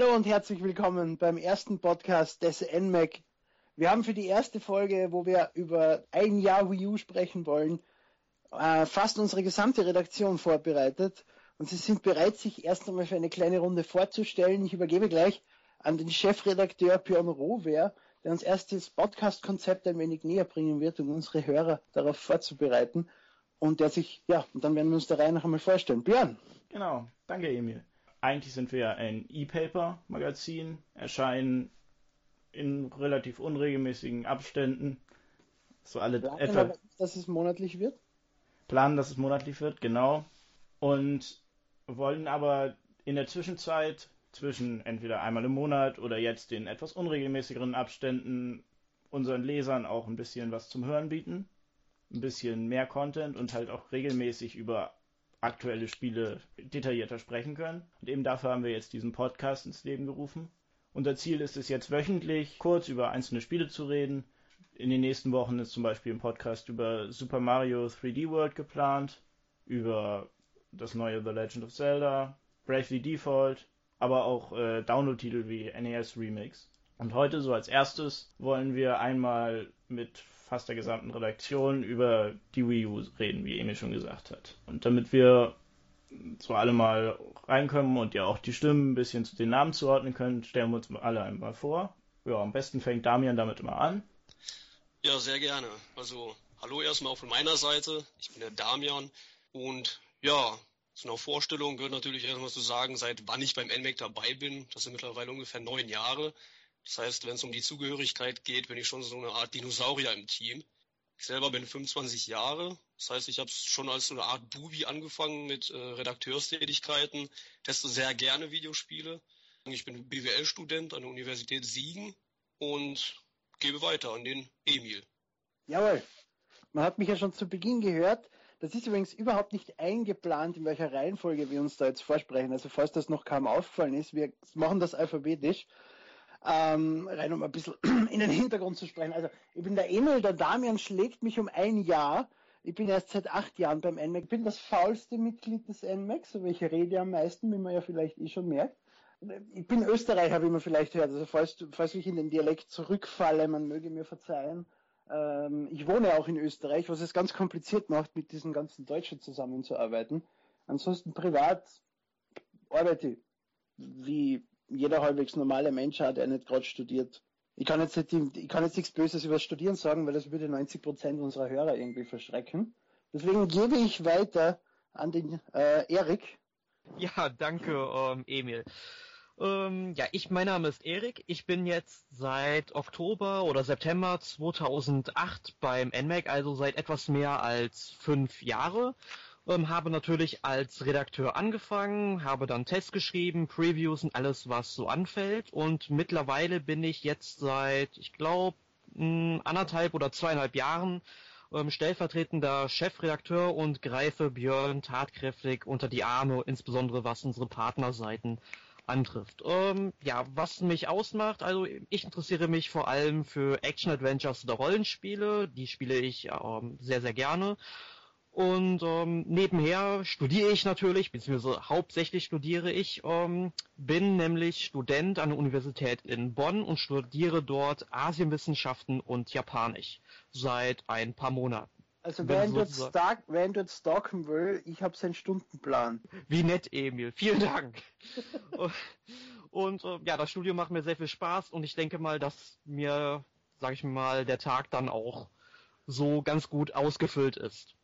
Hallo und herzlich willkommen beim ersten Podcast des NMAC. Wir haben für die erste Folge, wo wir über ein Jahr Wii U sprechen wollen, äh, fast unsere gesamte Redaktion vorbereitet. Und sie sind bereit, sich erst einmal für eine kleine Runde vorzustellen. Ich übergebe gleich an den Chefredakteur Björn Rohwer, der uns erst das Podcast-Konzept ein wenig näher bringen wird, um unsere Hörer darauf vorzubereiten. Und der sich, ja, und dann werden wir uns der Reihe noch einmal vorstellen. Björn. Genau, danke Emil eigentlich sind wir ein E-Paper-Magazin, erscheinen in relativ unregelmäßigen Abständen. So alle Planen, etwa. Dass es monatlich wird? Planen, dass es monatlich wird, genau. Und wollen aber in der Zwischenzeit zwischen entweder einmal im Monat oder jetzt in etwas unregelmäßigeren Abständen unseren Lesern auch ein bisschen was zum Hören bieten. Ein bisschen mehr Content und halt auch regelmäßig über aktuelle Spiele detaillierter sprechen können. Und eben dafür haben wir jetzt diesen Podcast ins Leben gerufen. Unser Ziel ist es jetzt wöchentlich kurz über einzelne Spiele zu reden. In den nächsten Wochen ist zum Beispiel ein Podcast über Super Mario 3D World geplant, über das neue The Legend of Zelda, Bravely Default, aber auch äh, Download-Titel wie NES Remix. Und heute so als erstes wollen wir einmal mit fast der gesamten Redaktion über die Wii U reden, wie Emil schon gesagt hat. Und damit wir so alle mal reinkommen und ja auch die Stimmen ein bisschen zu den Namen zuordnen können, stellen wir uns alle einmal vor. Ja, am besten fängt Damian damit immer an. Ja, sehr gerne. Also, hallo erstmal auch von meiner Seite. Ich bin der Damian und ja, zu einer Vorstellung gehört natürlich erstmal zu sagen, seit wann ich beim NMAC dabei bin. Das sind mittlerweile ungefähr neun Jahre. Das heißt, wenn es um die Zugehörigkeit geht, bin ich schon so eine Art Dinosaurier im Team. Ich selber bin 25 Jahre. Das heißt, ich habe schon als so eine Art Bubi angefangen mit äh, Redakteurstätigkeiten, teste sehr gerne Videospiele. Ich bin BWL-Student an der Universität Siegen und gebe weiter an den Emil. Jawohl. Man hat mich ja schon zu Beginn gehört. Das ist übrigens überhaupt nicht eingeplant, in welcher Reihenfolge wir uns da jetzt vorsprechen. Also falls das noch kaum aufgefallen ist, wir machen das alphabetisch ähm, rein um ein bisschen in den Hintergrund zu sprechen. Also ich bin der Emil, der Damian schlägt mich um ein Jahr. Ich bin erst seit acht Jahren beim NMAC. Ich bin das faulste Mitglied des NMAC, so wie ich rede am meisten, wie man ja vielleicht eh schon merkt. Ich bin Österreicher, wie man vielleicht hört. Also falls, falls ich in den Dialekt zurückfalle, man möge mir verzeihen. Ähm, ich wohne auch in Österreich, was es ganz kompliziert macht, mit diesen ganzen Deutschen zusammenzuarbeiten. Ansonsten privat arbeite ich wie jeder halbwegs normale Mensch hat, der nicht gerade studiert. Ich kann jetzt nicht, ich kann jetzt nichts Böses über das Studieren sagen, weil das würde 90 Prozent unserer Hörer irgendwie verschrecken. Deswegen gebe ich weiter an den äh, Erik. Ja, danke, ähm, Emil. Ähm, ja, ich, mein Name ist Erik. Ich bin jetzt seit Oktober oder September 2008 beim NMAC, also seit etwas mehr als fünf Jahre. Ähm, habe natürlich als Redakteur angefangen, habe dann Tests geschrieben, Previews und alles, was so anfällt. Und mittlerweile bin ich jetzt seit, ich glaube, anderthalb oder zweieinhalb Jahren ähm, stellvertretender Chefredakteur und greife Björn tatkräftig unter die Arme, insbesondere was unsere Partnerseiten antrifft. Ähm, ja, was mich ausmacht, also ich interessiere mich vor allem für Action-Adventures oder Rollenspiele, die spiele ich ähm, sehr, sehr gerne. Und ähm, nebenher studiere ich natürlich, beziehungsweise hauptsächlich studiere ich, ähm, bin nämlich Student an der Universität in Bonn und studiere dort Asienwissenschaften und Japanisch seit ein paar Monaten. Also wenn du, stark, wenn du jetzt stalken will, ich habe seinen Stundenplan. Wie nett, Emil. Vielen Dank. und äh, ja, das Studium macht mir sehr viel Spaß und ich denke mal, dass mir, sag ich mal, der Tag dann auch so ganz gut ausgefüllt ist.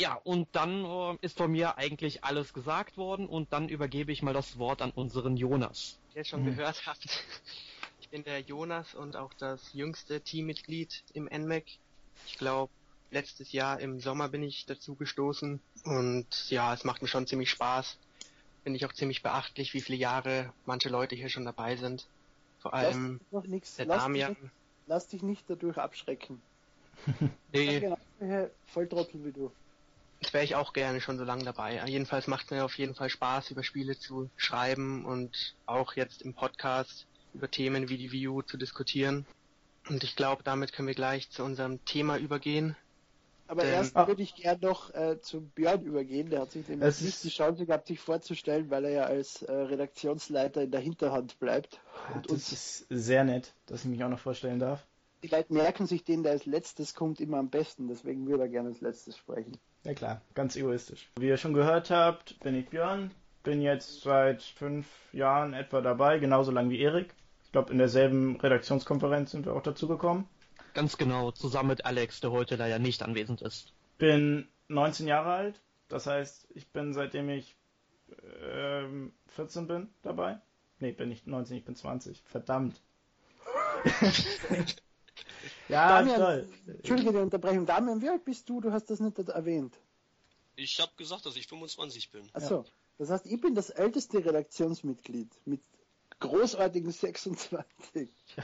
Ja, und dann äh, ist von mir eigentlich alles gesagt worden und dann übergebe ich mal das Wort an unseren Jonas. Wie ihr schon hm. gehört habt, ich bin der Jonas und auch das jüngste Teammitglied im NMAC. Ich glaube, letztes Jahr im Sommer bin ich dazu gestoßen und ja, es macht mir schon ziemlich Spaß. Finde ich auch ziemlich beachtlich, wie viele Jahre manche Leute hier schon dabei sind. Vor allem noch nix. der lass Damian. Dich lass dich nicht dadurch abschrecken. nee. Ich genau Volltrottel wie du. Jetzt wäre ich auch gerne schon so lange dabei. Jedenfalls macht es mir auf jeden Fall Spaß, über Spiele zu schreiben und auch jetzt im Podcast über Themen wie die Wii U zu diskutieren. Und ich glaube, damit können wir gleich zu unserem Thema übergehen. Aber Ähm, erst würde ich gern noch äh, zu Björn übergehen. Der hat sich nämlich nicht die Chance gehabt, sich vorzustellen, weil er ja als äh, Redaktionsleiter in der Hinterhand bleibt. Und Das uns, ist sehr nett, dass ich mich auch noch vorstellen darf. die Leute merken sich den, der als letztes kommt, immer am besten. Deswegen würde er gerne als letztes sprechen. Ja klar, ganz egoistisch. Wie ihr schon gehört habt, bin ich Björn. Bin jetzt seit fünf Jahren etwa dabei, genauso lang wie Erik. Ich glaube, in derselben Redaktionskonferenz sind wir auch dazu gekommen. Ganz genau, zusammen mit Alex, der heute leider nicht anwesend ist. Bin 19 Jahre alt. Das heißt, ich bin seitdem ich ähm, 14 bin dabei. Nee, bin nicht 19, ich bin 20. Verdammt. ja, Damian, toll. Entschuldige die Unterbrechung. Damian, wie alt bist du? Du hast das nicht erwähnt. Ich habe gesagt, dass ich 25 bin. Achso, das heißt, ich bin das älteste Redaktionsmitglied mit großartigen 26.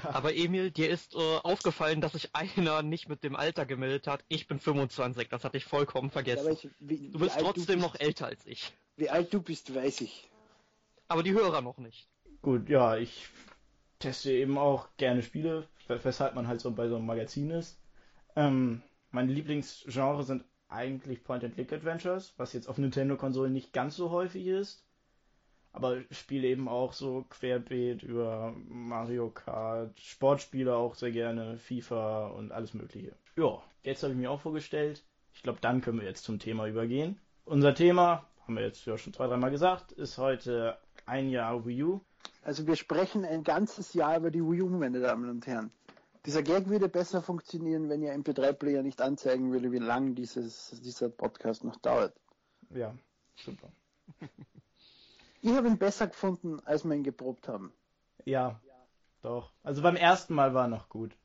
Aber Emil, dir ist äh, aufgefallen, dass sich einer nicht mit dem Alter gemeldet hat. Ich bin 25, das hatte ich vollkommen Ja, vergessen. ich, wie, Du bist trotzdem bist, noch älter als ich. Wie alt du bist, weiß ich. Aber die Hörer noch nicht. Gut, ja, ich teste eben auch gerne Spiele, weshalb man halt so bei so einem Magazin ist. Ähm, meine Lieblingsgenre sind eigentlich Point-and-Click-Adventures, was jetzt auf Nintendo-Konsolen nicht ganz so häufig ist. Aber ich spiele eben auch so querbeet über Mario Kart, Sportspiele auch sehr gerne, FIFA und alles Mögliche. Ja, jetzt habe ich mir auch vorgestellt. Ich glaube, dann können wir jetzt zum Thema übergehen. Unser Thema, haben wir jetzt ja schon zwei, dreimal gesagt, ist heute ein Jahr Wii U. Also wir sprechen ein ganzes Jahr über die Wii U, meine Damen und Herren. Dieser Gag würde besser funktionieren, wenn ihr MP3-Player nicht anzeigen würde, wie lang dieses, dieser Podcast noch dauert. Ja, super. Ich habe ihn besser gefunden, als wir ihn geprobt haben. Ja, doch. Also beim ersten Mal war noch gut.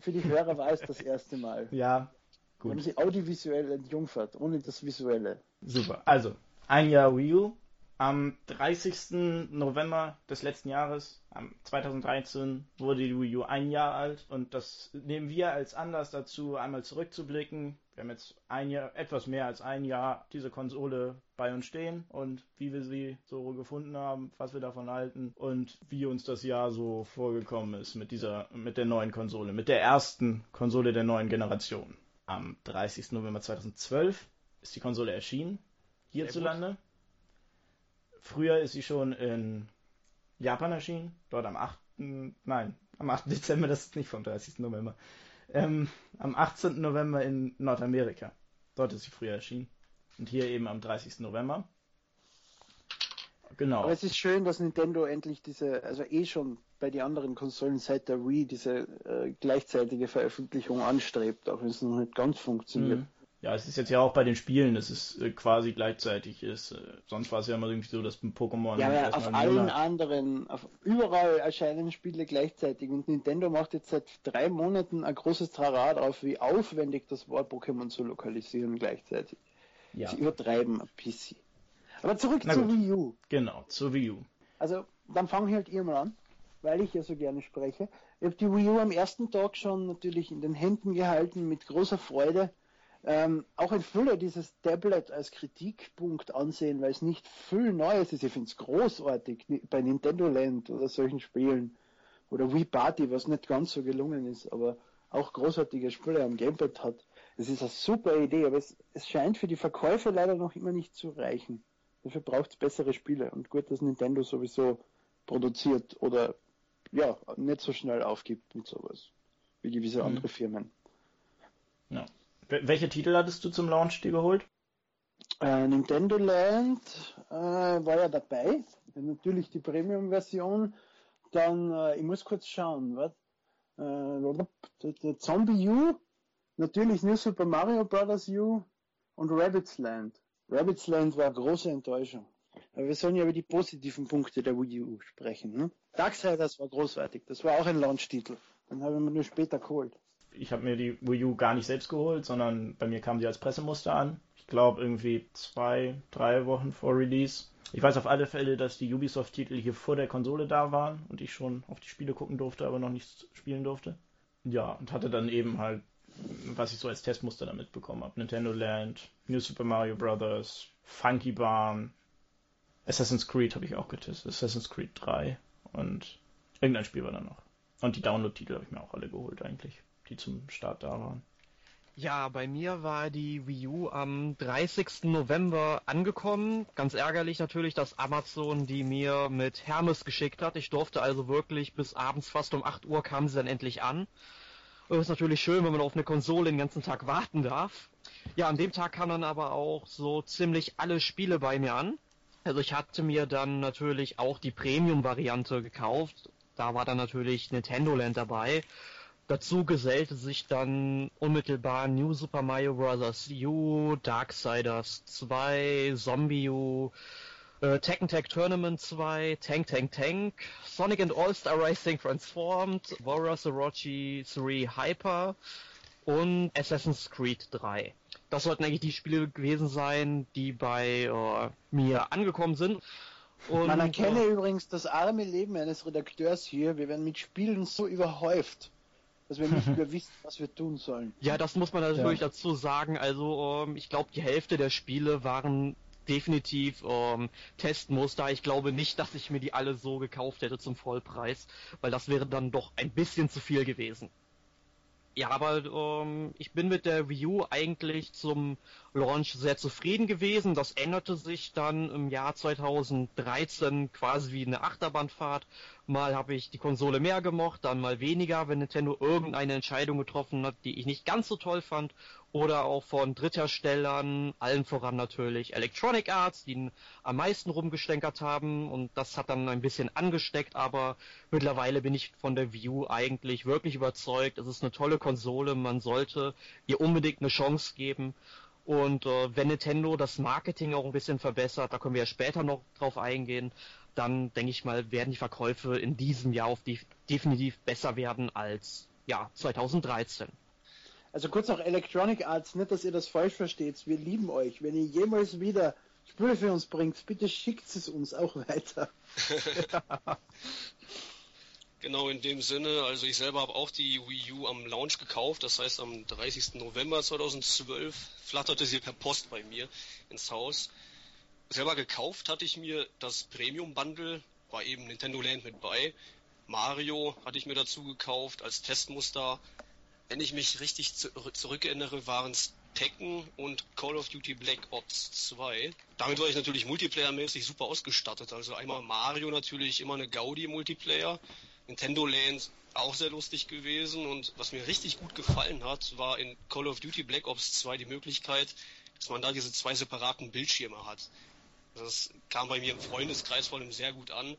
Für die Hörer war es das erste Mal. Ja, gut. sie audiovisuell entjungfert, ohne das Visuelle. Super. Also, ein Jahr Wii U. Am 30. November des letzten Jahres, am 2013, wurde die Wii U ein Jahr alt und das nehmen wir als Anlass dazu, einmal zurückzublicken. Wir haben jetzt ein Jahr, etwas mehr als ein Jahr diese Konsole bei uns stehen und wie wir sie so gefunden haben, was wir davon halten und wie uns das Jahr so vorgekommen ist mit dieser, mit der neuen Konsole, mit der ersten Konsole der neuen Generation. Am 30. November 2012 ist die Konsole erschienen, hierzulande. Früher ist sie schon in Japan erschienen, dort am 8. Nein, am 8. Dezember, das ist nicht vom 30. November. Ähm, am 18. November in Nordamerika. Dort ist sie früher erschienen. Und hier eben am 30. November. Genau. Aber es ist schön, dass Nintendo endlich diese, also eh schon bei den anderen Konsolen seit der Wii diese äh, gleichzeitige Veröffentlichung anstrebt, auch wenn es noch nicht ganz funktioniert. Mhm. Ja, es ist jetzt ja auch bei den Spielen, dass es äh, quasi gleichzeitig ist. Äh, sonst war es ja immer irgendwie so, dass ein Pokémon Ja, aber auf allen Monat- anderen, auf überall erscheinen Spiele gleichzeitig und Nintendo macht jetzt seit drei Monaten ein großes Trara drauf, wie aufwendig das war, Pokémon zu lokalisieren gleichzeitig. Ja, Sie übertreiben ein bisschen. Aber zurück Na zu gut. Wii U. genau, zur Wii U. Also, dann fange ich halt ihr mal an, weil ich ja so gerne spreche. Ich habe die Wii U am ersten Tag schon natürlich in den Händen gehalten, mit großer Freude. Ähm, auch in Fülle dieses Tablet als Kritikpunkt ansehen, weil es nicht viel Neues ist. Ich finde es großartig bei Nintendo Land oder solchen Spielen. Oder Wii Party, was nicht ganz so gelungen ist, aber auch großartige Spiele am Gamepad hat. Es ist eine super Idee, aber es, es scheint für die Verkäufe leider noch immer nicht zu reichen. Dafür braucht es bessere Spiele und gut, dass Nintendo sowieso produziert oder ja, nicht so schnell aufgibt mit sowas. Wie gewisse Mhm. andere Firmen. Wel- Welche Titel hattest du zum Launch dir geholt? Äh, Nintendo Land äh, war ja dabei. Natürlich die Premium-Version. Dann, äh, ich muss kurz schauen, was? Äh, Zombie U, natürlich New Super Mario Bros. U und Rabbit's Land. Rabbit's Land war eine große Enttäuschung. Aber wir sollen ja über die positiven Punkte der Wii U sprechen. Ne? Darksiders war großartig. Das war auch ein Launch-Titel. Den habe ich mir nur später geholt. Ich habe mir die Wii U gar nicht selbst geholt, sondern bei mir kam sie als Pressemuster an. Ich glaube irgendwie zwei, drei Wochen vor Release. Ich weiß auf alle Fälle, dass die Ubisoft-Titel hier vor der Konsole da waren und ich schon auf die Spiele gucken durfte, aber noch nicht spielen durfte. Ja, und hatte dann eben halt, was ich so als Testmuster damit bekommen habe. Nintendo Land, New Super Mario Bros., Funky Barn, Assassin's Creed habe ich auch getestet, Assassin's Creed 3 und irgendein Spiel war da noch. Und die Download-Titel habe ich mir auch alle geholt eigentlich, die zum Start da waren. Ja, bei mir war die Wii U am 30. November angekommen. Ganz ärgerlich natürlich, dass Amazon die mir mit Hermes geschickt hat. Ich durfte also wirklich bis abends fast um 8 Uhr kam sie dann endlich an. Das ist natürlich schön, wenn man auf eine Konsole den ganzen Tag warten darf. Ja, an dem Tag kamen dann aber auch so ziemlich alle Spiele bei mir an. Also ich hatte mir dann natürlich auch die Premium-Variante gekauft. Da war dann natürlich Nintendo Land dabei. Dazu gesellte sich dann unmittelbar New Super Mario Bros. U, Darksiders 2, Zombie U, äh, Tekken Tag Tournament 2, Tank Tank Tank, Sonic and All-Star Racing Transformed, Warriors Orochi 3 Hyper und Assassin's Creed 3. Das sollten eigentlich die Spiele gewesen sein, die bei äh, mir angekommen sind. Und, Man erkenne äh, übrigens das arme Leben eines Redakteurs hier. Wir werden mit Spielen so überhäuft dass wir nicht mehr wissen, was wir tun sollen. Ja, das muss man natürlich ja. dazu sagen. Also ähm, ich glaube, die Hälfte der Spiele waren definitiv ähm, Testmuster. Ich glaube nicht, dass ich mir die alle so gekauft hätte zum Vollpreis, weil das wäre dann doch ein bisschen zu viel gewesen. Ja, aber ähm, ich bin mit der Wii U eigentlich zum Launch sehr zufrieden gewesen. Das änderte sich dann im Jahr 2013 quasi wie eine Achterbahnfahrt. Mal habe ich die Konsole mehr gemocht, dann mal weniger, wenn Nintendo irgendeine Entscheidung getroffen hat, die ich nicht ganz so toll fand oder auch von Drittherstellern, allen voran natürlich Electronic Arts, die am meisten rumgestänkert haben und das hat dann ein bisschen angesteckt, aber mittlerweile bin ich von der View eigentlich wirklich überzeugt. Es ist eine tolle Konsole, man sollte ihr unbedingt eine Chance geben. Und äh, wenn Nintendo das Marketing auch ein bisschen verbessert, da können wir ja später noch drauf eingehen, dann denke ich mal, werden die Verkäufe in diesem Jahr auf die definitiv besser werden als ja 2013. Also kurz noch Electronic Arts, nicht, dass ihr das falsch versteht. Wir lieben euch. Wenn ihr jemals wieder Spiele für uns bringt, bitte schickt es uns auch weiter. genau in dem Sinne. Also ich selber habe auch die Wii U am Launch gekauft. Das heißt, am 30. November 2012 flatterte sie per Post bei mir ins Haus. Selber gekauft hatte ich mir das Premium Bundle, war eben Nintendo Land mit bei. Mario hatte ich mir dazu gekauft als Testmuster wenn ich mich richtig zu, zurückerinnere, waren es Tekken und Call of Duty Black Ops 2. Damit war ich natürlich multiplayermäßig super ausgestattet. Also einmal Mario natürlich immer eine Gaudi Multiplayer. Nintendo Land auch sehr lustig gewesen und was mir richtig gut gefallen hat, war in Call of Duty Black Ops 2 die Möglichkeit, dass man da diese zwei separaten Bildschirme hat. Das kam bei mir im Freundeskreis vor allem sehr gut an.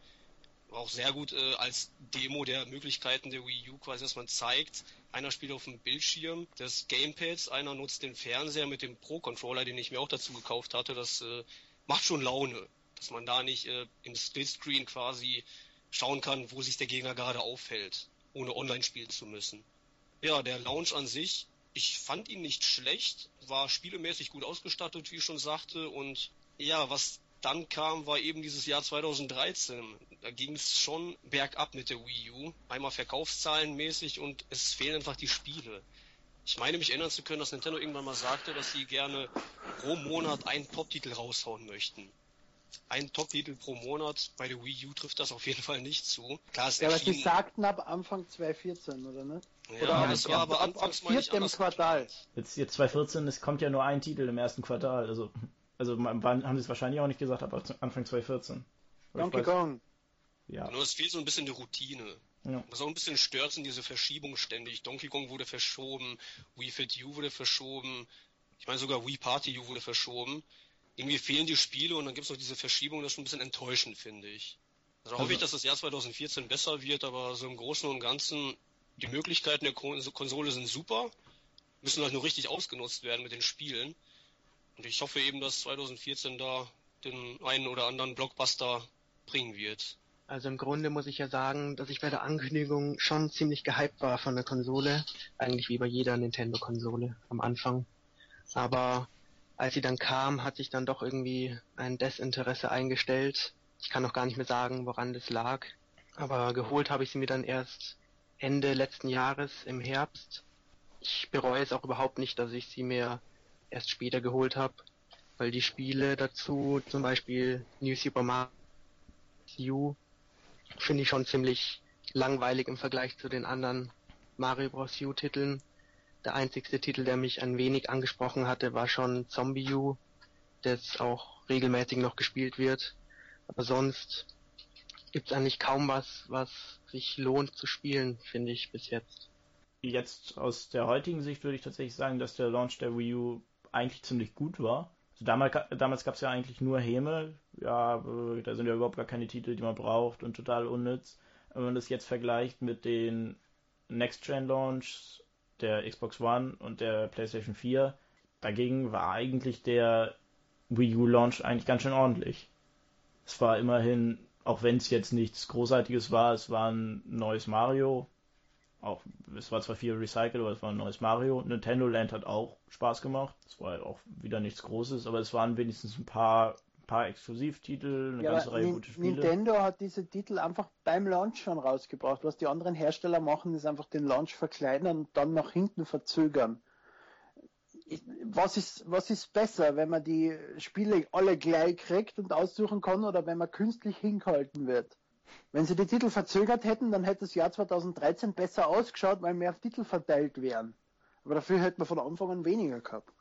War auch sehr gut äh, als Demo der Möglichkeiten der Wii U quasi, dass man zeigt, einer spielt auf dem Bildschirm des Gamepads, einer nutzt den Fernseher mit dem Pro-Controller, den ich mir auch dazu gekauft hatte. Das äh, macht schon Laune, dass man da nicht äh, im Splitscreen quasi schauen kann, wo sich der Gegner gerade aufhält, ohne online spielen zu müssen. Ja, der Launch an sich, ich fand ihn nicht schlecht, war spielemäßig gut ausgestattet, wie ich schon sagte, und ja, was dann kam, war eben dieses Jahr 2013. Da ging es schon bergab mit der Wii U. Einmal verkaufszahlenmäßig und es fehlen einfach die Spiele. Ich meine mich erinnern zu können, dass Nintendo irgendwann mal sagte, dass sie gerne pro Monat einen Top-Titel raushauen möchten. Ein Top-Titel pro Monat bei der Wii U trifft das auf jeden Fall nicht zu. Klar, ja, aber sie sagten ab Anfang 2014, oder ne? Ja, oder das war aber anfangs ab, ab viertem Quartal. Jetzt hier 2014, es kommt ja nur ein Titel im ersten Quartal, also also wann haben sie es wahrscheinlich auch nicht gesagt, aber Anfang 2014. Donkey Kong. Ja. Nur es fehlt so ein bisschen die Routine. Ja. Was auch ein bisschen stört, sind diese Verschiebungen ständig. Donkey Kong wurde verschoben, Wii Fit U wurde verschoben, ich meine sogar Wii Party U wurde verschoben. Irgendwie fehlen die Spiele und dann gibt es noch diese Verschiebung, das ist schon ein bisschen enttäuschend, finde ich. Also, also hoffe ich, dass das Jahr 2014 besser wird, aber so im Großen und Ganzen, die Möglichkeiten der Konsole sind super, müssen halt nur richtig ausgenutzt werden mit den Spielen. Und ich hoffe eben, dass 2014 da den einen oder anderen Blockbuster bringen wird. Also im Grunde muss ich ja sagen, dass ich bei der Ankündigung schon ziemlich gehypt war von der Konsole. Eigentlich wie bei jeder Nintendo-Konsole am Anfang. Aber als sie dann kam, hat sich dann doch irgendwie ein Desinteresse eingestellt. Ich kann noch gar nicht mehr sagen, woran das lag. Aber geholt habe ich sie mir dann erst Ende letzten Jahres im Herbst. Ich bereue es auch überhaupt nicht, dass ich sie mir erst später geholt habe, weil die Spiele dazu, zum Beispiel New Super Mario U, finde ich schon ziemlich langweilig im Vergleich zu den anderen Mario Bros. U Titeln. Der einzigste Titel, der mich ein wenig angesprochen hatte, war schon Zombie U, das auch regelmäßig noch gespielt wird. Aber sonst gibt's eigentlich kaum was, was sich lohnt zu spielen, finde ich bis jetzt. Jetzt aus der heutigen Sicht würde ich tatsächlich sagen, dass der Launch der Wii U eigentlich ziemlich gut war. Also damals damals gab es ja eigentlich nur Häme. Ja, äh, da sind ja überhaupt gar keine Titel, die man braucht und total unnütz. Wenn man das jetzt vergleicht mit den Next-Gen-Launchs der Xbox One und der PlayStation 4, dagegen war eigentlich der Wii U-Launch eigentlich ganz schön ordentlich. Es war immerhin, auch wenn es jetzt nichts Großartiges war, es war ein neues Mario. Auch, es war zwar viel recycelt, aber es war ein neues Mario. Nintendo Land hat auch Spaß gemacht. Es war auch wieder nichts Großes, aber es waren wenigstens ein paar paar Exklusivtitel, eine ja, ganze Reihe gute Spiele. Nintendo hat diese Titel einfach beim Launch schon rausgebracht. Was die anderen Hersteller machen, ist einfach den Launch verkleinern und dann nach hinten verzögern. Was ist, was ist besser, wenn man die Spiele alle gleich kriegt und aussuchen kann oder wenn man künstlich hingehalten wird? Wenn sie die Titel verzögert hätten, dann hätte das Jahr 2013 besser ausgeschaut, weil mehr Titel verteilt wären. Aber dafür hätte man von Anfang an weniger gehabt.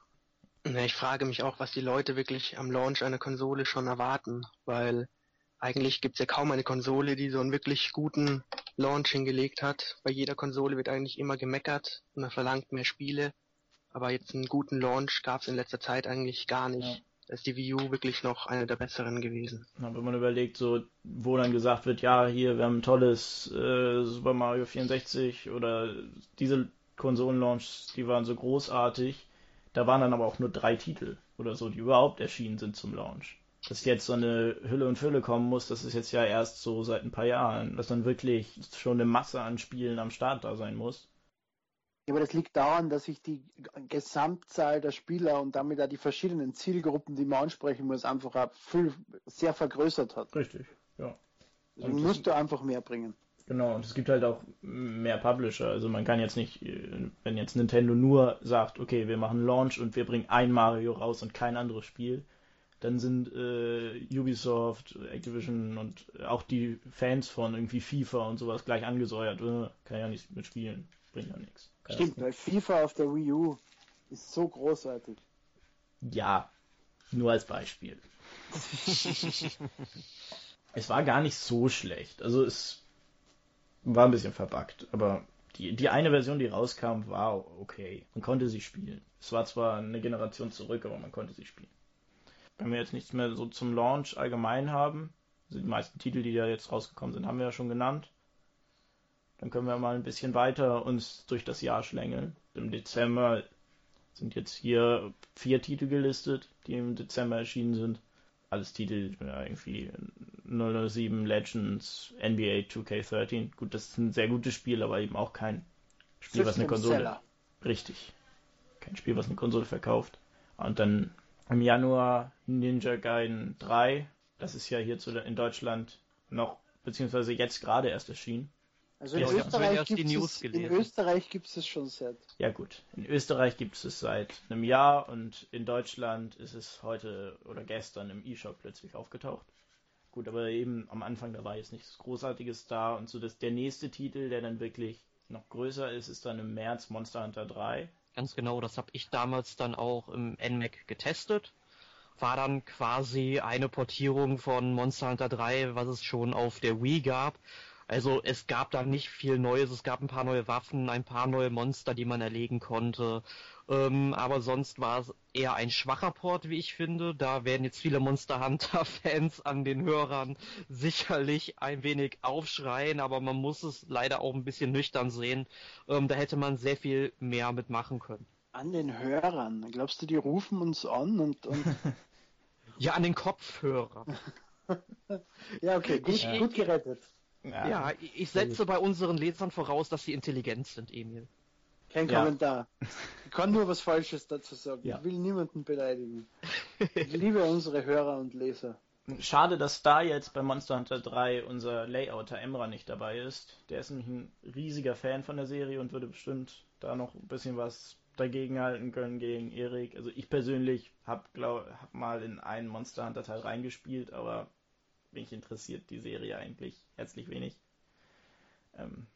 Ich frage mich auch, was die Leute wirklich am Launch einer Konsole schon erwarten, weil eigentlich gibt es ja kaum eine Konsole, die so einen wirklich guten Launch hingelegt hat. Bei jeder Konsole wird eigentlich immer gemeckert, man verlangt mehr Spiele, aber jetzt einen guten Launch gab es in letzter Zeit eigentlich gar nicht. Ja. Da ist die Wii U wirklich noch eine der besseren gewesen. Ja, wenn man überlegt, so wo dann gesagt wird, ja, hier, wir haben ein tolles äh, Super Mario 64 oder diese Konsolenlaunches, die waren so großartig da waren dann aber auch nur drei Titel oder so, die überhaupt erschienen sind zum Launch. Dass jetzt so eine Hülle und Fülle kommen muss, das ist jetzt ja erst so seit ein paar Jahren, dass dann wirklich schon eine Masse an Spielen am Start da sein muss. Ja, aber das liegt daran, dass sich die Gesamtzahl der Spieler und damit auch die verschiedenen Zielgruppen, die man ansprechen muss, einfach viel, sehr vergrößert hat. Richtig, ja. Also musst du einfach mehr bringen. Genau, und es gibt halt auch mehr Publisher. Also man kann jetzt nicht, wenn jetzt Nintendo nur sagt, okay, wir machen Launch und wir bringen ein Mario raus und kein anderes Spiel, dann sind äh, Ubisoft, Activision und auch die Fans von irgendwie FIFA und sowas gleich angesäuert. Äh, kann ja nicht mitspielen, bringt ja nichts. Stimmt, weil FIFA auf der Wii U ist so großartig. Ja, nur als Beispiel. es war gar nicht so schlecht. Also es war ein bisschen verbuggt, aber die, die eine Version, die rauskam, war okay. Man konnte sie spielen. Es war zwar eine Generation zurück, aber man konnte sie spielen. Wenn wir jetzt nichts mehr so zum Launch allgemein haben, also die meisten Titel, die da jetzt rausgekommen sind, haben wir ja schon genannt. Dann können wir mal ein bisschen weiter uns durch das Jahr schlängeln. Im Dezember sind jetzt hier vier Titel gelistet, die im Dezember erschienen sind alles Titel, ja, irgendwie 007 Legends, NBA 2K13. Gut, das ist ein sehr gutes Spiel, aber eben auch kein Spiel, was eine Konsole. Seller. Richtig. Kein Spiel, was eine Konsole verkauft. Und dann im Januar Ninja Gaiden 3. Das ist ja hier in Deutschland noch, beziehungsweise jetzt gerade erst erschienen. Also in, ja, Österreich, gibt's es, in Österreich gibt es schon seit. Ja gut, in Österreich gibt es es seit einem Jahr und in Deutschland ist es heute oder gestern im E-Shop plötzlich aufgetaucht. Gut, aber eben am Anfang da war jetzt nichts Großartiges da und so dass der nächste Titel, der dann wirklich noch größer ist, ist dann im März Monster Hunter 3. Ganz genau, das habe ich damals dann auch im NMAC getestet. War dann quasi eine Portierung von Monster Hunter 3, was es schon auf der Wii gab also es gab da nicht viel Neues, es gab ein paar neue Waffen, ein paar neue Monster, die man erlegen konnte. Ähm, aber sonst war es eher ein schwacher Port, wie ich finde. Da werden jetzt viele Monster Hunter-Fans an den Hörern sicherlich ein wenig aufschreien, aber man muss es leider auch ein bisschen nüchtern sehen. Ähm, da hätte man sehr viel mehr mitmachen können. An den Hörern? Glaubst du, die rufen uns an und. und... ja, an den Kopfhörer. ja, okay, gut, ich, gut gerettet. Ja, ja ich setze bei unseren Lesern voraus, dass sie intelligent sind, Emil. Kein ja. Kommentar. Ich kann nur was Falsches dazu sagen. Ja. Ich will niemanden beleidigen. Ich liebe unsere Hörer und Leser. Schade, dass da jetzt bei Monster Hunter 3 unser Layouter Emra nicht dabei ist. Der ist nämlich ein riesiger Fan von der Serie und würde bestimmt da noch ein bisschen was dagegen halten können gegen Erik. Also ich persönlich habe hab mal in einen Monster Hunter Teil reingespielt, aber mich interessiert die Serie eigentlich herzlich wenig. Ähm,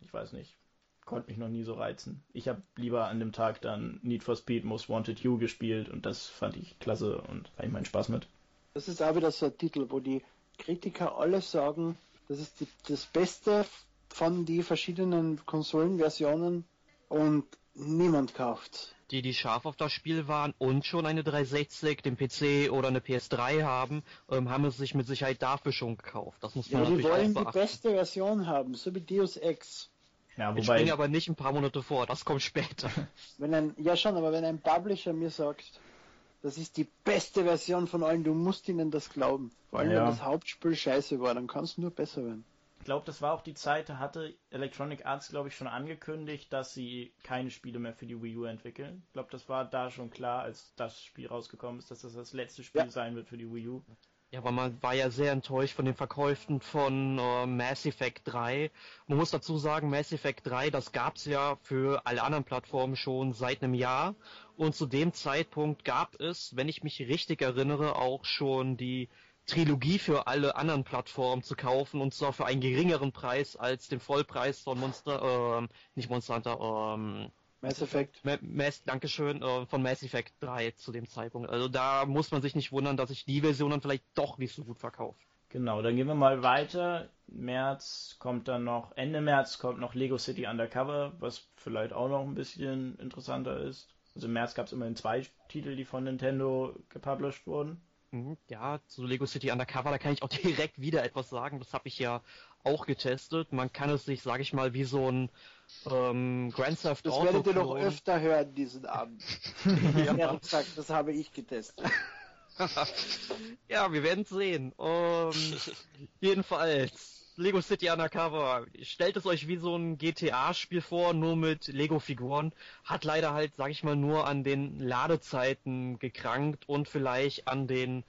ich weiß nicht. konnte mich noch nie so reizen. Ich habe lieber an dem Tag dann Need for Speed Most Wanted You gespielt und das fand ich klasse und hatte ich meinen Spaß mit. Das ist auch wieder so ein Titel, wo die Kritiker alle sagen, das ist die, das Beste von den verschiedenen Konsolenversionen und niemand kauft. Die, die scharf auf das Spiel waren und schon eine 360, den PC oder eine PS3 haben, ähm, haben es sich mit Sicherheit dafür schon gekauft. Das muss man Ja, die natürlich wollen auch die beste Version haben, so wie Deus Ex. Ja, Ich springe aber nicht ein paar Monate vor, das kommt später. Wenn ein, ja schon, aber wenn ein Publisher mir sagt, das ist die beste Version von allen, du musst ihnen das glauben. Vor allem, Ja. wenn das Hauptspiel scheiße war, dann kann es nur besser werden. Ich glaube, das war auch die Zeit, da hatte Electronic Arts, glaube ich, schon angekündigt, dass sie keine Spiele mehr für die Wii U entwickeln. Ich glaube, das war da schon klar, als das Spiel rausgekommen ist, dass das das letzte Spiel Ja. sein wird für die Wii U. Ja, aber man war ja sehr enttäuscht von den Verkäufen von äh, Mass Effect 3. Man muss dazu sagen, Mass Effect 3, das gab's ja für alle anderen Plattformen schon seit einem Jahr. Und zu dem Zeitpunkt gab es, wenn ich mich richtig erinnere, auch schon die Trilogie für alle anderen Plattformen zu kaufen und zwar für einen geringeren Preis als den Vollpreis von Monster, ähm, nicht Monster Hunter, ähm, Mass Effect. Ma- Mass, Dankeschön, äh, von Mass Effect 3 zu dem Zeitpunkt. Also da muss man sich nicht wundern, dass sich die Version dann vielleicht doch nicht so gut verkauft. Genau, dann gehen wir mal weiter. März kommt dann noch, Ende März kommt noch Lego City Undercover, was vielleicht auch noch ein bisschen interessanter ist. Also im März gab es immerhin zwei Titel, die von Nintendo gepublished wurden. Mhm, Ja, zu Lego City Undercover, da kann ich auch direkt wieder etwas sagen. Das habe ich ja auch getestet. Man kann es sich, sage ich mal, wie so ein ähm, Grand Theft Das Auto werdet ihr noch öfter hören diesen Abend. ja. gesagt, das habe ich getestet. ja, wir werden sehen. Ähm, jedenfalls, Lego City Undercover. Stellt es euch wie so ein GTA-Spiel vor, nur mit Lego-Figuren. Hat leider halt, sag ich mal, nur an den Ladezeiten gekrankt und vielleicht an den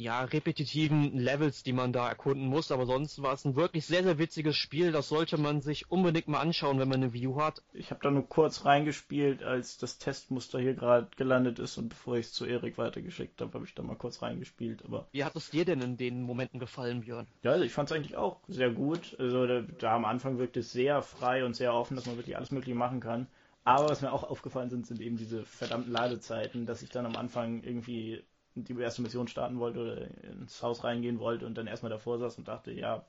ja, repetitiven Levels, die man da erkunden muss, aber sonst war es ein wirklich sehr, sehr witziges Spiel. Das sollte man sich unbedingt mal anschauen, wenn man eine View hat. Ich habe da nur kurz reingespielt, als das Testmuster hier gerade gelandet ist und bevor ich es zu Erik weitergeschickt habe, habe ich da mal kurz reingespielt. Aber Wie hat es dir denn in den Momenten gefallen, Björn? ja, also ich fand es eigentlich auch sehr gut. Also da, da am Anfang wirkt es sehr frei und sehr offen, dass man wirklich alles Mögliche machen kann. Aber was mir auch aufgefallen sind, sind eben diese verdammten Ladezeiten, dass ich dann am Anfang irgendwie die erste Mission starten wollte oder ins Haus reingehen wollte und dann erstmal davor saß und dachte, ja,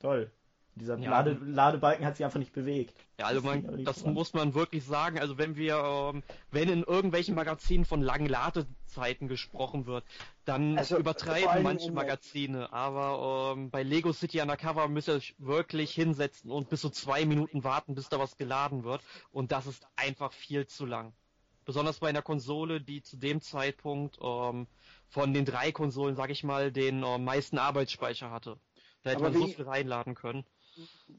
toll. Dieser Ja. Lade, Ladebalken hat sich einfach nicht bewegt. Ja, also Das man, das muss man wirklich sagen. Also wenn wir, ähm, wenn in irgendwelchen Magazinen von langen Ladezeiten gesprochen wird, dann Also, übertreiben manche in- Magazine. Aber ähm, bei Lego City Undercover müsst ihr euch wirklich hinsetzen und bis zu zwei Minuten warten, bis da was geladen wird. Und das ist einfach viel zu lang. Besonders bei einer Konsole, die zu dem Zeitpunkt ähm, von den drei Konsolen, sag ich mal, den äh, meisten Arbeitsspeicher hatte. Da hätte Aber man so viel reinladen können.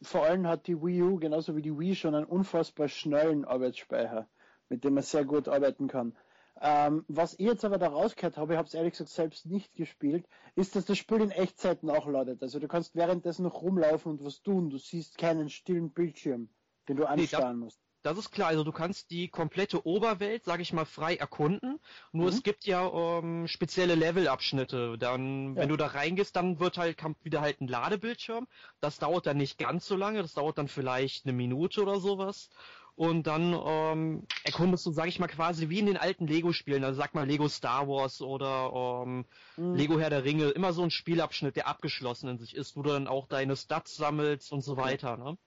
Vor allem hat die Wii U, genauso wie die Wii, schon einen unfassbar schnellen Arbeitsspeicher, mit dem man sehr gut arbeiten kann. Ähm, was ich jetzt aber da rausgehört habe, ich habe es ehrlich gesagt selbst nicht gespielt, ist, dass das Spiel in Echtzeit nachladet. Also du kannst währenddessen noch rumlaufen und was tun. Du siehst keinen stillen Bildschirm, den du anstarren musst. Das ist klar, also du kannst die komplette Oberwelt, sag ich mal, frei erkunden. Nur Mhm. es gibt ja ähm, spezielle Levelabschnitte. Dann, Ja. wenn du da reingehst, dann wird halt kommt wieder halt ein Ladebildschirm. Das dauert dann nicht ganz so lange, das dauert dann vielleicht eine Minute oder sowas. Und dann ähm, erkundest du, sag ich mal, quasi wie in den alten Lego-Spielen, also sag mal Lego Star Wars oder ähm, Mhm. Lego Herr der Ringe, immer so ein Spielabschnitt, der abgeschlossen in sich ist, wo du dann auch deine Stats sammelst und so weiter. Ne?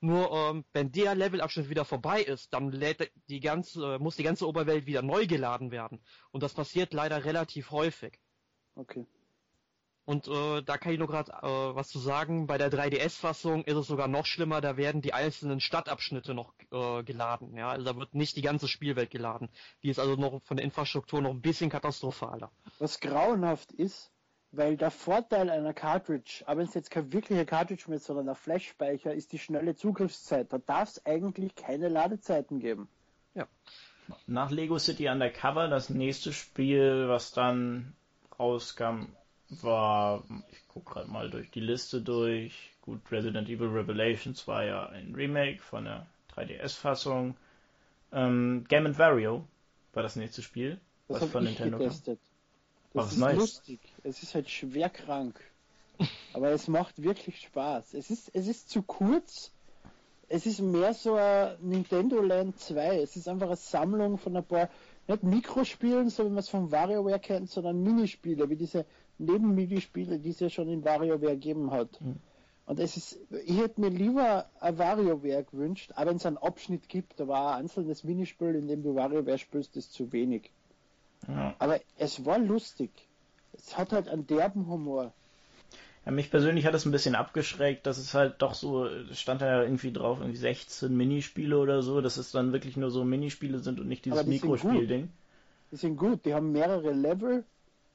Nur ähm, wenn der Levelabschnitt wieder vorbei ist, dann lädt die ganze, äh, muss die ganze Oberwelt wieder neu geladen werden. Und das passiert leider relativ häufig. Okay. Und äh, da kann ich nur gerade äh, was zu sagen. Bei der 3DS-Fassung ist es sogar noch schlimmer. Da werden die einzelnen Stadtabschnitte noch äh, geladen. Ja, also da wird nicht die ganze Spielwelt geladen. Die ist also noch von der Infrastruktur noch ein bisschen katastrophaler. Was grauenhaft ist, weil der Vorteil einer Cartridge, aber es ist jetzt kein wirklicher Cartridge mehr, sondern ein Flash-Speicher, ist die schnelle Zugriffszeit. Da darf es eigentlich keine Ladezeiten geben. Nach Lego City Undercover, das nächste Spiel, was dann rauskam, war, ich gucke gerade mal durch die Liste durch. Gut, Resident Evil Revelations war ja ein Remake von der 3DS-Fassung. Ähm, Game Vario war das nächste Spiel, Das was von ich Nintendo kam. getestet. Was Das ist Neues? lustig. Es ist halt schwer krank. Aber es macht wirklich Spaß. Es ist, es ist zu kurz. es ist mehr so ein Nintendo Land 2. Es ist einfach eine Sammlung von ein paar, nicht Mikrospielen, so wie man es von WarioWare kennt, sondern Minispiele, wie diese Nebenminispiele, die es ja schon in WarioWare gegeben hat. Mhm. Und es ist, ich hätte mir lieber ein WarioWare gewünscht, aber wenn es einen Abschnitt gibt, aber ein einzelnes Minispiel, in dem du WarioWare spielst, ist zu wenig. Ja. Aber es war lustig. Es hat halt einen derben Humor. Ja, mich persönlich hat es ein bisschen abgeschreckt, dass es halt doch so, stand da ja irgendwie drauf, irgendwie 16 Minispiele oder so, dass es dann wirklich nur so Minispiele sind und nicht dieses Mikrospiel-Ding. Die sind gut, die haben mehrere Level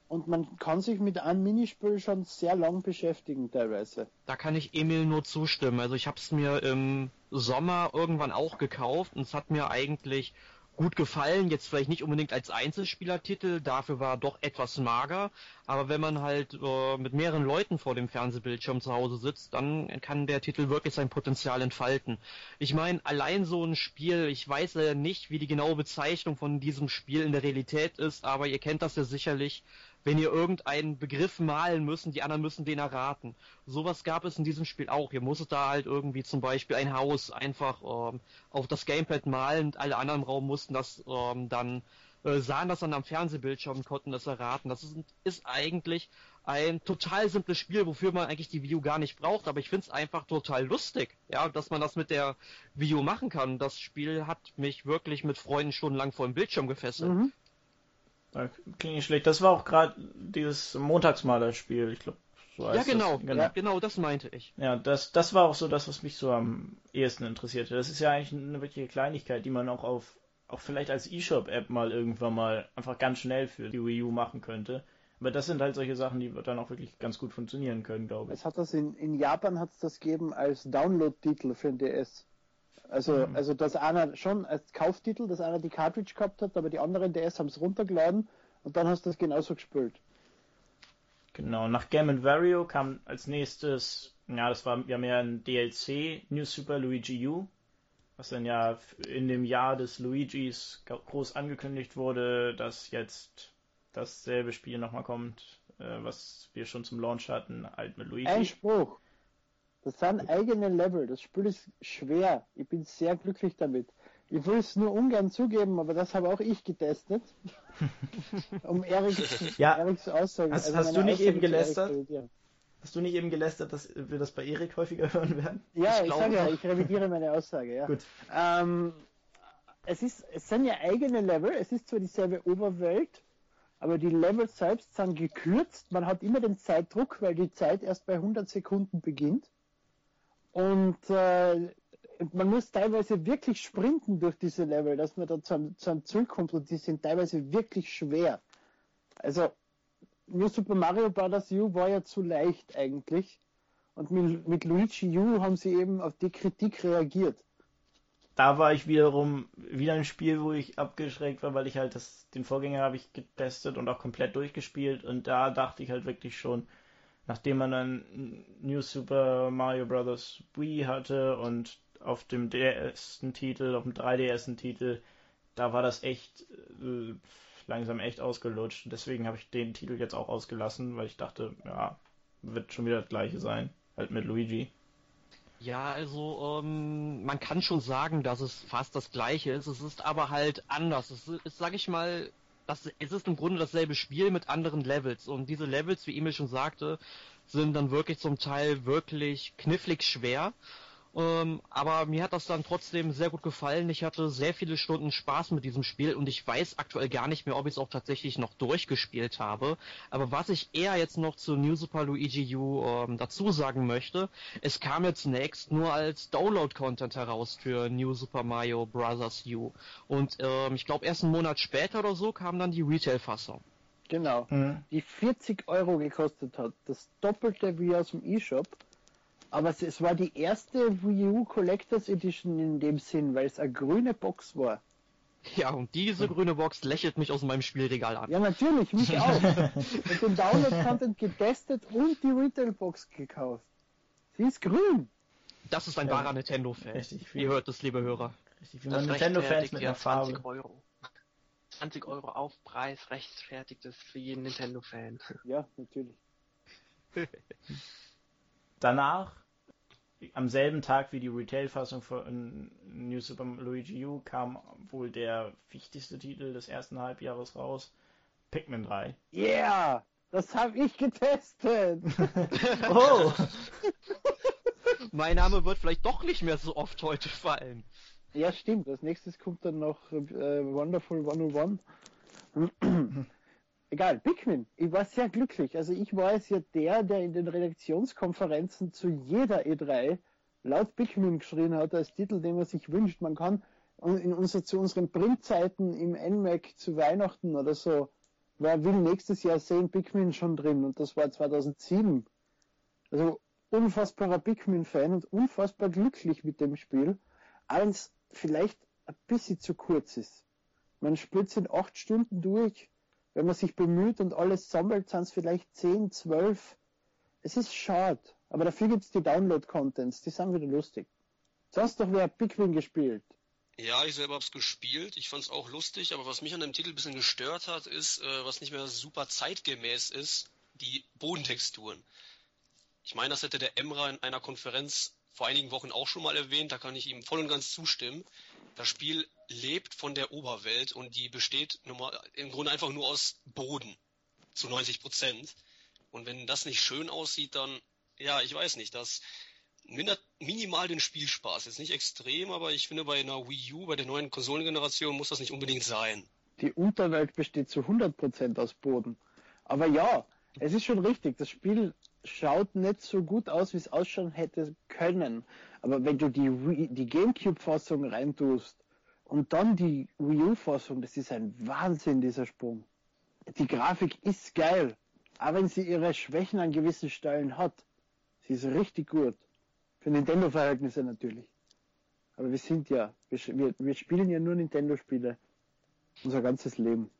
und man kann sich mit einem Minispiel schon sehr lang beschäftigen teilweise. Da kann ich Emil nur zustimmen. Also ich habe es mir im Sommer irgendwann auch gekauft und es hat mir eigentlich gut gefallen, jetzt vielleicht nicht unbedingt als Einzelspielertitel, dafür war er doch etwas mager, aber wenn man halt äh, mit mehreren Leuten vor dem Fernsehbildschirm zu Hause sitzt, dann kann der Titel wirklich sein Potenzial entfalten. Ich meine, allein so ein Spiel, ich weiß leider nicht, wie die genaue Bezeichnung von diesem Spiel in der Realität ist, aber ihr kennt das ja sicherlich, wenn ihr irgendeinen Begriff malen müssen, die anderen müssen den erraten. Sowas gab es in diesem Spiel auch. Ihr musstet da halt irgendwie zum Beispiel ein Haus einfach ähm, auf das Gamepad malen und alle anderen im Raum mussten das ähm, dann äh, sahen das dann am Fernsehbildschirm und konnten das erraten. Das ist, ist eigentlich ein total simples Spiel, wofür man eigentlich die U gar nicht braucht, aber ich finde es einfach total lustig, ja, dass man das mit der U machen kann. Das Spiel hat mich wirklich mit Freunden stundenlang vor dem Bildschirm gefesselt. Mhm. Klingt nicht schlecht. Das war auch gerade dieses Montagsmaler-Spiel, ich glaube. So ja, genau, das. genau. Ja, genau, das meinte ich. Ja, das, das war auch so das, was mich so am ehesten interessierte. Das ist ja eigentlich eine wirkliche Kleinigkeit, die man auch auf, auch vielleicht als E-Shop-App mal irgendwann mal einfach ganz schnell für die Wii U machen könnte. Aber das sind halt solche Sachen, die dann auch wirklich ganz gut funktionieren können, glaube ich. Es hat das in, in Japan hat es das gegeben als Download-Titel für den DS. Also, mhm. also dass einer schon als Kauftitel, dass einer die Cartridge gehabt hat, aber die anderen DS haben es runtergeladen und dann hast du das genauso gespielt. Genau, nach Game Vario kam als nächstes, ja, das war ja mehr ein DLC, New Super Luigi U, was dann ja in dem Jahr des Luigis groß angekündigt wurde, dass jetzt dasselbe Spiel nochmal kommt, äh, was wir schon zum Launch hatten, halt mit Luigi. Ein Spruch. Das sind eigene Level. Das Spiel ist schwer. Ich bin sehr glücklich damit. Ich will es nur ungern zugeben, aber das habe auch ich getestet. um Eriks, ja. Eriks Aussage. Hast, also hast du nicht Aussage eben gelästert? Hast du nicht eben gelästert, dass wir das bei Erik häufiger hören werden? Ja, ich, ich sage ja, ich revidiere meine Aussage, ja. Gut. Ähm, es, ist, es sind ja eigene Level, es ist zwar dieselbe Oberwelt, aber die Level selbst sind gekürzt. Man hat immer den Zeitdruck, weil die Zeit erst bei 100 Sekunden beginnt. Und äh, man muss teilweise wirklich sprinten durch diese Level, dass man da zu einem, zu einem Ziel kommt und die sind teilweise wirklich schwer. Also New Super Mario Bros. U war ja zu leicht eigentlich. Und mit, mit Luigi U haben sie eben auf die Kritik reagiert. Da war ich wiederum wieder ein Spiel, wo ich abgeschreckt war, weil ich halt das, den Vorgänger habe ich getestet und auch komplett durchgespielt und da dachte ich halt wirklich schon, nachdem man dann New Super Mario Bros. Wii hatte und auf dem DS-Titel, auf dem 3DS-Titel, da war das echt äh, langsam echt ausgelutscht. Deswegen habe ich den Titel jetzt auch ausgelassen, weil ich dachte, ja, wird schon wieder das gleiche sein, halt mit Luigi. Ja, also ähm, man kann schon sagen, dass es fast das gleiche ist. Es ist aber halt anders. Es ist, sag ich mal, das, es ist im Grunde dasselbe Spiel mit anderen Levels. Und diese Levels, wie Emil schon sagte, sind dann wirklich zum Teil wirklich knifflig schwer. Ähm, aber mir hat das dann trotzdem sehr gut gefallen. Ich hatte sehr viele Stunden Spaß mit diesem Spiel und ich weiß aktuell gar nicht mehr, ob ich es auch tatsächlich noch durchgespielt habe. Aber was ich eher jetzt noch zu New Super Luigi U ähm, dazu sagen möchte, es kam jetzt zunächst nur als Download-Content heraus für New Super Mario Bros. U. Und ähm, ich glaube erst einen Monat später oder so kam dann die Retail-Fassung. Genau, mhm. die 40 Euro gekostet hat. Das doppelte wie aus dem E-Shop. Aber es, es, war die erste Wii U Collectors Edition in dem Sinn, weil es eine grüne Box war. Ja, und diese grüne Box lächelt mich aus meinem Spielregal an. Ja, natürlich, mich auch. und den Download-Content getestet und die Retail-Box gekauft. Sie ist grün. Das ist ein ja. wahrer Nintendo-Fan. Richtig. Ihr hört es, liebe Hörer. Richtig, wie man Nintendo-Fans mit einer Farbe. 20 Euro. 20 Euro Aufpreis rechtfertigt es für jeden Nintendo-Fan. Ja, natürlich. Danach am selben Tag wie die Retail-Fassung von New Super Luigi U kam wohl der wichtigste Titel des ersten Halbjahres raus. Pikmin 3. Yeah! Das habe ich getestet! oh! mein Name wird vielleicht doch nicht mehr so oft heute fallen. Ja, stimmt. Als nächstes kommt dann noch äh, Wonderful 101. Egal, Pikmin. Ich war sehr glücklich. Also ich war es ja der, der in den Redaktionskonferenzen zu jeder E3 laut Pikmin geschrien hat als Titel, den man sich wünscht. Man kann in unser, zu unseren Printzeiten im NMAC zu Weihnachten oder so, wer will nächstes Jahr sehen Pikmin schon drin und das war 2007. Also unfassbarer Pikmin-Fan und unfassbar glücklich mit dem Spiel. Allerdings vielleicht ein bisschen zu kurz ist. Man spielt es in acht Stunden durch wenn man sich bemüht und alles sammelt, sind es vielleicht 10, 12. Es ist schade, aber dafür gibt es die Download-Contents, die sind wieder lustig. Sonst doch wer Pikmin gespielt. Ja, ich selber hab's gespielt. Ich fand's auch lustig, aber was mich an dem Titel ein bisschen gestört hat, ist, äh, was nicht mehr super zeitgemäß ist, die Bodentexturen. Ich meine, das hätte der Emra in einer Konferenz vor einigen Wochen auch schon mal erwähnt, da kann ich ihm voll und ganz zustimmen. Das Spiel lebt von der Oberwelt und die besteht im Grunde einfach nur aus Boden zu 90 Prozent. Und wenn das nicht schön aussieht, dann, ja, ich weiß nicht, das mindert minimal den Spielspaß. Jetzt nicht extrem, aber ich finde bei einer Wii U, bei der neuen Konsolengeneration muss das nicht unbedingt sein. Die Unterwelt besteht zu 100 Prozent aus Boden. Aber ja, es ist schon richtig. Das Spiel schaut nicht so gut aus, wie es ausschauen hätte können. Aber wenn du die, die GameCube-Fassung reintust und dann die Wii U-Fassung, das ist ein Wahnsinn, dieser Sprung. Die Grafik ist geil, auch wenn sie ihre Schwächen an gewissen Stellen hat. Sie ist richtig gut. Für Nintendo-Verhältnisse natürlich. Aber wir sind ja, wir, wir, wir spielen ja nur Nintendo-Spiele. Unser ganzes Leben.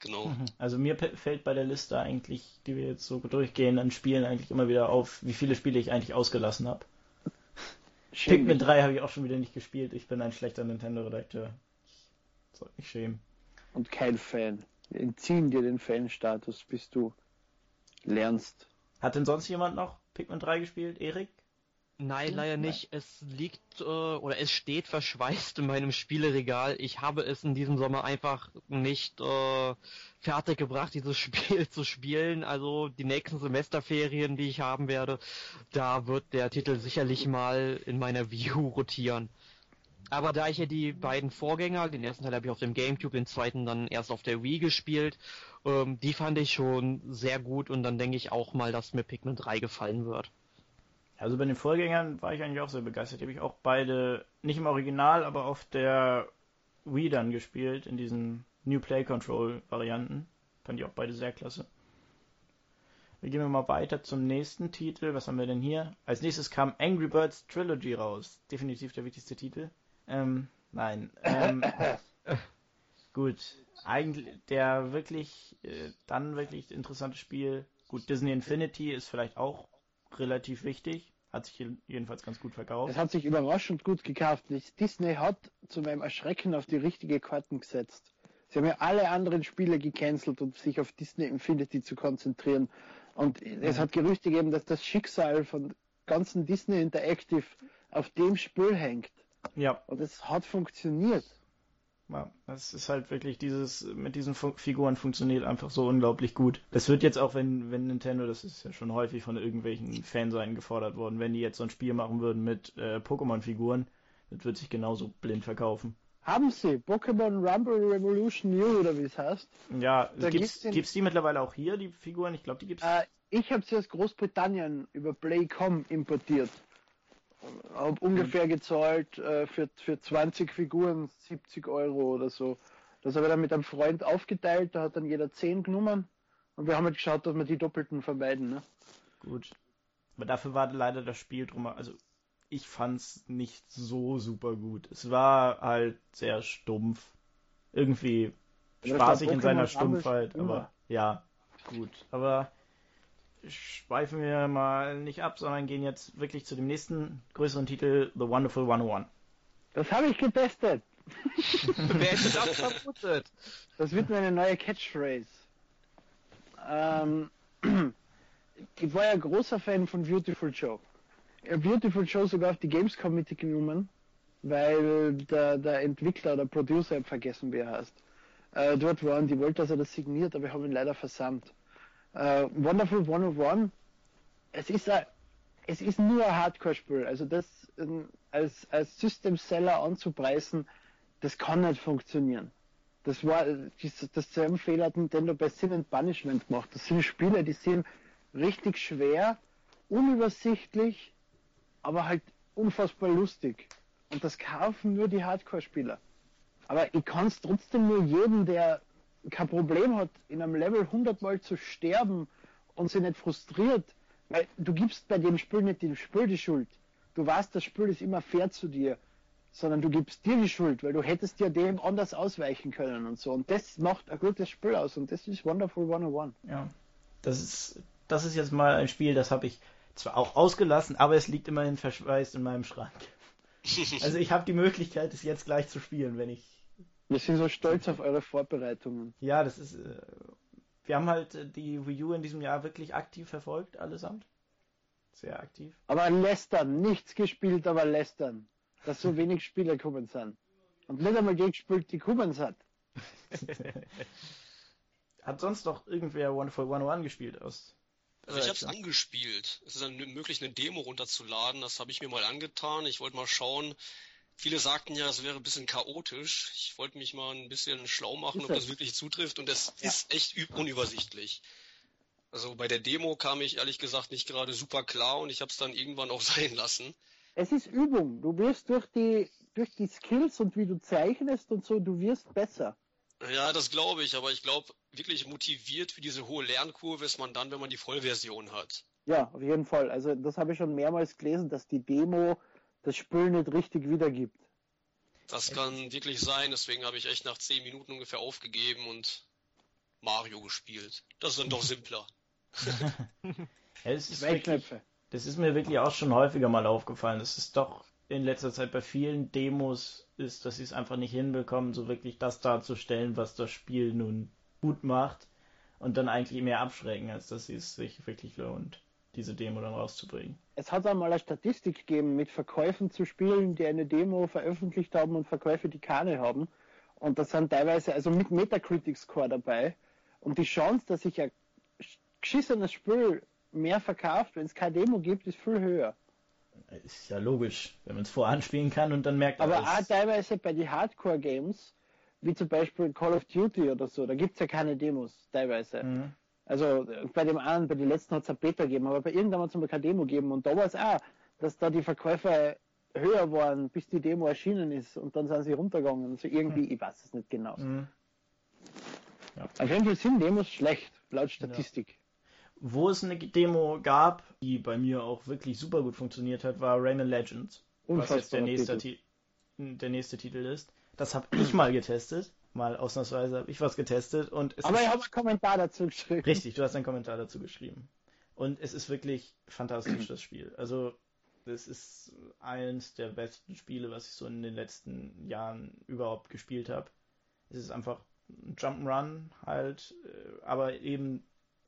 Genau. Mhm. Also mir fällt bei der Liste eigentlich, die wir jetzt so durchgehen, an Spielen eigentlich immer wieder auf, wie viele Spiele ich eigentlich ausgelassen habe. Pikmin 3 habe ich auch schon wieder nicht gespielt. Ich bin ein schlechter Nintendo-Redakteur. Ich sollte mich schämen. Und kein Fan. Wir entziehen dir den Fan-Status, bis du lernst. Hat denn sonst jemand noch Pikmin 3 gespielt? Erik? Nein, leider nicht. Es liegt äh, oder es steht verschweißt in meinem Spieleregal. Ich habe es in diesem Sommer einfach nicht äh, fertig gebracht, dieses Spiel zu spielen. Also die nächsten Semesterferien, die ich haben werde, da wird der Titel sicherlich mal in meiner View rotieren. Aber da ich ja die beiden Vorgänger, den ersten Teil habe ich auf dem Gamecube, den zweiten dann erst auf der Wii gespielt, ähm, die fand ich schon sehr gut und dann denke ich auch mal, dass mir Pikmin 3 gefallen wird. Also bei den Vorgängern war ich eigentlich auch sehr begeistert. Die habe ich auch beide, nicht im Original, aber auf der Wii dann gespielt, in diesen New Play Control Varianten. Fand ich auch beide sehr klasse. Wir gehen mal weiter zum nächsten Titel. Was haben wir denn hier? Als nächstes kam Angry Birds Trilogy raus. Definitiv der wichtigste Titel. Ähm, nein. Ähm, gut. Eigentlich der wirklich, äh, dann wirklich interessante Spiel. Gut, Disney Infinity ist vielleicht auch relativ wichtig. Hat sich jedenfalls ganz gut verkauft. Es hat sich überraschend gut gekauft. Disney hat zu meinem Erschrecken auf die richtige Karten gesetzt. Sie haben ja alle anderen Spiele gecancelt, um sich auf Disney Infinity zu konzentrieren. Und es hat Gerüchte gegeben, dass das Schicksal von ganzen Disney Interactive auf dem Spiel hängt. Ja. Und es hat funktioniert. Ja, das ist halt wirklich dieses, mit diesen Figuren funktioniert einfach so unglaublich gut. Das wird jetzt auch, wenn, wenn Nintendo, das ist ja schon häufig von irgendwelchen Fanseiten gefordert worden, wenn die jetzt so ein Spiel machen würden mit äh, Pokémon-Figuren, das wird sich genauso blind verkaufen. Haben sie Pokémon Rumble Revolution New oder wie es heißt? Ja, da gibt's, gibt's, gibt's die mittlerweile auch hier, die Figuren? Ich glaube, die gibt's. Äh, ich habe sie aus Großbritannien über Playcom importiert habe ungefähr gezahlt äh, für, für 20 Figuren 70 Euro oder so. Das habe ich dann mit einem Freund aufgeteilt, da hat dann jeder 10 genommen und wir haben halt geschaut, dass wir die Doppelten vermeiden. Ne? Gut. Aber dafür war leider das Spiel drum, also ich fand's nicht so super gut. Es war halt sehr stumpf. Irgendwie spaßig in seiner Stumpfheit, aber ja, gut. Aber schweifen wir mal nicht ab, sondern gehen jetzt wirklich zu dem nächsten größeren Titel, The Wonderful 101. Das habe ich getestet. Wer hätte das vermutet? Das wird meine neue Catchphrase. Ähm, ich war ja großer Fan von Beautiful Joe. Beautiful Joe sogar auf die Gamescom mitgenommen, weil der, der Entwickler oder Producer, ich vergessen, wie er heißt, äh, dort waren. Die wollte, dass er das signiert, aber ich habe ihn leider versandt. Äh, Wonderful 101, es ist ein, es ist nur ein Hardcore-Spiel. Also das ähm, als, als System-Seller anzupreisen, das kann nicht funktionieren. Das war das, dasselbe Fehler hat Nintendo bei Sin and Punishment gemacht. Das sind Spiele, die sind richtig schwer, unübersichtlich, aber halt unfassbar lustig. Und das kaufen nur die Hardcore-Spieler. Aber ich kann es trotzdem nur jedem, der kein Problem hat, in einem Level 100 Mal zu sterben und sich nicht frustriert, weil du gibst bei dem Spiel nicht dem Spiel die Schuld. Du weißt, das Spiel ist immer fair zu dir, sondern du gibst dir die Schuld, weil du hättest ja dem anders ausweichen können und so. Und das macht ein gutes Spiel aus und das ist Wonderful 101. Ja, das ist, das ist jetzt mal ein Spiel, das habe ich zwar auch ausgelassen, aber es liegt immerhin verschweißt in meinem Schrank. Also ich habe die Möglichkeit, es jetzt gleich zu spielen, wenn ich. Wir sind so stolz auf eure Vorbereitungen. Ja, das ist. Äh, wir haben halt äh, die Wii U in diesem Jahr wirklich aktiv verfolgt, allesamt. Sehr aktiv. Aber lästern, nichts gespielt, aber lästern. Dass so wenig Spiele gekommen sind. Und nicht einmal gespielt, die gekommen sind. Hat sonst noch irgendwer Wonderful 101 gespielt aus also ich habe es angespielt. Es ist dann möglich, eine Demo runterzuladen. Das habe ich mir mal angetan. Ich wollte mal schauen. Viele sagten ja, es wäre ein bisschen chaotisch. Ich wollte mich mal ein bisschen schlau machen, ob das wirklich zutrifft. Und es ja. ist echt unübersichtlich. Also bei der Demo kam ich ehrlich gesagt nicht gerade super klar und ich habe es dann irgendwann auch sein lassen. Es ist Übung. Du wirst durch die, durch die Skills und wie du zeichnest und so, du wirst besser. Ja, das glaube ich, aber ich glaube, wirklich motiviert für diese hohe Lernkurve ist man dann, wenn man die Vollversion hat. Ja, auf jeden Fall. Also das habe ich schon mehrmals gelesen, dass die Demo das Spiel nicht richtig wiedergibt. Das kann wirklich sein, deswegen habe ich echt nach 10 Minuten ungefähr aufgegeben und Mario gespielt. Das ist dann doch simpler. das, ist wirklich, das ist mir wirklich auch schon häufiger mal aufgefallen. Das ist doch in letzter Zeit bei vielen Demos ist, dass sie es einfach nicht hinbekommen, so wirklich das darzustellen, was das Spiel nun gut macht und dann eigentlich mehr abschrecken, als dass es sich wirklich lohnt, diese Demo dann rauszubringen. Es hat einmal eine Statistik gegeben mit Verkäufen zu Spielen, die eine Demo veröffentlicht haben und Verkäufe, die keine haben. Und das sind teilweise, also mit Metacritic Score dabei. Und die Chance, dass sich ein geschissenes Spiel mehr verkauft, wenn es keine Demo gibt, ist viel höher. Ist ja logisch, wenn man es voranspielen kann und dann merkt Aber auch teilweise bei den Hardcore-Games, wie zum Beispiel Call of Duty oder so, da gibt es ja keine Demos, teilweise. Mhm. Also bei dem einen, bei den letzten hat es ein Beta gegeben, aber bei irgendwann hat es mal keine Demo gegeben und da war es auch, dass da die Verkäufer höher waren, bis die Demo erschienen ist und dann sind sie runtergegangen. Also irgendwie, mhm. ich weiß es nicht genau. Mhm. Ja. Auf jeden Fall sind Demos schlecht, laut Statistik. Ja. Wo es eine Demo gab, die bei mir auch wirklich super gut funktioniert hat, war Rayman Legends. Was jetzt der nächste, Titel. der nächste Titel ist. Das habe ich mal getestet. Mal ausnahmsweise habe ich was getestet. und Aber ich habe einen Kommentar dazu geschrieben. Richtig, du hast einen Kommentar dazu geschrieben. Und es ist wirklich fantastisch, das Spiel. Also, es ist eines der besten Spiele, was ich so in den letzten Jahren überhaupt gespielt habe. Es ist einfach ein Jump'n'Run halt, äh, aber eben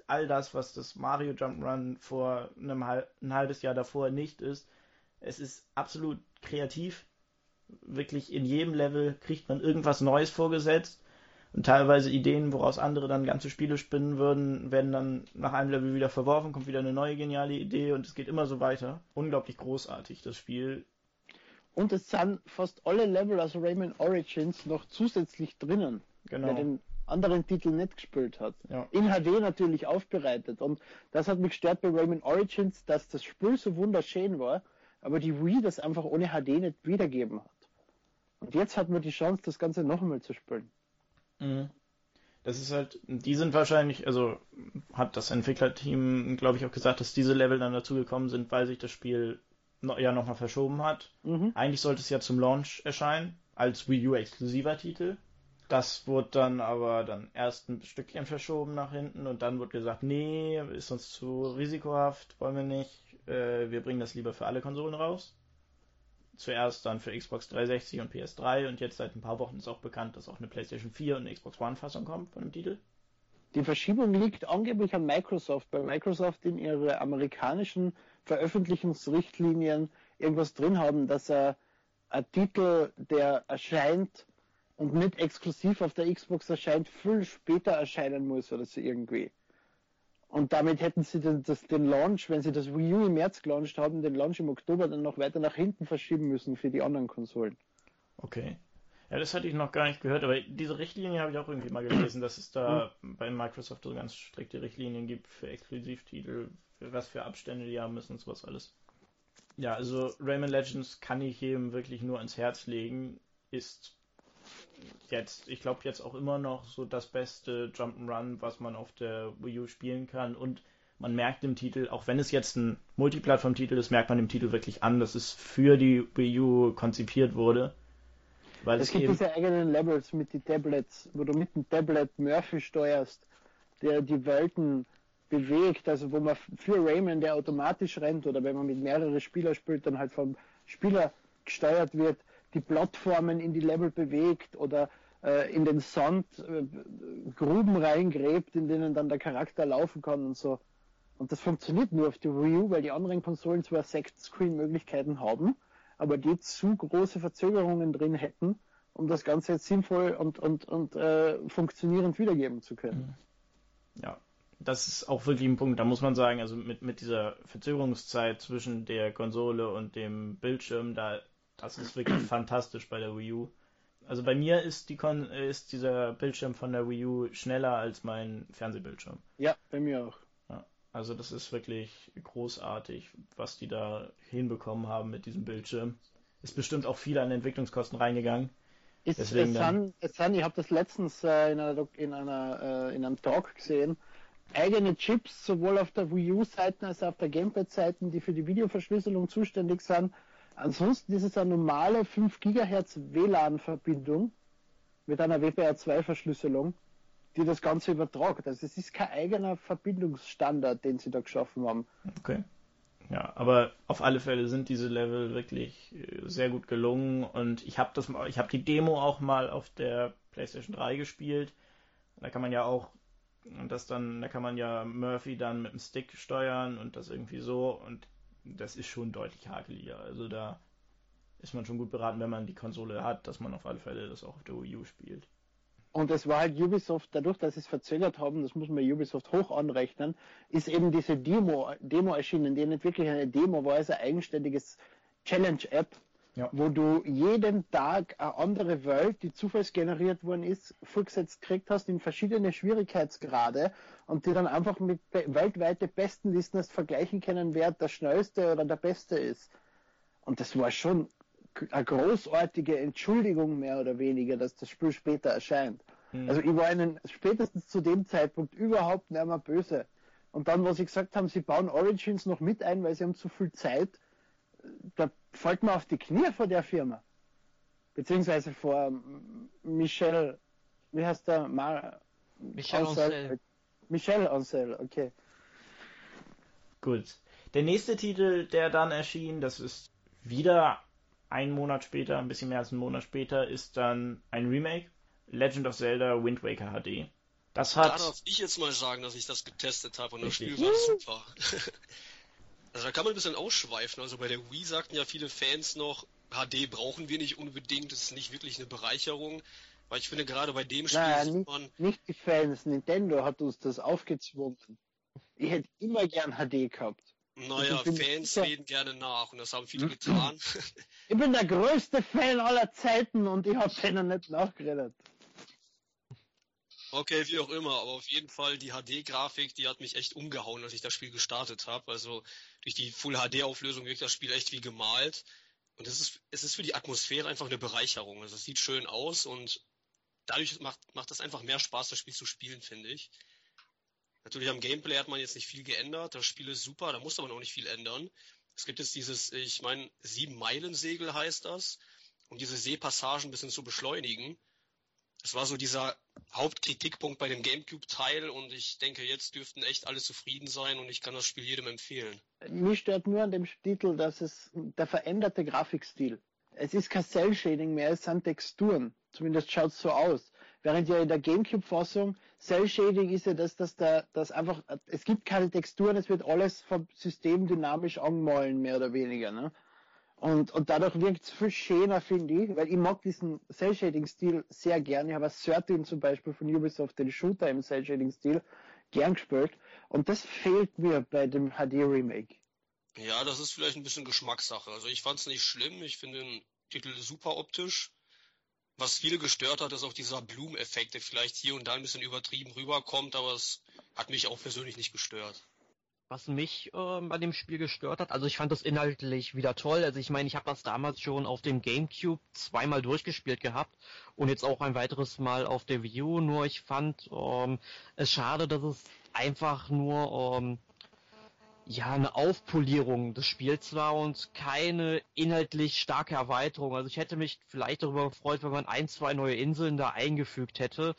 all das, was das Mario Jump'n'Run vor einem ein halbes Jahr davor nicht ist. Es ist absolut kreativ. Wirklich in jedem Level kriegt man irgendwas Neues vorgesetzt. Und teilweise Ideen, woraus andere dann ganze Spiele spinnen würden, werden dann nach einem Level wieder verworfen, kommt wieder eine neue geniale Idee und es geht immer so weiter. Unglaublich großartig, das Spiel. Und es sind fast alle Level aus Rayman Origins noch zusätzlich drinnen. Genau. Bei den anderen Titel nicht gespielt hat. Ja. In HD natürlich aufbereitet. Und das hat mich gestört bei Rayman Origins, dass das Spiel so wunderschön war, aber die Wii das einfach ohne HD nicht wiedergeben hat. Und jetzt hat man die Chance, das Ganze noch einmal zu spielen. Mhm. Das ist halt, die sind wahrscheinlich, also hat das Entwicklerteam, glaube ich, auch gesagt, dass diese Level dann dazugekommen sind, weil sich das Spiel no, ja nochmal verschoben hat. Mhm. Eigentlich sollte es ja zum Launch erscheinen, als Wii U exklusiver Titel. Das wurde dann aber dann erst ein Stückchen verschoben nach hinten und dann wurde gesagt, nee, ist uns zu risikohaft, wollen wir nicht. Äh, wir bringen das lieber für alle Konsolen raus. Zuerst dann für Xbox 360 und PS3 und jetzt seit ein paar Wochen ist auch bekannt, dass auch eine PlayStation 4 und eine Xbox One Fassung kommt von dem Titel. Die Verschiebung liegt angeblich an Microsoft, weil Microsoft in ihre amerikanischen Veröffentlichungsrichtlinien irgendwas drin haben, dass er ein Titel, der erscheint und nicht exklusiv auf der Xbox erscheint, viel später erscheinen muss oder so irgendwie. Und damit hätten sie den, das, den Launch, wenn sie das Wii U im März gelauncht haben, den Launch im Oktober dann noch weiter nach hinten verschieben müssen für die anderen Konsolen. Okay. Ja, das hatte ich noch gar nicht gehört, aber diese Richtlinie habe ich auch irgendwie mal gelesen, dass es da bei Microsoft so ganz strikte Richtlinien gibt für Exklusivtitel, für was für Abstände die haben müssen und sowas alles. Ja, also Rayman Legends kann ich jedem wirklich nur ans Herz legen. Ist jetzt, ich glaube jetzt auch immer noch so das beste Jump'n'Run, was man auf der Wii U spielen kann. Und man merkt im Titel, auch wenn es jetzt ein Multiplattform-Titel ist, merkt man dem Titel wirklich an, dass es für die Wii U konzipiert wurde. Weil es, es gibt diese eigenen Levels mit den Tablets, wo du mit dem Tablet Murphy steuerst, der die Welten bewegt, also wo man für Rayman, der automatisch rennt, oder wenn man mit mehreren Spielern spielt, dann halt vom Spieler gesteuert wird, die Plattformen in die Level bewegt oder äh, in den Sand äh, Gruben reingräbt, in denen dann der Charakter laufen kann und so. Und das funktioniert nur auf der Wii U, weil die anderen Konsolen zwar Sect-Screen-Möglichkeiten haben, aber die zu große Verzögerungen drin hätten, um das Ganze jetzt sinnvoll und, und, und äh, funktionierend wiedergeben zu können. Ja, das ist auch wirklich ein Punkt, da muss man sagen, also mit, mit dieser Verzögerungszeit zwischen der Konsole und dem Bildschirm, da, das ist wirklich fantastisch bei der Wii U. Also bei mir ist, die Kon ist dieser Bildschirm von der Wii U schneller als mein Fernsehbildschirm. Ja, bei mir auch. Ja, also das ist wirklich großartig, was die da hinbekommen haben mit diesem Bildschirm. Ist bestimmt auch viel an Entwicklungskosten reingegangen. Ist, Deswegen es, dann... es ich habe das letztens äh, in, einer, in, einer, äh, in einem Talk gesehen, eigene Chips, sowohl auf der Wii U-Seite als auch auf der Gamepad-Seite, die für die Videoverschlüsselung zuständig sind. Ansonsten ist es eine normale 5 GHz WLAN-Verbindung mit einer WPR2-Verschlüsselung, die das Ganze übertragt. Also es ist kein eigener Verbindungsstandard, den sie da geschaffen haben. Okay. Ja, aber auf alle Fälle sind diese Level wirklich äh, sehr gut gelungen und ich habe das ich habe die Demo auch mal auf der PlayStation 3 gespielt. Da kann man ja auch und das dann, da kann man ja Murphy dann mit dem Stick steuern und das irgendwie so. Und das ist schon deutlich hakeliger. Also da ist man schon gut beraten, wenn man die Konsole hat, dass man auf alle Fälle das auch auf der Wii U spielt. Und es war halt Ubisoft, dadurch, dass sie es verzögert haben, das muss man Ubisoft hoch anrechnen, ist eben diese Demo, Demo erschienen, die nicht wirklich eine Demo war, es ein eigenständiges Challenge-App, ja. wo du jeden Tag eine andere Welt, die zufallsgeneriert worden ist, vorgesetzt gekriegt hast in verschiedene Schwierigkeitsgrade und die dann einfach mit weltweite Bestenlisten erst vergleichen können, wer der schnellste oder der beste ist. Und das war schon eine großartige Entschuldigung mehr oder weniger, dass das Spiel später erscheint. Mhm. Also ich war ihnen spätestens zu dem Zeitpunkt überhaupt nicht mehr böse. Und dann, was sie gesagt haben, sie bauen Origins noch mit ein, weil sie haben zu viel Zeit, da fällt man auf die Knie vor der Firma. Beziehungsweise vor Michel, wie heißt der? Mar Michel Ancel. Michel Ancel, okay. Gut. Der nächste Titel, der dann erschien, das ist wieder ein Monat später, ein bisschen mehr als ein Monat später, ist dann ein Remake. Legend of Zelda Wind Waker HD. Das hat. Da darf ich jetzt mal sagen, dass ich das getestet habe und das Spiel war super. Also da kann man ein bisschen ausschweifen. Also bei der Wii sagten ja viele Fans noch, HD brauchen wir nicht unbedingt, das ist nicht wirklich eine Bereicherung. Weil ich finde, gerade bei dem Spiel naja, nicht, man... nicht die Fans, Nintendo hat uns das aufgezwungen. Ich hätte immer gern HD gehabt. Naja, Fans sicher... reden gerne nach und das haben viele getan. ich bin der größte Fan aller Zeiten und ich habe denen nicht nachgeredet. Okay, wie auch immer, aber auf jeden Fall die HD-Grafik, die hat mich echt umgehauen, als ich das Spiel gestartet habe. Also durch die Full HD-Auflösung wirkt das Spiel echt wie gemalt. Und es ist, es ist für die Atmosphäre einfach eine Bereicherung. Also es sieht schön aus und dadurch macht, macht das einfach mehr Spaß, das Spiel zu spielen, finde ich. Natürlich am Gameplay hat man jetzt nicht viel geändert. Das Spiel ist super, da muss man auch nicht viel ändern. Es gibt jetzt dieses, ich meine, Sieben-Meilen-Segel heißt das, um diese Seepassagen ein bisschen zu beschleunigen. Das war so dieser Hauptkritikpunkt bei dem GameCube-Teil und ich denke, jetzt dürften echt alle zufrieden sein und ich kann das Spiel jedem empfehlen. Mich stört nur an dem Titel, dass es der veränderte Grafikstil. Es ist kein Cell-Shading mehr, es sind Texturen. Zumindest schaut es so aus. während ja in der GameCube-Fassung Cell Shading ist ja das, dass da, dass einfach, es gibt keine Texturen, es wird alles vom System dynamisch angemahlen, mehr oder weniger, ne? Und, und dadurch wirkt es viel schöner, finde ich, weil ich mag diesen Cell-Shading-Stil sehr gern. Ich habe 13 zum Beispiel von Ubisoft, den Shooter im Cell-Shading-Stil, gern gespielt. Und das fehlt mir bei dem HD-Remake. Ja, das ist vielleicht ein bisschen Geschmackssache. Also ich fand es nicht schlimm. Ich finde den Titel super optisch. Was viele gestört hat, ist auch dieser Bloom-Effekt, der vielleicht hier und da ein bisschen übertrieben rüberkommt, aber es hat mich auch persönlich nicht gestört. Was mich ähm, bei dem Spiel gestört hat, also ich fand das inhaltlich wieder toll. Also ich meine, ich habe das damals schon auf dem GameCube zweimal durchgespielt gehabt und jetzt auch ein weiteres Mal auf der Wii U. Nur ich fand ähm, es schade, dass es einfach nur ähm, ja eine Aufpolierung des Spiels war und keine inhaltlich starke Erweiterung. Also ich hätte mich vielleicht darüber gefreut, wenn man ein, zwei neue Inseln da eingefügt hätte,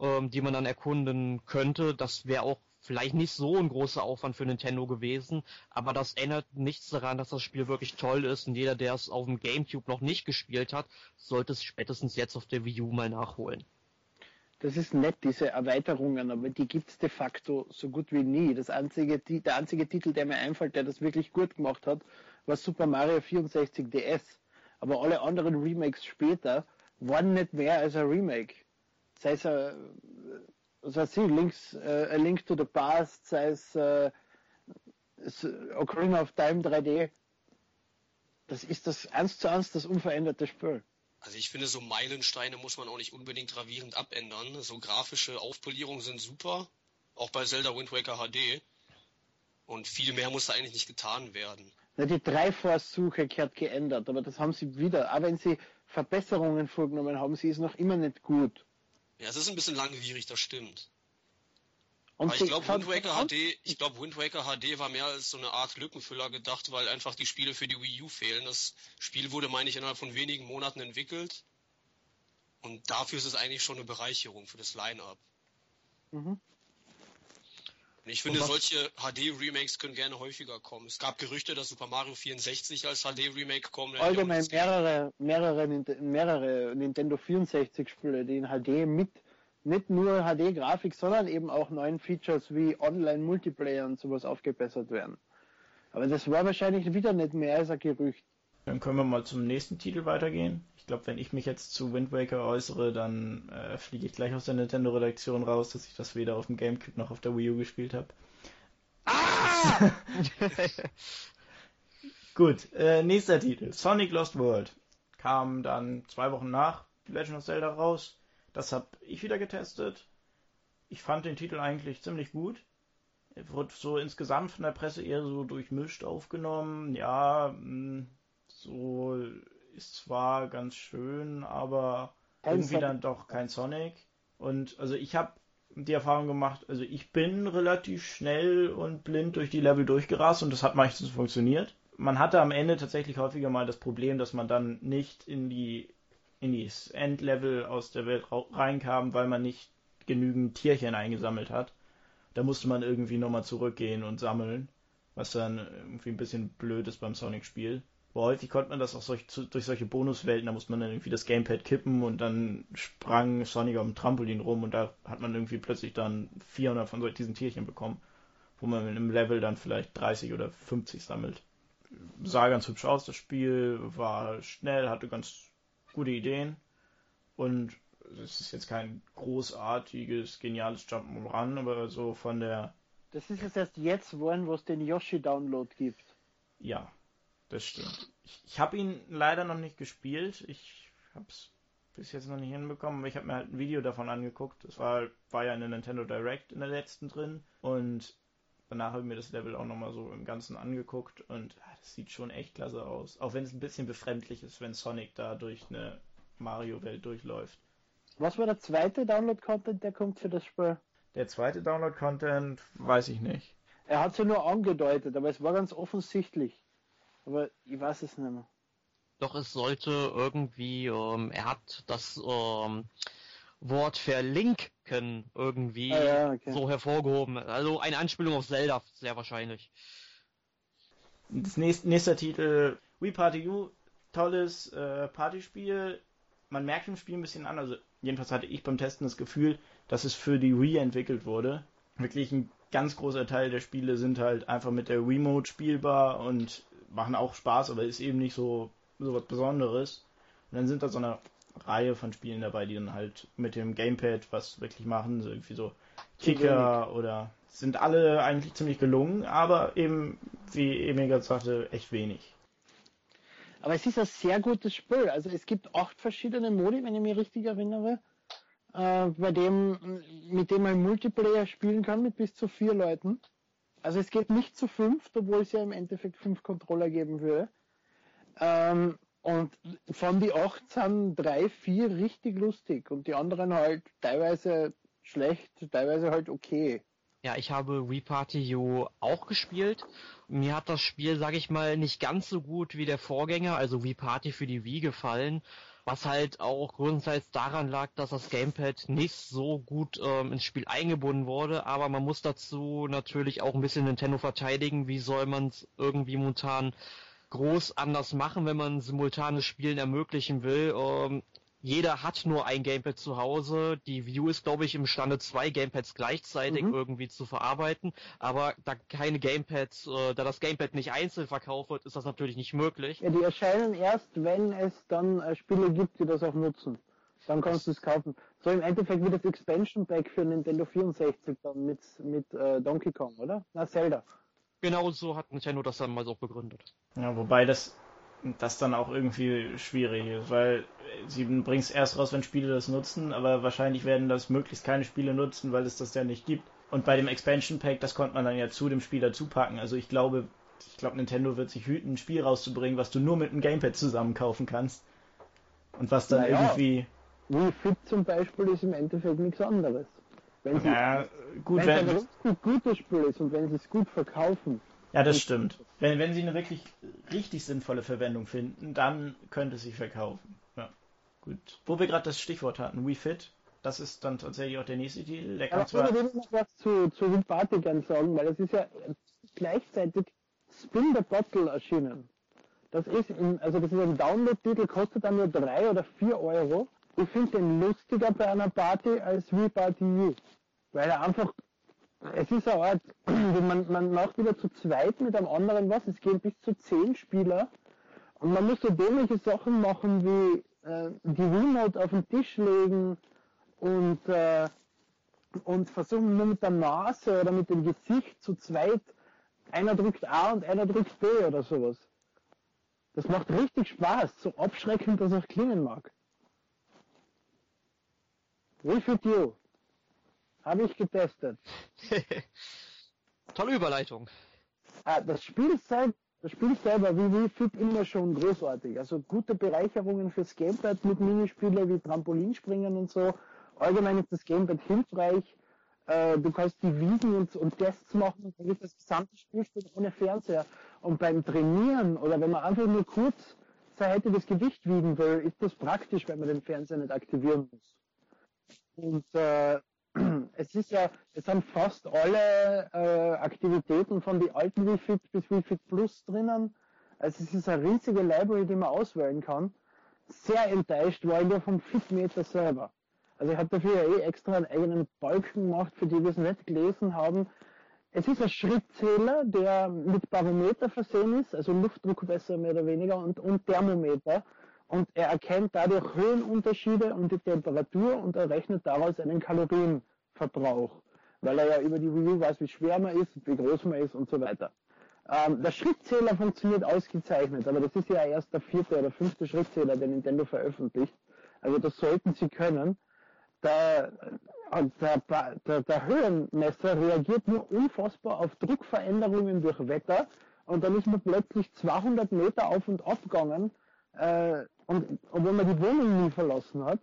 ähm, die man dann erkunden könnte. Das wäre auch vielleicht nicht so ein großer Aufwand für Nintendo gewesen, aber das ändert nichts daran, dass das Spiel wirklich toll ist und jeder, der es auf dem Gamecube noch nicht gespielt hat, sollte es spätestens jetzt auf der Wii U mal nachholen. Das ist nett, diese Erweiterungen, aber die gibt's de facto so gut wie nie. Das einzige, der einzige Titel, der mir einfällt, der das wirklich gut gemacht hat, war Super Mario 64 DS. Aber alle anderen Remakes später waren nicht mehr als ein Remake. Sei es ein was weiß ich, Links, äh, A Link to the Past, sei es äh, Ocarina of Time 3D. Das ist das eins zu eins das unveränderte Spiel. Also ich finde, so Meilensteine muss man auch nicht unbedingt gravierend abändern. So grafische Aufpolierungen sind super, auch bei Zelda Wind Waker HD. Und viel mehr muss da eigentlich nicht getan werden. Na, die Dreiforce-Suche gehört geändert, aber das haben sie wieder. Aber wenn sie Verbesserungen vorgenommen haben, sie ist noch immer nicht gut. Ja, es ist ein bisschen langwierig, das stimmt. Und Aber ich glaube, Wind Waker HD, ich glaube, Wind Waker HD war mehr als so eine Art Lückenfüller gedacht, weil einfach die Spiele für die Wii U fehlen. Das Spiel wurde, meine ich, innerhalb von wenigen Monaten entwickelt. Und dafür ist es eigentlich schon eine Bereicherung für das Line-Up. Mhm. Ich finde, solche HD-Remakes können gerne häufiger kommen. Es gab Gerüchte, dass Super Mario 64 als HD-Remake kommt. Allgemein mehrere, mehrere, mehrere Nintendo 64-Spiele, die in HD mit nicht nur HD-Grafik, sondern eben auch neuen Features wie Online-Multiplayer und sowas aufgebessert werden. Aber das war wahrscheinlich wieder nicht mehr als ein Gerücht. Dann können wir mal zum nächsten Titel weitergehen. Ich glaube, wenn ich mich jetzt zu Wind Waker äußere, dann äh, fliege ich gleich aus der Nintendo-Redaktion raus, dass ich das weder auf dem Gamecube noch auf der Wii U gespielt habe. Ah! Gut, äh, nächster Titel. Sonic Lost World. Kam dann zwei Wochen nach Legend of Zelda raus. Das habe ich wieder getestet. Ich fand den Titel eigentlich ziemlich gut. Er wurde so insgesamt von der Presse eher so durchmischt aufgenommen. Ja, mh, hm, so ist zwar ganz schön, aber kein irgendwie Sonic. dann doch kein Sonic. Und also ich habe die Erfahrung gemacht, also ich bin relativ schnell und blind durch die Level durchgerast und das hat meistens funktioniert. Man hatte am Ende tatsächlich häufiger mal das Problem, dass man dann nicht in die in die Endlevel aus der Welt reinkam, weil man nicht genügend Tierchen eingesammelt hat. Da musste man irgendwie nochmal zurückgehen und sammeln, was dann irgendwie ein bisschen blöd ist beim Sonic-Spiel. Aber häufig konnte man das auch solch, durch solche Bonuswelten, da musste man dann irgendwie das Gamepad kippen und dann sprang Sonic auf dem Trampolin rum und da hat man irgendwie plötzlich dann 400 von solchen diesen Tierchen bekommen, wo man in einem Level dann vielleicht 30 oder 50 sammelt. Sah ganz hübsch aus, das Spiel war schnell, hatte ganz gute Ideen und es ist jetzt kein großartiges, geniales Jump'n'Run, aber so von der... Das ist es erst jetzt geworden, wo es den Yoshi-Download gibt. Ja, das stimmt. Ich, ich habe ihn leider noch nicht gespielt. Ich habe es bis jetzt noch nicht hinbekommen, aber ich habe mir halt ein Video davon angeguckt. Das war, war ja in der Nintendo Direct in der letzten drin und danach habe ich mir das Level auch nochmal so im Ganzen angeguckt und ah, das sieht schon echt klasse aus. Auch wenn es ein bisschen befremdlich ist, wenn Sonic da durch eine Mario-Welt durchläuft. Was war der zweite Download-Content, der kommt für das Spiel? Der zweite Download-Content weiß ich nicht. Er hat es ja nur angedeutet, aber es war ganz offensichtlich. Aber ich weiß es nicht mehr. Doch es sollte irgendwie, ähm, er hat das ähm, Wort verlinken irgendwie ah, ja, okay. so hervorgehoben. Also eine Anspielung auf Zelda, sehr wahrscheinlich. Das nächste, nächster Titel, Wii Party U, tolles äh, Partyspiel. man merkt im Spiel ein bisschen an, also jedenfalls hatte ich beim Testen das Gefühl, dass es für die Wii entwickelt wurde. Wirklich ein ganz großer Teil der Spiele sind halt einfach mit der Remote spielbar und machen auch Spaß, aber ist eben nicht so, so was Besonderes. Und dann sind da so eine Reihe von Spielen dabei, die dann halt mit dem Gamepad was wirklich machen, so irgendwie so Kicker oder sind alle eigentlich ziemlich gelungen, aber eben, wie Emil gerade sagte, echt wenig. Aber es ist ein sehr gutes Spiel. Also es gibt acht verschiedene Modi, wenn ich mich richtig erinnere, äh, bei dem, mit dem man Multiplayer spielen kann mit bis zu vier Leuten. Also es geht nicht zu fünf, obwohl es ja im Endeffekt fünf Controller geben würde. Ähm, und von die acht sind drei, vier richtig lustig und die anderen halt teilweise schlecht, teilweise halt okay. Ja, ich habe Wii Party U auch gespielt. Mir hat das Spiel, sag ich mal, nicht ganz so gut wie der Vorgänger, also Wii Party für die Wii gefallen, was halt auch grundsätzlich daran lag, dass das Gamepad nicht so gut ähm, ins Spiel eingebunden wurde, aber man muss dazu natürlich auch ein bisschen Nintendo verteidigen, wie soll man es irgendwie momentan groß anders machen, wenn man simultanes Spielen ermöglichen will. Ähm, jeder hat nur ein Gamepad zu Hause. Die View ist, glaube ich, imstande, zwei Gamepads gleichzeitig mhm. irgendwie zu verarbeiten. Aber da keine Gamepads, äh, da das Gamepad nicht einzeln verkauft wird, ist das natürlich nicht möglich. Ja, die erscheinen erst, wenn es dann äh, Spiele gibt, die das auch nutzen. Dann kannst du es kaufen. So im Endeffekt wie das Expansion Pack für Nintendo 64 dann mit, mit äh, Donkey Kong, oder? Na, Zelda. Genau so hat Nintendo das dann mal so begründet. Ja, wobei das das dann auch irgendwie schwierig ist, weil sie bringen es erst raus, wenn Spiele das nutzen, aber wahrscheinlich werden das möglichst keine Spiele nutzen, weil es das ja nicht gibt. Und bei dem Expansion Pack, das konnte man dann ja zu dem Spiel dazu packen. Also ich glaube, ich glaube, Nintendo wird sich hüten, ein Spiel rauszubringen, was du nur mit einem Gamepad zusammen kaufen kannst. Und was dann naja, irgendwie. Wii Fit zum Beispiel ist im Endeffekt nichts anderes. Wenn sie, ja, gut, wenn es ein gutes Spiel ist und wenn sie es gut verkaufen, ja, das stimmt. Wenn, wenn sie eine wirklich richtig sinnvolle Verwendung finden, dann könnte sie verkaufen. Ja, gut. Wo wir gerade das Stichwort hatten, WeFit, das ist dann tatsächlich auch der nächste Titel. Der kann zwar... Ich würde noch was zu, zu gerne sagen, weil das ist ja gleichzeitig Spin the Bottle erschienen. Das ist, in, also das ist ein Download-Titel, kostet dann nur 3 oder 4 Euro. Ich finde den lustiger bei einer Party als Wii Party U. Weil er einfach es ist eine Art, man, man macht wieder zu zweit mit einem anderen was, es gehen bis zu zehn Spieler und man muss so dämliche Sachen machen wie äh, die Remote auf den Tisch legen und, äh, und versuchen nur mit der Nase oder mit dem Gesicht zu zweit, einer drückt A und einer drückt B oder sowas. Das macht richtig Spaß, so abschreckend das auch klingen mag. Refit you. Habe ich getestet. Tolle Überleitung. Ah, das Spiel selbst, das Spiel selber wie Wii Fit immer schon großartig. Also gute Bereicherungen fürs Gamepad mit Minispielen wie Trampolinspringen und so. Allgemein ist das Gamepad hilfreich. Äh, du kannst die Wiesen und, und Tests machen und dann ist das gesamte Spielspiel ohne Fernseher. Und beim Trainieren oder wenn man einfach nur kurz sein hättiges Gewicht wiegen will, ist das praktisch, wenn man den Fernseher nicht aktivieren muss. Und äh, es ist ja, es sind fast alle äh, Aktivitäten von die alten WeFit bis WeFit Plus drinnen. Also es ist eine riesige Library, die man auswählen kann. Sehr enttäuscht war ich nur vom Fitmeter selber. Also ich habe dafür ja eh extra einen eigenen Balken gemacht, für die wir es nicht gelesen haben. Es ist ein Schrittzähler, der mit Barometer versehen ist, also Luftdruckmesser mehr oder weniger und, und Thermometer und er erkennt dadurch Höhenunterschiede und die Temperatur und errechnet daraus einen Kalorienverbrauch, weil er ja über die Wii weiß, wie schwer man ist, wie groß man ist und so weiter. Ähm, der Schrittzähler funktioniert ausgezeichnet, aber das ist ja erst der vierte oder fünfte Schrittzähler, den Nintendo veröffentlicht. Also das sollten sie können. Der, der, der, der Höhenmesser reagiert nur unfassbar auf Druckveränderungen durch Wetter und dann ist man plötzlich 200 Meter auf und ab gegangen äh, und obwohl man die Wohnung nie verlassen hat.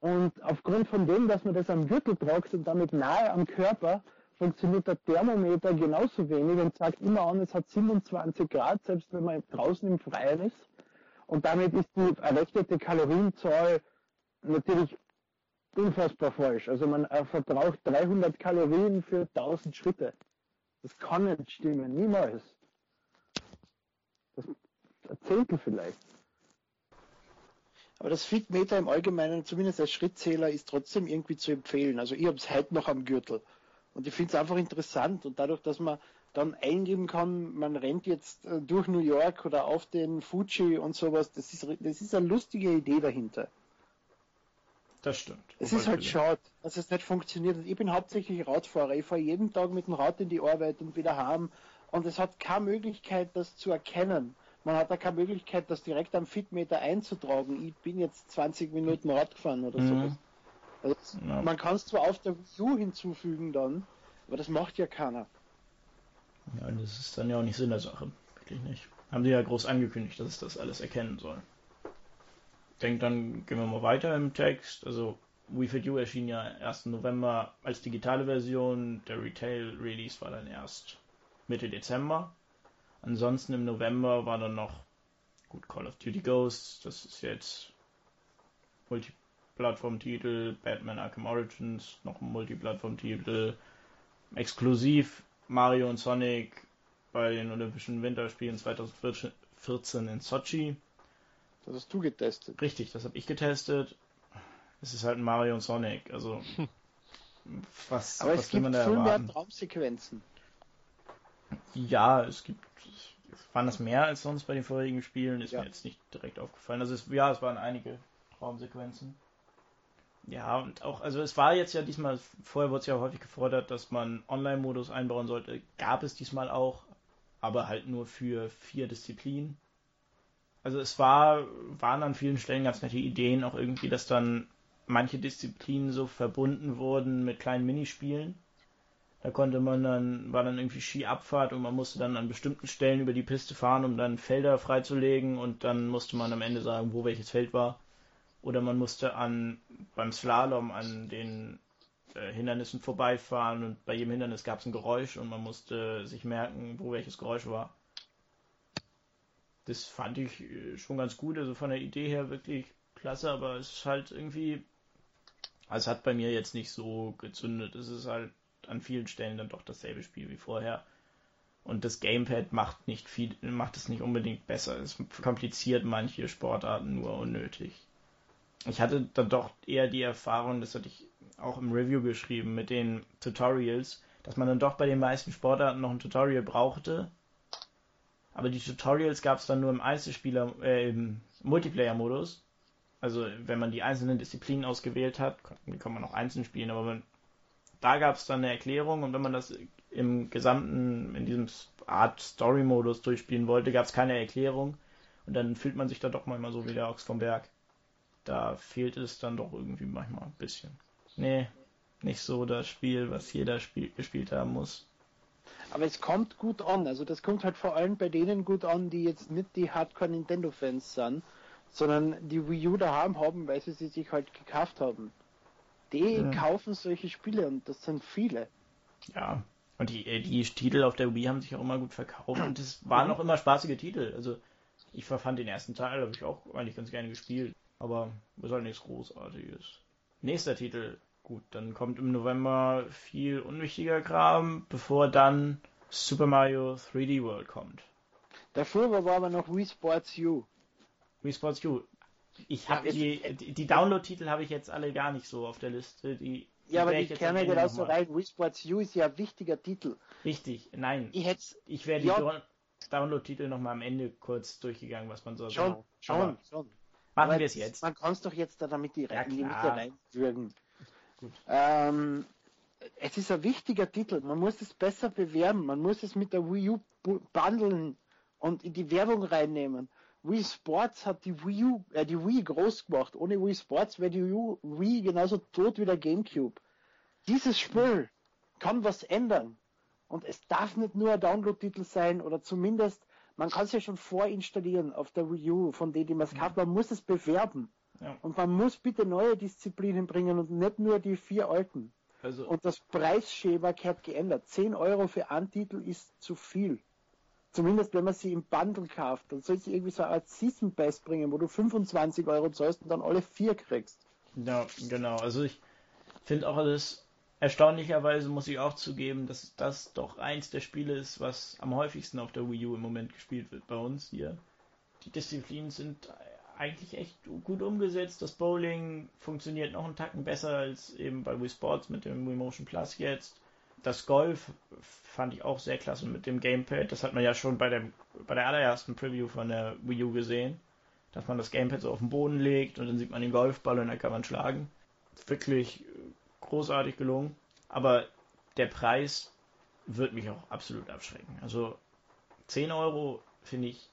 Und aufgrund von dem, dass man das am Gürtel tragt und damit nahe am Körper, funktioniert der Thermometer genauso wenig und sagt immer an, es hat 27 Grad, selbst wenn man draußen im Freien ist. Und damit ist die errechnete Kalorienzahl natürlich unfassbar falsch. Also man äh, verbraucht 300 Kalorien für 1000 Schritte. Das kann nicht stimmen, niemals. Das, ein Zehntel vielleicht. Aber das Fitmeter im Allgemeinen, zumindest als Schrittzähler, ist trotzdem irgendwie zu empfehlen. Also ich habe es heute noch am Gürtel. Und ich finde es einfach interessant. Und dadurch, dass man dann eingeben kann, man rennt jetzt äh, durch New York oder auf den Fuji und sowas, das ist, das ist eine lustige Idee dahinter. Das stimmt. Es ist halt schade, dass es nicht funktioniert. Ich bin hauptsächlich Radfahrer. Ich fahre jeden Tag mit dem Rad in die Arbeit und wieder heim. Und es hat keine Möglichkeit, das zu erkennen. Man hat da keine Möglichkeit, das direkt am Fitmeter einzutragen. Ich bin jetzt 20 Minuten Rad gefahren oder mhm. sowas. Also ja. Man kann es zwar auf der View hinzufügen dann, aber das macht ja keiner. Ja, das ist dann ja auch nicht Sinn der Sache. Wirklich nicht. Haben sie ja groß angekündigt, dass es das alles erkennen soll. Ich denke, dann gehen wir mal weiter im Text. Also, Wii Fit U erschien ja 1. November als digitale Version. Der Retail Release war dann erst Mitte Dezember. Ansonsten im November war dann noch gut Call of Duty Ghosts. Das ist jetzt Multiplattform-Titel. Batman Arkham Origins, noch ein Multiplattform-Titel. Exklusiv Mario und Sonic bei den Olympischen Winterspielen 2014 in Sochi. Das hast du getestet. Richtig, das habe ich getestet. Es ist halt ein Mario und Sonic, also was, Aber was es gibt viel mehr Traumsequenzen. Ja, es gibt waren das mehr als sonst bei den vorherigen Spielen, ist ja. mir jetzt nicht direkt aufgefallen. Also es, ja, es waren einige Traumsequenzen. Ja, und auch, also es war jetzt ja diesmal, vorher wurde es ja häufig gefordert, dass man Online-Modus einbauen sollte. Gab es diesmal auch, aber halt nur für vier Disziplinen. Also es war, waren an vielen Stellen ganz nette Ideen, auch irgendwie, dass dann manche Disziplinen so verbunden wurden mit kleinen Minispielen. Da konnte man dann, war dann irgendwie Skiabfahrt und man musste dann an bestimmten Stellen über die Piste fahren, um dann Felder freizulegen und dann musste man am Ende sagen, wo welches Feld war. Oder man musste an beim Slalom an den äh, Hindernissen vorbeifahren und bei jedem Hindernis gab es ein Geräusch und man musste sich merken, wo welches Geräusch war. Das fand ich äh, schon ganz gut, also von der Idee her wirklich klasse, aber es ist halt irgendwie, also es hat bei mir jetzt nicht so gezündet. Es ist halt an vielen Stellen dann doch dasselbe Spiel wie vorher. Und das Gamepad macht nicht viel, macht es nicht unbedingt besser. Es kompliziert manche Sportarten nur unnötig ich hatte dann doch eher die Erfahrung, das hatte ich auch im Review geschrieben, mit den Tutorials, dass man dann doch bei den meisten Sportarten noch ein Tutorial brauchte. Aber die Tutorials gab es dann nur im Einzelspieler, äh, im Multiplayer-Modus. Also wenn man die einzelnen Disziplinen ausgewählt hat, die kann man auch einzeln spielen, aber man, da gab es dann eine Erklärung und wenn man das im gesamten, in diesem Art Story-Modus durchspielen wollte, gab es keine Erklärung und dann fühlt man sich da doch manchmal so wie der Ochs vom Berg da fehlt es dann doch irgendwie manchmal ein bisschen. Nee, nicht so das Spiel, was jeder Spiel gespielt haben muss. Aber es kommt gut an. Also das kommt halt vor allem bei denen gut an, die jetzt nicht die Hardcore Nintendo Fans sind, sondern die Wii U daheim haben, weil sie sie sich halt gekauft haben. Die ja. kaufen solche Spiele und das sind viele. Ja, und die, äh, die Titel auf der Wii haben sich auch immer gut verkauft und es waren auch immer spaßige Titel. Also ich verfand den ersten Teil, habe ich auch eigentlich ganz gerne gespielt. Aber ist halt nichts Großartiges. Nächster Titel. Gut, dann kommt im November viel unwichtiger Kram, bevor dann Super Mario 3D World kommt. Davor war aber noch Wii Sports U. Wii Sports U. Ich habe ja, die, die Download-Titel habe ich jetzt alle gar nicht so auf der Liste. Die, ja, aber die kennen ja genauso rein. Wii Sports U ist ja ein wichtiger Titel. Richtig, nein. Ich, ich wäre ja, die Download-Titel nochmal am Ende kurz durchgegangen, was man so Schon, schon, schon. Machen wir es jetzt. Man kann es doch jetzt da damit die, ja, in die Mitte reinwürgen. Ähm, es ist ein wichtiger Titel. Man muss es besser bewerben. Man muss es mit der Wii U bundeln und in die Werbung reinnehmen. Wii Sports hat die Wii U, äh, die Wii groß gemacht. Ohne Wii Sports wäre die Wii genauso tot wie der GameCube. Dieses Spiel kann was ändern. Und es darf nicht nur ein Download-Titel sein oder zumindest man kann es ja schon vorinstallieren auf der Wii U, von denen die man es hat. Man muss es bewerben. Ja. Und man muss bitte neue Disziplinen bringen und nicht nur die vier alten. Also, und das Preisschema gehört geändert. 10 Euro für einen Titel ist zu viel. Zumindest wenn man sie im Bundle kauft. Dann soll sie irgendwie so als Season Pass bringen, wo du 25 Euro zahlst und dann alle vier kriegst. Ja, genau. Also ich finde auch das Erstaunlicherweise muss ich auch zugeben, dass das doch eins der Spiele ist, was am häufigsten auf der Wii U im Moment gespielt wird bei uns hier. Die Disziplinen sind eigentlich echt gut umgesetzt. Das Bowling funktioniert noch einen Tacken besser als eben bei Wii Sports mit dem Wii Motion Plus jetzt. Das Golf fand ich auch sehr klasse mit dem Gamepad. Das hat man ja schon bei der, bei der allerersten Preview von der Wii U gesehen. Dass man das Gamepad so auf den Boden legt und dann sieht man den Golfball und dann kann man schlagen. Wirklich großartig gelungen. Aber der Preis wird mich auch absolut abschrecken. Also 10 Euro finde ich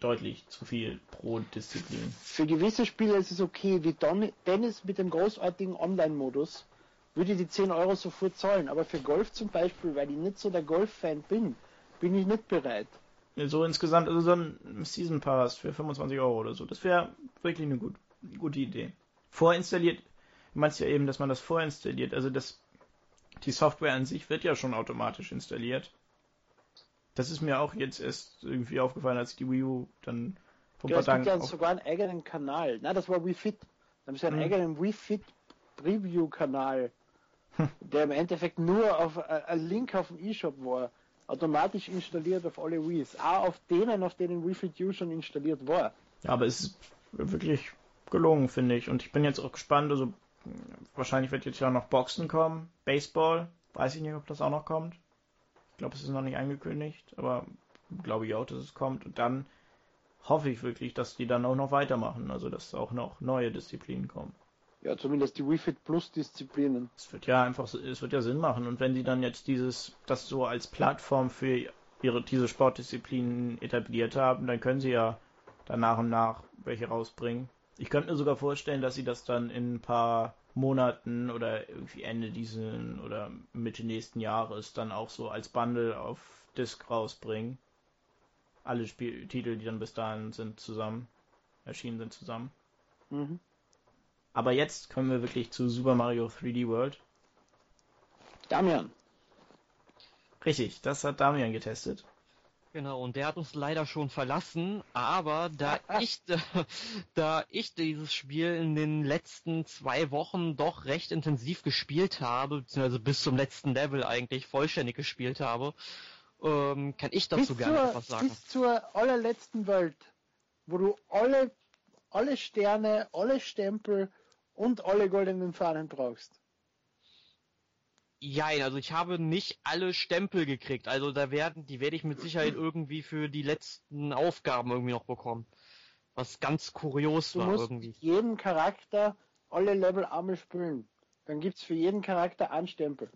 deutlich zu viel pro Disziplin. Für gewisse Spiele ist es okay, wie Don Dennis mit dem großartigen Online-Modus würde die 10 Euro sofort zahlen, aber für Golf zum Beispiel, weil ich nicht so der Golf-Fan bin, bin ich nicht bereit. So insgesamt, also so ein Season Pass für 25 Euro oder so, das wäre wirklich eine gut, gute Idee. Vorinstalliert, du meinst ja eben, dass man das vorinstalliert, also das, die Software an sich wird ja schon automatisch installiert. Das ist mir auch jetzt erst irgendwie aufgefallen, als ich die Wii U dann paar Tagen. Es gibt ja sogar einen eigenen Kanal. Na, das war Wii Fit. Da haben sie einen hm. eigenen Wii Fit Preview Kanal, hm. Der im Endeffekt nur auf äh, ein Link auf dem eShop war. Automatisch installiert auf alle Wii's. Auch auf denen, auf denen Wii Fit U schon installiert war. Ja, aber es ist wirklich gelungen, finde ich. Und ich bin jetzt auch gespannt. Also, wahrscheinlich wird jetzt ja noch Boxen kommen. Baseball. Weiß ich nicht, ob das auch noch kommt glaube, es ist noch nicht angekündigt, aber glaube ich auch, dass es kommt. Und dann hoffe ich wirklich, dass die dann auch noch weitermachen, also dass auch noch neue Disziplinen kommen. Ja, zumindest die Wii Fit Plus Disziplinen. Es wird ja einfach, es wird ja Sinn machen. Und wenn sie dann jetzt dieses, das so als Plattform für ihre, diese Sportdisziplinen etabliert haben, dann können sie ja dann nach und nach welche rausbringen. Ich könnte mir sogar vorstellen, dass sie das dann in ein paar Monaten oder irgendwie Ende diesen oder Mitte nächsten Jahres dann auch so als Bundle auf Disc rausbringen. Alle Spiel Titel, die dann bis dahin sind, zusammen erschienen sind zusammen. Mhm. Aber jetzt kommen wir wirklich zu Super Mario 3D World. Damian. Richtig, das hat Damian getestet. Genau, und der hat uns leider schon verlassen, aber da ich, da ich dieses Spiel in den letzten zwei Wochen doch recht intensiv gespielt habe, beziehungsweise bis zum letzten Level eigentlich vollständig gespielt habe, ähm, kann ich dazu bis gerne zur, etwas sagen. Bis zur allerletzten Welt, wo du alle, alle Sterne, alle Stempel und alle goldenen Fahnen brauchst. Jein, also ich habe nicht alle Stempel gekriegt. Also da werden, die werde ich mit Sicherheit irgendwie für die letzten Aufgaben irgendwie noch bekommen. Was ganz kurios du war musst irgendwie. jeden Charakter alle Level einmal spielen. Dann gibt's für jeden Charakter einen Stempel.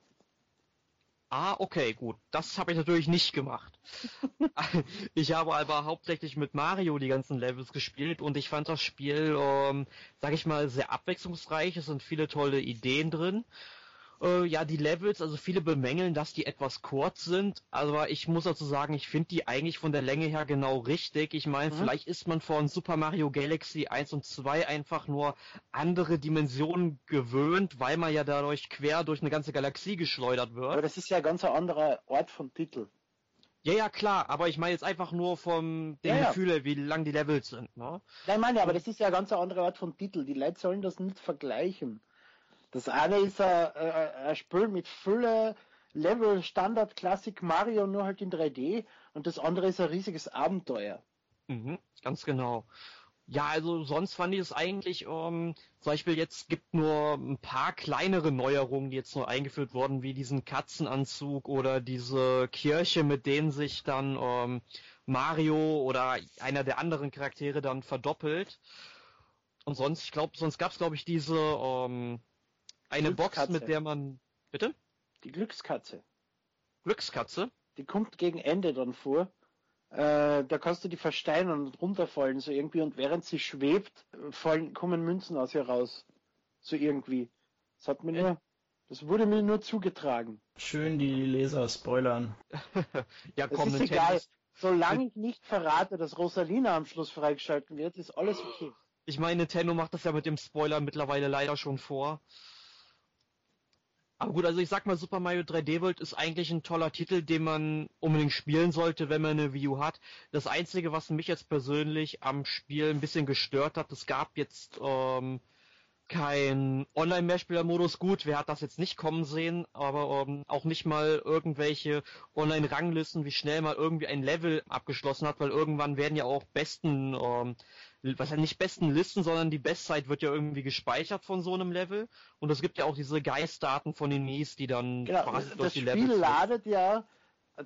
Ah, okay, gut. Das habe ich natürlich nicht gemacht. ich habe aber hauptsächlich mit Mario die ganzen Levels gespielt und ich fand das Spiel, ähm, sag ich mal, sehr abwechslungsreich. Es sind viele tolle Ideen drin. Äh, ja, die Levels, also viele bemängeln, dass die etwas kurz sind, aber ich muss dazu sagen, ich finde die eigentlich von der Länge her genau richtig. Ich meine, mhm. vielleicht ist man von Super Mario Galaxy 1 und 2 einfach nur andere Dimensionen gewöhnt, weil man ja dadurch quer durch eine ganze Galaxie geschleudert wird. Aber das ist ja ein ganz anderer Ort von Titel. Ja, ja, klar, aber ich meine jetzt einfach nur vom dem ja, Gefühl, ja. wie lang die Levels sind, ne? Nein, meine, aber das ist ja ein ganz anderer Ort von Titel. Die Leute sollen das nicht vergleichen. Das eine ist ein, ein Spiel mit Fülle, Level, Standard, Klassik, Mario, nur halt in 3D. Und das andere ist ein riesiges Abenteuer. Mhm, ganz genau. Ja, also sonst fand ich es eigentlich, ähm, zum Beispiel jetzt gibt nur ein paar kleinere Neuerungen, die jetzt nur eingeführt wurden, wie diesen Katzenanzug oder diese Kirche, mit denen sich dann ähm, Mario oder einer der anderen Charaktere dann verdoppelt. Und sonst, ich glaube, sonst gab es glaube ich diese ähm, eine Box, mit der man. Bitte? Die Glückskatze. Glückskatze? Die kommt gegen Ende dann vor. Äh, da kannst du die versteinern und runterfallen, so irgendwie. Und während sie schwebt, fallen, kommen Münzen aus ihr raus. So irgendwie. Das hat mir nur. Das wurde mir nur zugetragen. Schön die Leser spoilern. ja, das komm, ist egal. Solange ich nicht verrate, dass Rosalina am Schluss freigeschalten wird, ist alles okay. Ich meine, Nintendo macht das ja mit dem Spoiler mittlerweile leider schon vor. Aber gut, also ich sag mal, Super Mario 3D World ist eigentlich ein toller Titel, den man unbedingt spielen sollte, wenn man eine Wii U hat. Das Einzige, was mich jetzt persönlich am Spiel ein bisschen gestört hat, es gab jetzt ähm, kein Online-Mehrspieler-Modus. Gut, wer hat das jetzt nicht kommen sehen, aber ähm, auch nicht mal irgendwelche Online-Ranglisten, wie schnell man irgendwie ein Level abgeschlossen hat, weil irgendwann werden ja auch besten ähm, was ja nicht besten Listen, sondern die Bestzeit wird ja irgendwie gespeichert von so einem Level. Und es gibt ja auch diese Geistdaten von den Mies, die dann genau, quasi das, durch die Level. Das Spiel ladet ja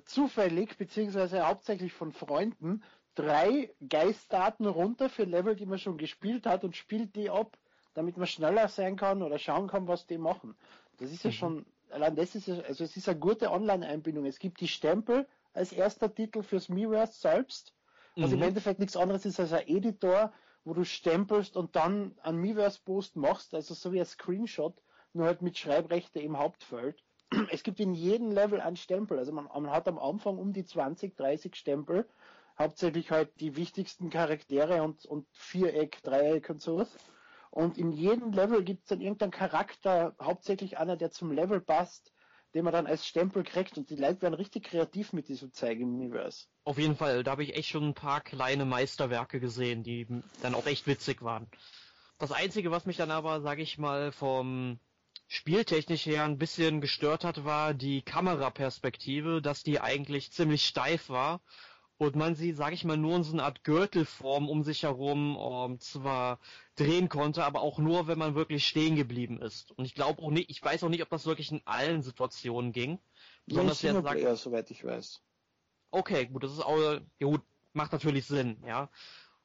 zufällig, beziehungsweise hauptsächlich von Freunden, drei Geistdaten runter für Level, die man schon gespielt hat und spielt die ab, damit man schneller sein kann oder schauen kann, was die machen. Das ist ja mhm. schon, allein das ist ja, also es ist eine gute Online-Einbindung. Es gibt die Stempel als erster Titel fürs Miiverse selbst, was mhm. im Endeffekt nichts anderes ist als ein Editor, wo du stempelst und dann einen Miiverse-Post machst, also so wie ein Screenshot, nur halt mit Schreibrechte im Hauptfeld. Es gibt in jedem Level einen Stempel, also man, man hat am Anfang um die 20, 30 Stempel, hauptsächlich halt die wichtigsten Charaktere und, und Viereck, Dreieck und sowas. Und in jedem Level gibt es dann irgendeinen Charakter, hauptsächlich einer, der zum Level passt, den man dann als Stempel kriegt und die Leute werden richtig kreativ mit diesem Zeug im Universe. Auf jeden Fall, da habe ich echt schon ein paar kleine Meisterwerke gesehen, die dann auch echt witzig waren. Das Einzige, was mich dann aber, sage ich mal, vom spieltechnisch her ein bisschen gestört hat, war die Kameraperspektive, dass die eigentlich ziemlich steif war und man sie, sage ich mal, nur in so eine Art Gürtelform um sich herum um, ähm, zwar drehen konnte, aber auch nur, wenn man wirklich stehen geblieben ist. Und ich glaube auch nicht, ich weiß auch nicht, ob das wirklich in allen Situationen ging. Besonders ja, sagt, eher, soweit ich weiß. Okay, gut, das ist auch, ja gut, macht natürlich Sinn, ja.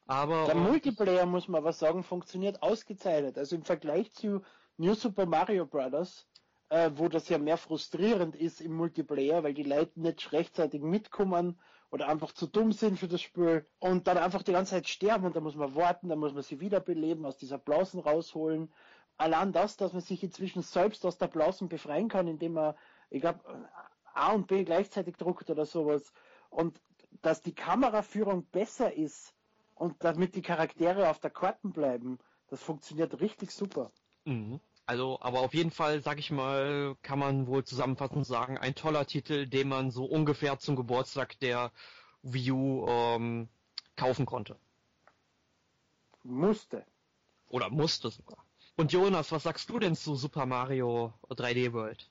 Aber der Multiplayer muss man was sagen, funktioniert ausgezeichnet. Also im Vergleich zu New Super Mario Bros., äh, wo das ja mehr frustrierend ist im Multiplayer, weil die Leute nicht rechtzeitig mitkommen oder einfach zu dumm sind für das Spiel und dann einfach die ganze Zeit sterben und da muss man warten, dann muss man sie wiederbeleben, aus dieser Blausen rausholen. Allein das, dass man sich inzwischen selbst aus der Blausen befreien kann, indem man, ich glaube, A und B gleichzeitig druckt oder sowas und dass die Kameraführung besser ist und damit die Charaktere auf der Karten bleiben, das funktioniert richtig super. Mhm. Also, aber auf jeden Fall, sag ich mal, kann man wohl zusammenfassend sagen, ein toller Titel, den man so ungefähr zum Geburtstag der Wii U ähm, kaufen konnte. Musste. Oder musste sogar. Und Jonas, was sagst du denn zu Super Mario 3D World?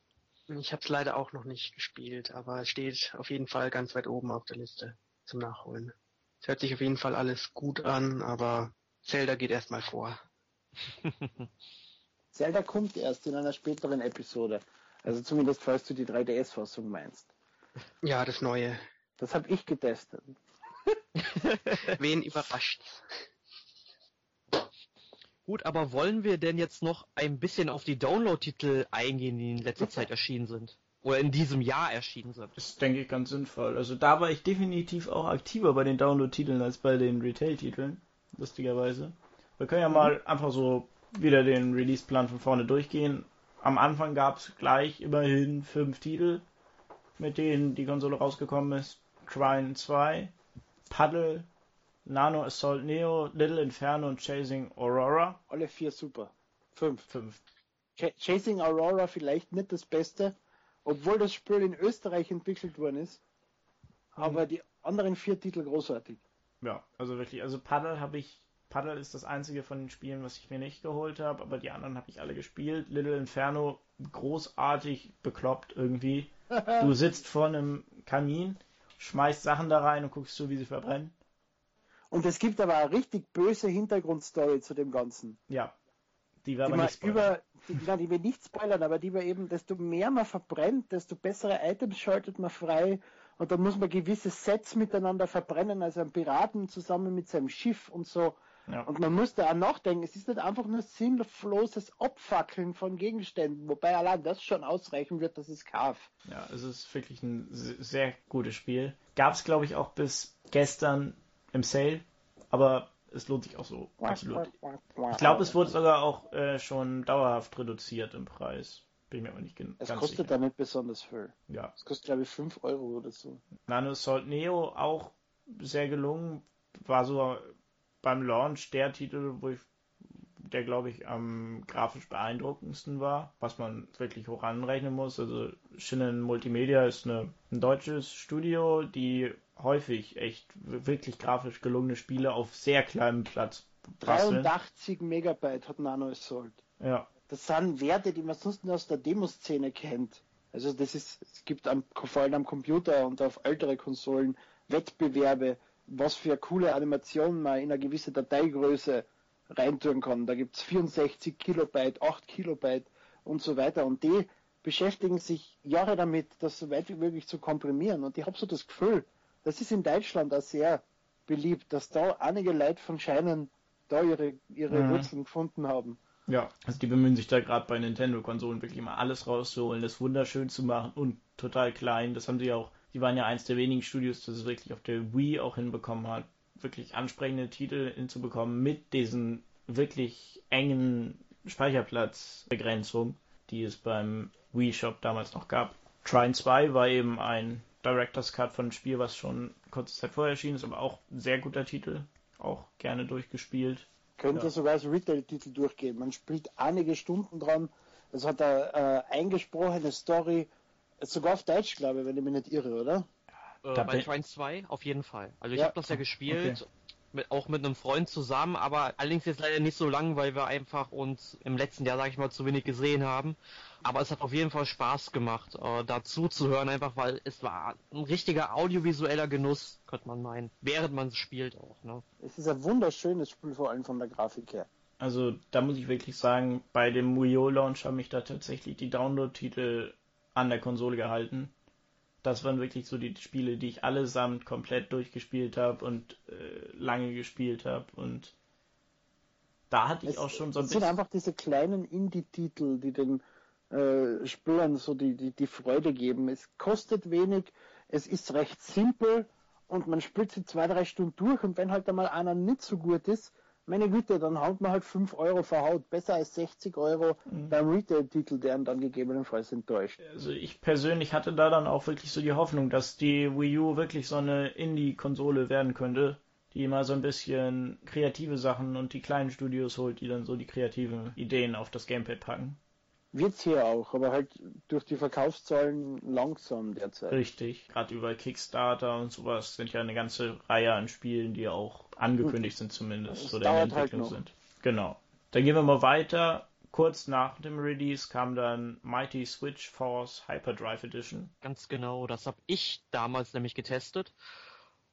Ich habe es leider auch noch nicht gespielt, aber es steht auf jeden Fall ganz weit oben auf der Liste zum Nachholen. Es hört sich auf jeden Fall alles gut an, aber Zelda geht erstmal vor. Zelda kommt erst in einer späteren Episode. Also zumindest falls du die 3DS-Fassung meinst. Ja, das neue. Das habe ich getestet. Wen überrascht? Gut, aber wollen wir denn jetzt noch ein bisschen auf die Download-Titel eingehen, die in letzter Zeit erschienen sind? Oder in diesem Jahr erschienen sind? Das ist, denke ich, ganz sinnvoll. Also da war ich definitiv auch aktiver bei den Download-Titeln als bei den Retail-Titeln. Lustigerweise. Wir können ja mhm. mal einfach so wieder den Release-Plan von vorne durchgehen. Am Anfang gab es gleich immerhin fünf Titel, mit denen die Konsole rausgekommen ist. Trine 2, Paddle, Nano Assault Neo, Little Inferno und Chasing Aurora. Alle vier super. Fünf. Fünf. Ch Chasing Aurora vielleicht nicht das Beste, obwohl das Spiel in Österreich entwickelt worden ist. Aber mhm. die anderen vier Titel großartig. Ja, also wirklich, also Paddle habe ich Paddle ist das einzige von den Spielen, was ich mir nicht geholt habe, aber die anderen habe ich alle gespielt. Little Inferno, großartig bekloppt irgendwie. Du sitzt vor einem Kamin, schmeißt Sachen da rein und guckst zu, wie sie verbrennen. Und es gibt aber eine richtig böse Hintergrundstory zu dem Ganzen. Ja. Die wir aber nicht spoilern. Über, die, die wir nicht spoilern, aber die wir eben, desto mehr man verbrennt, desto bessere Items schaltet man frei und dann muss man gewisse Sets miteinander verbrennen, also ein Piraten zusammen mit seinem Schiff und so. Ja. Und man muss da auch nachdenken, es ist nicht einfach nur sinnloses Abfackeln von Gegenständen, wobei allein das schon ausreichen wird, dass es kauft. Ja, es ist wirklich ein sehr gutes Spiel. Gab es, glaube ich, auch bis gestern im Sale, aber es lohnt sich auch so absolut. Ich glaube, es wurde sogar auch äh, schon dauerhaft reduziert im Preis. Bin mir aber nicht gen es kostet sicher. da nicht besonders viel. Ja. Es kostet, glaube ich, 5 Euro oder so. Nano Assault Neo auch sehr gelungen. War so beim Launch der Titel, wo ich, der glaube ich am grafisch beeindruckendsten war, was man wirklich hoch anrechnen muss. Also Shinnen Multimedia ist eine, ein deutsches Studio, die häufig echt wirklich grafisch gelungene Spiele auf sehr kleinem Platz 83 Megabyte hat Nano Assault. Ja. Das sind Werte, die man sonst nur aus der Demoszene kennt. Also das ist, es gibt am, vor allem am Computer und auf ältere Konsolen Wettbewerbe was für coole Animationen man in eine gewisse Dateigröße reintun kann. Da gibt's 64 Kilobyte, 8 Kilobyte und so weiter. Und die beschäftigen sich Jahre damit, das so weit wie möglich zu komprimieren. Und ich habe so das Gefühl, das ist in Deutschland auch sehr beliebt, dass da einige Leute von Scheinen da ihre, ihre mhm. Wurzeln gefunden haben. Ja, also die bemühen sich da gerade bei Nintendo-Konsolen wirklich mal alles rauszuholen, das wunderschön zu machen und total klein. Das haben sie auch, die waren ja eins der wenigen Studios, das es wirklich auf der Wii auch hinbekommen hat, wirklich ansprechende Titel hinzubekommen mit diesen wirklich engen Speicherplatzbegrenzungen, die es beim Wii Shop damals noch gab. Trine 2 war eben ein Director's Cut von einem Spiel, was schon kurze Zeit vorher erschienen ist, aber auch ein sehr guter Titel, auch gerne durchgespielt. Könnte ja. sogar als Retail-Titel durchgehen. Man spielt einige Stunden dran. Es hat eine äh, eingesprochene Story, sogar auf Deutsch, glaube ich, wenn ich mich nicht irre, oder? Äh, bei Trine 2 auf jeden Fall. Also ich ja. habe das ja gespielt, okay. mit, auch mit einem Freund zusammen, aber allerdings jetzt leider nicht so lang, weil wir einfach uns im letzten Jahr, sage ich mal, zu wenig gesehen haben. Aber es hat auf jeden Fall Spaß gemacht, äh, dazu zu hören, einfach weil es war ein richtiger audiovisueller Genuss, könnte man meinen, während man es spielt auch. Ne? Es ist ein wunderschönes Spiel, vor allem von der Grafik her. Also da muss ich wirklich sagen, bei dem Wii U Launch haben mich da tatsächlich die Download-Titel an der Konsole gehalten. Das waren wirklich so die Spiele, die ich allesamt komplett durchgespielt habe und äh, lange gespielt habe und da hatte ich es, auch schon so ein bisschen. Es sind einfach diese kleinen Indie-Titel, die den äh, Spielern so die, die, die Freude geben. Es kostet wenig, es ist recht simpel und man spielt sie zwei, drei Stunden durch und wenn halt einmal einer nicht so gut ist, meine Güte, dann haut man halt 5 Euro verhaut. Besser als 60 Euro mhm. beim Retail-Titel, der dann gegebenenfalls enttäuscht. Also ich persönlich hatte da dann auch wirklich so die Hoffnung, dass die Wii U wirklich so eine Indie-Konsole werden könnte, die immer so ein bisschen kreative Sachen und die kleinen Studios holt, die dann so die kreativen Ideen auf das Gamepad packen. Wird's hier auch, aber halt durch die Verkaufszahlen langsam derzeit. Richtig, gerade über Kickstarter und sowas sind ja eine ganze Reihe an Spielen, die auch angekündigt sind zumindest oder in der halt Entwicklung halt sind. Genau. Dann gehen wir mal weiter. Kurz nach dem Release kam dann Mighty Switch Force Hyperdrive Edition. Ganz genau, das habe ich damals nämlich getestet.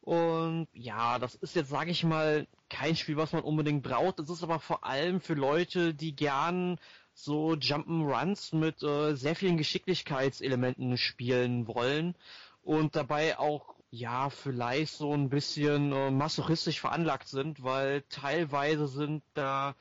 Und ja, das ist jetzt, sage ich mal, kein Spiel, was man unbedingt braucht. Es ist aber vor allem für Leute, die gern so Jump'n'Runs mit äh, sehr vielen Geschicklichkeitselementen spielen wollen und dabei auch ja vielleicht so ein bisschen äh, masochistisch veranlagt sind, weil teilweise sind da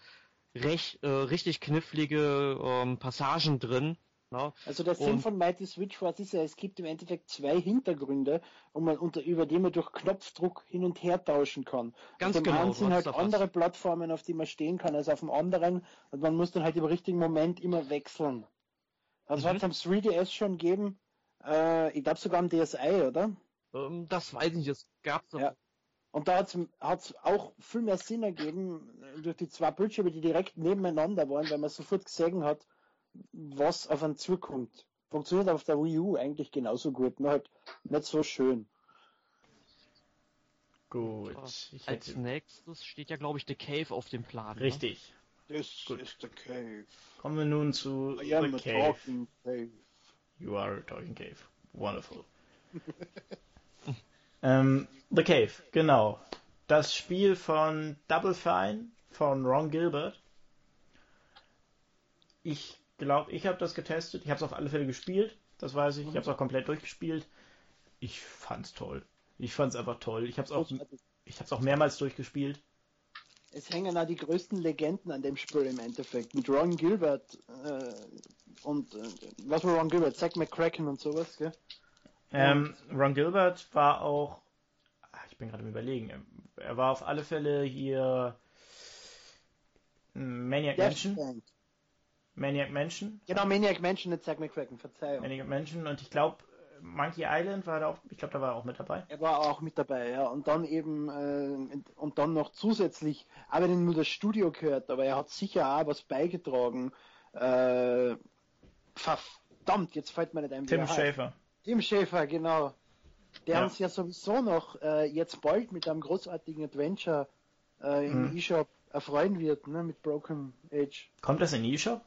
recht, äh, richtig knifflige ähm, Passagen drin, Genau. Also der Sinn von Mighty Switch Force ist ja, es gibt im Endeffekt zwei Hintergründe, um man unter, über die man durch Knopfdruck hin und her tauschen kann. Ganz dem genau. Sind halt andere was. Plattformen, auf die man stehen kann, als auf dem anderen. Und man muss dann halt im richtigen Moment immer wechseln. Das mhm. hat es am 3DS schon gegeben. Äh, ich glaube sogar am DSi, oder? Ähm, das weiß ich nicht, es gab es ja. Und da hat es auch viel mehr Sinn ergeben, durch die zwei Bildschirme, die direkt nebeneinander waren, weil man sofort gesehen hat, was auf einen zukommt. Funktioniert auf der Wii U eigentlich genauso gut, nur halt nicht so schön. Gut. Als nächstes steht ja, glaube ich, The Cave auf dem Plan. Ne? Richtig. Ne? This Gut. is the cave. Kommen wir nun zu I am The Cave. Talking cave. You are a talking cave. Wonderful. ähm, the Cave, genau. Das Spiel von Double Fine von Ron Gilbert. Ich glaube, ich habe das getestet. Ich habe es auf alle Fälle gespielt. Das weiß ich. Ich habe es auch komplett durchgespielt. Ich fand's toll. Ich fand's einfach toll. Ich habe es auch, ich habe es auch mehrmals durchgespielt. Es hängen da die größten Legenden an dem Spiel im Endeffekt. Mit Ron Gilbert äh, und äh, was war Ron Gilbert? Zack McCracken und sowas, gell? Ähm, Ron Gilbert war auch, ah, ich bin gerade im Überlegen, er war auf alle Fälle hier Maniac Mansion. Maniac Mansion. Genau, Maniac Mansion mit Zack McCracken, Verzeihung. Maniac Mansion und ich glaube, Monkey Island war da auch, ich glaube, da war er auch mit dabei. Er war auch mit dabei, ja. Und dann eben, äh, und dann noch zusätzlich, aber wenn nur das Studio gehört, aber er hat sicher auch was beigetragen. Äh, verdammt, jetzt fällt mir nicht ein. Tim Schäfer. Tim Schäfer, genau. Der ja. uns ja sowieso noch äh, jetzt bald mit einem großartigen Adventure äh, im hm. eShop erfreuen wird, ne, mit Broken Age. Kommt das in eShop?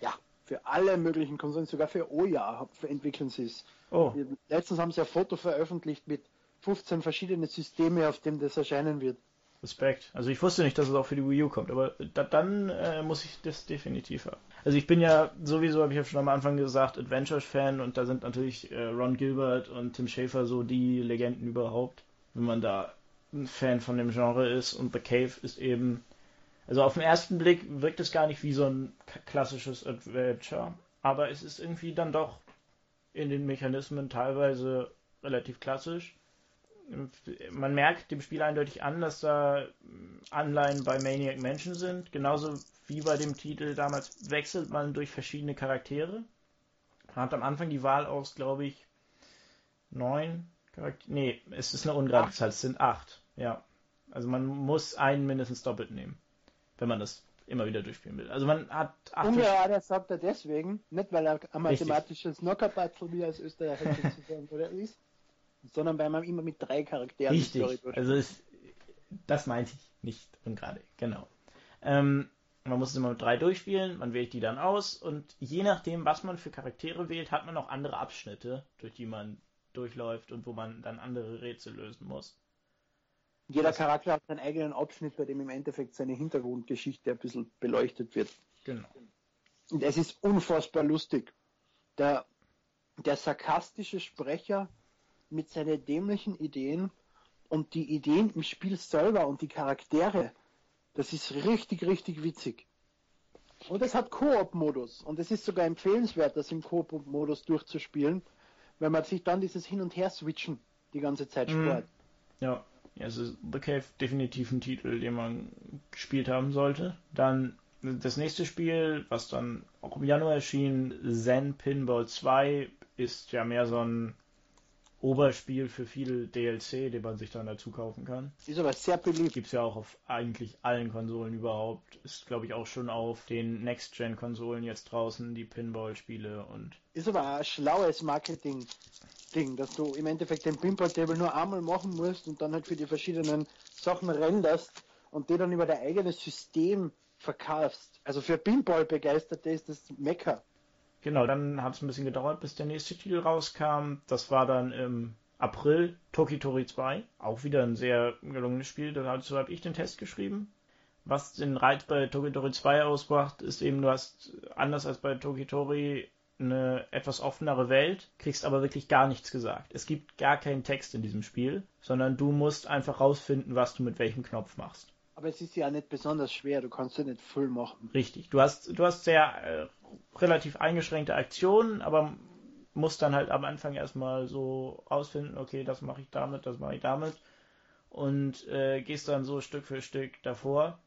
Ja, für alle möglichen Konsolen, sogar für Oya entwickeln sie es. Oh. Letztens haben sie ein Foto veröffentlicht mit 15 verschiedene Systeme, auf dem das erscheinen wird. Respekt. Also ich wusste nicht, dass es auch für die Wii U kommt, aber da, dann äh, muss ich das definitiv haben. Also ich bin ja sowieso, habe ich ja schon am Anfang gesagt, Adventures-Fan und da sind natürlich äh, Ron Gilbert und Tim Schafer so die Legenden überhaupt, wenn man da ein Fan von dem Genre ist und The Cave ist eben, also auf den ersten Blick wirkt es gar nicht wie so ein klassisches Adventure, aber es ist irgendwie dann doch in den Mechanismen teilweise relativ klassisch man merkt dem Spiel eindeutig an, dass da Anleihen bei Maniac Mansion sind. Genauso wie bei dem Titel damals wechselt man durch verschiedene Charaktere. Man hat am Anfang die Wahl aus, glaube ich, neun Charaktere. Nee, es ist eine ungerade Zahl, es sind acht. Ja. Also man muss einen mindestens doppelt nehmen, wenn man das immer wieder durchspielen will. Also man hat acht. Ungerade sagt er deswegen, nicht weil er ein mathematisches Knockerbattle wie als Österreicher ist, sondern weil man immer mit drei Charakteren Richtig, also ist, das meinte ich nicht und gerade, genau. Ähm, man muss es immer mit drei durchspielen, man wählt die dann aus und je nachdem, was man für Charaktere wählt, hat man auch andere Abschnitte, durch die man durchläuft und wo man dann andere Rätsel lösen muss. Jeder das Charakter hat seinen eigenen Abschnitt, bei dem im Endeffekt seine Hintergrundgeschichte ein bisschen beleuchtet wird. Genau. Und es ist unfassbar lustig. Der, der sarkastische Sprecher mit seinen dämlichen Ideen und die Ideen im Spiel selber und die Charaktere, das ist richtig, richtig witzig. Und es hat Koop-Modus und es ist sogar empfehlenswert, das im Koop-Modus durchzuspielen, weil man sich dann dieses Hin- und Her-Switchen die ganze Zeit mhm. spart. Ja, also The Cave definitiv ein Titel, den man gespielt haben sollte. Dann das nächste Spiel, was dann auch im Januar erschien, Zen Pinball 2, ist ja mehr so ein Oberspiel für viel DLC, den man sich dann dazu kaufen kann. Ist aber sehr beliebt. Gibt es ja auch auf eigentlich allen Konsolen überhaupt. Ist, glaube ich, auch schon auf den Next-Gen-Konsolen jetzt draußen, die Pinball-Spiele und. Ist aber ein schlaues Marketing-Ding, dass du im Endeffekt den Pinball-Table nur einmal machen musst und dann halt für die verschiedenen Sachen renderst und die dann über dein eigenes System verkaufst. Also für Pinball-Begeisterte ist das Mecker. Genau, dann hat es ein bisschen gedauert, bis der nächste Titel rauskam. Das war dann im April Tokitori 2. Auch wieder ein sehr gelungenes Spiel. Dazu habe ich den Test geschrieben. Was den Reiz bei Tokitori 2 ausmacht, ist eben, du hast anders als bei Tokitori eine etwas offenere Welt, kriegst aber wirklich gar nichts gesagt. Es gibt gar keinen Text in diesem Spiel, sondern du musst einfach rausfinden, was du mit welchem Knopf machst. Aber es ist ja nicht besonders schwer, du kannst ja nicht voll machen. Richtig, du hast, du hast sehr äh, relativ eingeschränkte Aktionen, aber musst dann halt am Anfang erstmal so rausfinden, okay, das mache ich damit, das mache ich damit und äh, gehst dann so Stück für Stück davor.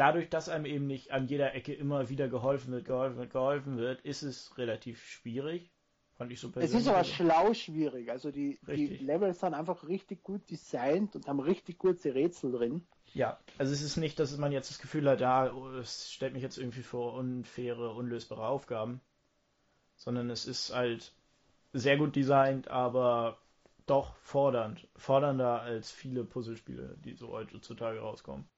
Dadurch, dass einem eben nicht an jeder Ecke immer wieder geholfen wird, geholfen wird, geholfen wird, ist es relativ schwierig. Fand ich so Es ist aber schlau schwierig. Also die, die Levels sind einfach richtig gut designt und haben richtig gute Rätsel drin. Ja, also es ist nicht, dass man jetzt das Gefühl hat, ja, oh, es stellt mich jetzt irgendwie vor unfaire, unlösbare Aufgaben, sondern es ist halt sehr gut designt, aber doch fordernd. Fordernder als viele Puzzlespiele, die so heutzutage rauskommen.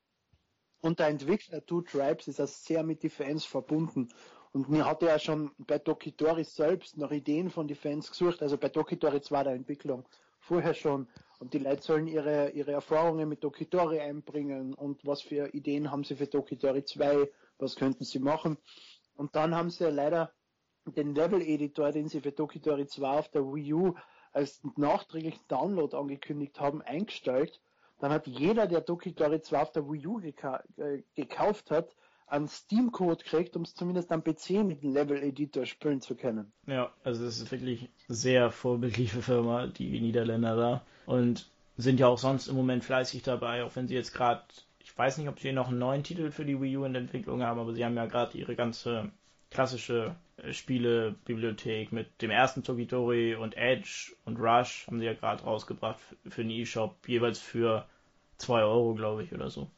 Und der Entwickler Two Tribes ist auch sehr mit den Fans verbunden. Und mir hatte ja schon bei Dokitori selbst nach Ideen von den Fans gesucht, also bei Dokitori 2 der Entwicklung vorher schon. Und die Leute sollen ihre, ihre Erfahrungen mit Dokitori einbringen und was für Ideen haben sie für Dokitori 2, was könnten sie machen. Und dann haben sie leider den Level-Editor, den sie für Dokitori 2 auf der Wii U als nachträglichen Download angekündigt haben, eingestellt. Dann hat jeder, der Dokitori 2 auf der Wii U geka äh, gekauft hat, einen Steam-Code kriegt, um es zumindest am PC mit dem Level-Editor spielen zu können. Ja, also es ist wirklich sehr vorbildliche Firma, die Niederländer da. Und sind ja auch sonst im Moment fleißig dabei, auch wenn sie jetzt gerade, ich weiß nicht, ob sie noch einen neuen Titel für die Wii U in Entwicklung haben, aber sie haben ja gerade ihre ganze klassische äh, Spielebibliothek mit dem ersten Tokitori und Edge und Rush haben sie ja gerade rausgebracht für einen E-Shop, jeweils für 2 Euro, glaube ich, oder so.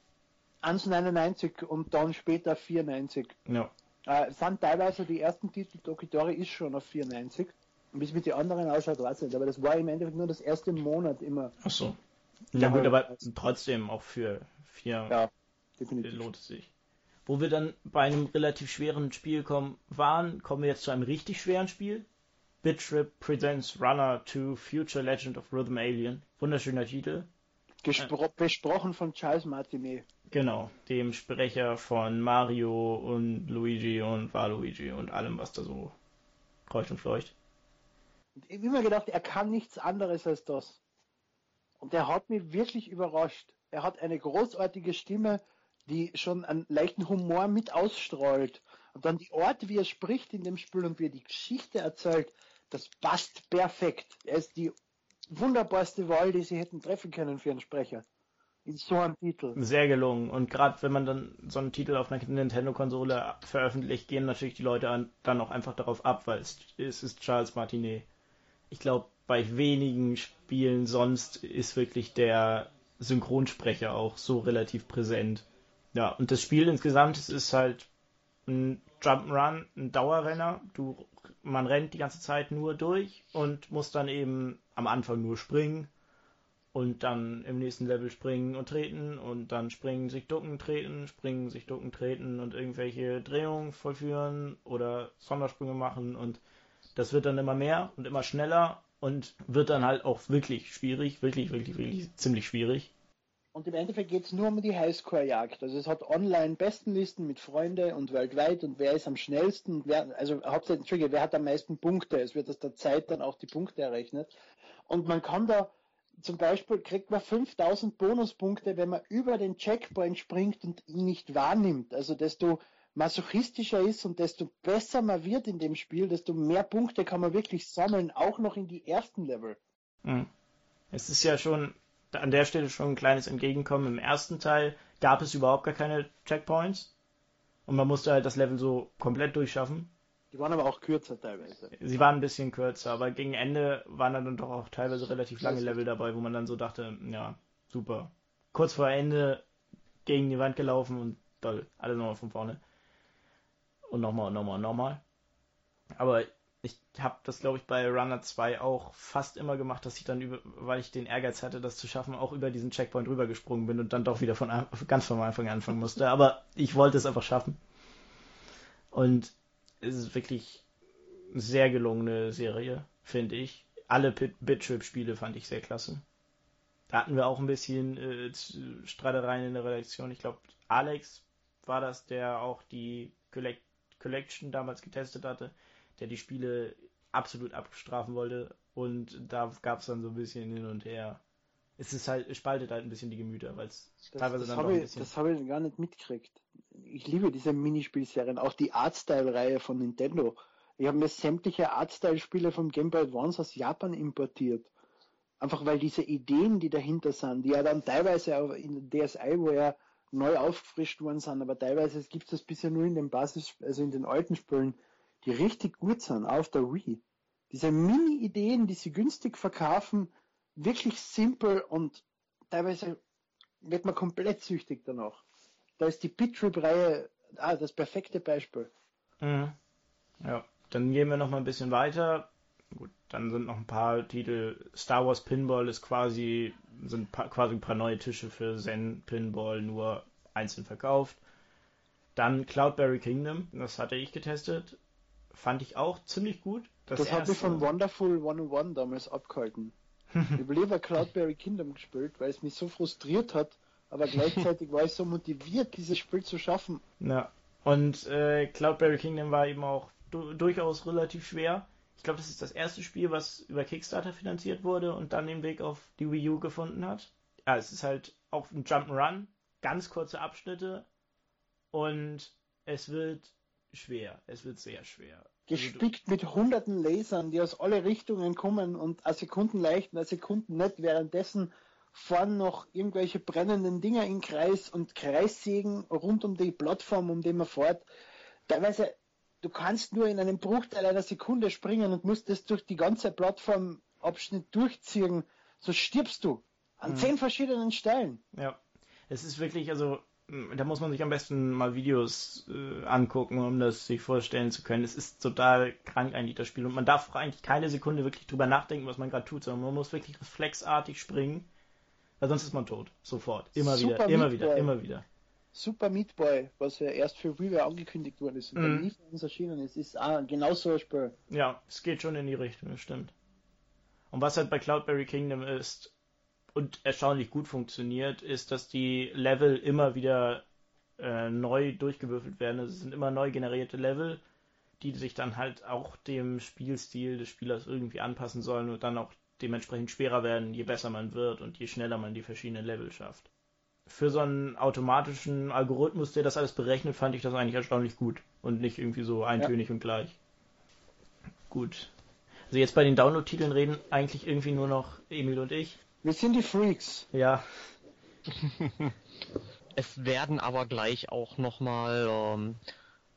1,99 und dann später 4,90. Ja. Äh, sind teilweise die ersten Titel, Tokitori ist schon auf 4,90. Wie es mit den anderen ausschaut, weiß ich nicht. Aber das war im Endeffekt nur das erste Monat immer. Ach so. Ja, gut, aber trotzdem auch für 4 ja, definitiv. lohnt es sich. Wo wir dann bei einem relativ schweren Spiel kommen, waren, kommen wir jetzt zu einem richtig schweren Spiel. Bittrip Presents Runner to Future Legend of Rhythm Alien. Wunderschöner Titel. Gespro besprochen von Charles Martinet. Genau, dem Sprecher von Mario und Luigi und Waluigi und allem, was da so kreucht und fleucht. Ich habe immer gedacht, er kann nichts anderes als das. Und er hat mich wirklich überrascht. Er hat eine großartige Stimme, die schon einen leichten Humor mit ausstrahlt. Und dann die Art, wie er spricht in dem Spiel und wie er die Geschichte erzählt, das passt perfekt. Er ist die wunderbarste Wahl, die sie hätten treffen können für einen Sprecher. In so einem Titel. Sehr gelungen. Und gerade wenn man dann so einen Titel auf einer Nintendo-Konsole veröffentlicht, gehen natürlich die Leute an, dann auch einfach darauf ab, weil es, es ist Charles Martinet. Ich glaube, bei wenigen Spielen sonst ist wirklich der Synchronsprecher auch so relativ präsent. Ja, und das Spiel insgesamt ist halt ein Jump'n'Run, ein Dauerrenner. Du, man rennt die ganze Zeit nur durch und muss dann eben am Anfang nur springen und dann im nächsten Level springen und treten und dann springen, sich ducken, treten, springen, sich ducken, treten und irgendwelche Drehungen vollführen oder Sondersprünge machen und das wird dann immer mehr und immer schneller und wird dann halt auch wirklich schwierig, wirklich, wirklich, wirklich ziemlich schwierig. Und im Endeffekt geht es nur um die Highscore-Jagd. Also es hat online Bestenlisten mit Freunde und weltweit und wer ist am schnellsten, wer, also hauptsächlich, wer hat am meisten Punkte? Es wird aus der Zeit dann auch die Punkte errechnet. Und man kann da zum Beispiel kriegt man 5000 Bonuspunkte, wenn man über den Checkpoint springt und ihn nicht wahrnimmt. Also desto masochistischer ist und desto besser man wird in dem Spiel, desto mehr Punkte kann man wirklich sammeln, auch noch in die ersten Level. Hm. Es ist ja schon an der Stelle schon ein kleines Entgegenkommen. Im ersten Teil gab es überhaupt gar keine Checkpoints und man musste halt das Level so komplett durchschaffen. Die waren aber auch kürzer teilweise. Sie waren ein bisschen kürzer, aber gegen Ende waren dann doch auch teilweise relativ lange Level dabei, wo man dann so dachte, ja, super. Kurz vor Ende gegen die Wand gelaufen und toll, alles nochmal von vorne. Und nochmal und nochmal und nochmal. Aber ich habe das, glaube ich, bei Runner 2 auch fast immer gemacht, dass ich dann, über, weil ich den Ehrgeiz hatte, das zu schaffen, auch über diesen Checkpoint rübergesprungen bin und dann doch wieder von ganz vom Anfang anfangen musste. Aber ich wollte es einfach schaffen. Und es ist wirklich eine sehr gelungene Serie, finde ich. Alle Bittrip-Spiele fand ich sehr klasse. Da hatten wir auch ein bisschen äh, Streitereien in der Redaktion. Ich glaube, Alex war das, der auch die Collect Collection damals getestet hatte der die Spiele absolut abstrafen wollte. Und da gab es dann so ein bisschen hin und her. Es ist halt, es spaltet halt ein bisschen die Gemüter, weil es teilweise das dann doch ein bisschen. Das habe ich gar nicht mitgekriegt. Ich liebe diese Minispielserien, auch die Artstyle-Reihe von Nintendo. Ich habe mir sämtliche Artstyle-Spiele vom Game Boy Advance aus Japan importiert. Einfach weil diese Ideen, die dahinter sind, die ja dann teilweise auch in der DSi, wo ja neu aufgefrischt worden sind, aber teilweise gibt es das bisher nur in den Basis, also in den alten Spielen, die richtig gut sind auf der Wii. Diese Mini-Ideen, die sie günstig verkaufen, wirklich simpel und teilweise wird man komplett süchtig danach. Da ist die Pitrip-Reihe ah, das perfekte Beispiel. Mhm. Ja, dann gehen wir noch mal ein bisschen weiter. Gut, dann sind noch ein paar Titel. Star Wars Pinball ist quasi, sind pa quasi ein paar neue Tische für Zen Pinball nur einzeln verkauft. Dann Cloudberry Kingdom, das hatte ich getestet fand ich auch ziemlich gut. Das, das hat mich von Wonderful 101 damals abgehalten. ich habe lieber Cloudberry Kingdom gespielt, weil es mich so frustriert hat, aber gleichzeitig war ich so motiviert, dieses Spiel zu schaffen. Ja, und äh, Cloudberry Kingdom war eben auch du durchaus relativ schwer. Ich glaube, das ist das erste Spiel, was über Kickstarter finanziert wurde und dann den Weg auf die Wii U gefunden hat. Ja, es ist halt auch ein Jump'n'Run, ganz kurze Abschnitte und es wird schwer. Es wird sehr schwer. Also Gespickt mit hunderten Lasern, die aus alle Richtungen kommen und eine Sekunden leicht und eine Sekunden nicht. Währenddessen fahren noch irgendwelche brennenden Dinger in Kreis und Kreissägen rund um die Plattform, um die man fährt. Teilweise, du kannst nur in einem Bruchteil einer Sekunde springen und musst das durch die ganze Plattformabschnitt durchziehen. So stirbst du. An mhm. zehn verschiedenen Stellen. Ja. Es ist wirklich, also da muss man sich am besten mal Videos äh, angucken, um das sich vorstellen zu können. Es ist total krank eigentlich das Spiel und man darf eigentlich keine Sekunde wirklich drüber nachdenken, was man gerade tut, sondern man muss wirklich reflexartig springen, weil sonst ist man tot, sofort, immer Super wieder, immer wieder, immer wieder. Super Meat Boy, was ja erst für WiiWare angekündigt worden ist und Mhm. dann nie für uns erschienen ist, ist ah, genau so ein Spiel. Ja, es geht schon in die Richtung, das stimmt. Und was halt bei Cloudberry Kingdom ist und erstaunlich gut funktioniert, ist, dass die Level immer wieder äh, neu durchgewürfelt werden. Also Es sind immer neu generierte Level, die sich dann halt auch dem Spielstil des Spielers irgendwie anpassen sollen und dann auch dementsprechend schwerer werden, je besser man wird und je schneller man die verschiedenen Level schafft. Für so einen automatischen Algorithmus, der das alles berechnet, fand ich das eigentlich erstaunlich gut und nicht irgendwie so eintönig und gleich. Gut. Also jetzt bei den Download-Titeln reden eigentlich irgendwie nur noch Emil und ich. Wir sind die Freaks. Ja, Es werden aber gleich auch nochmal ähm,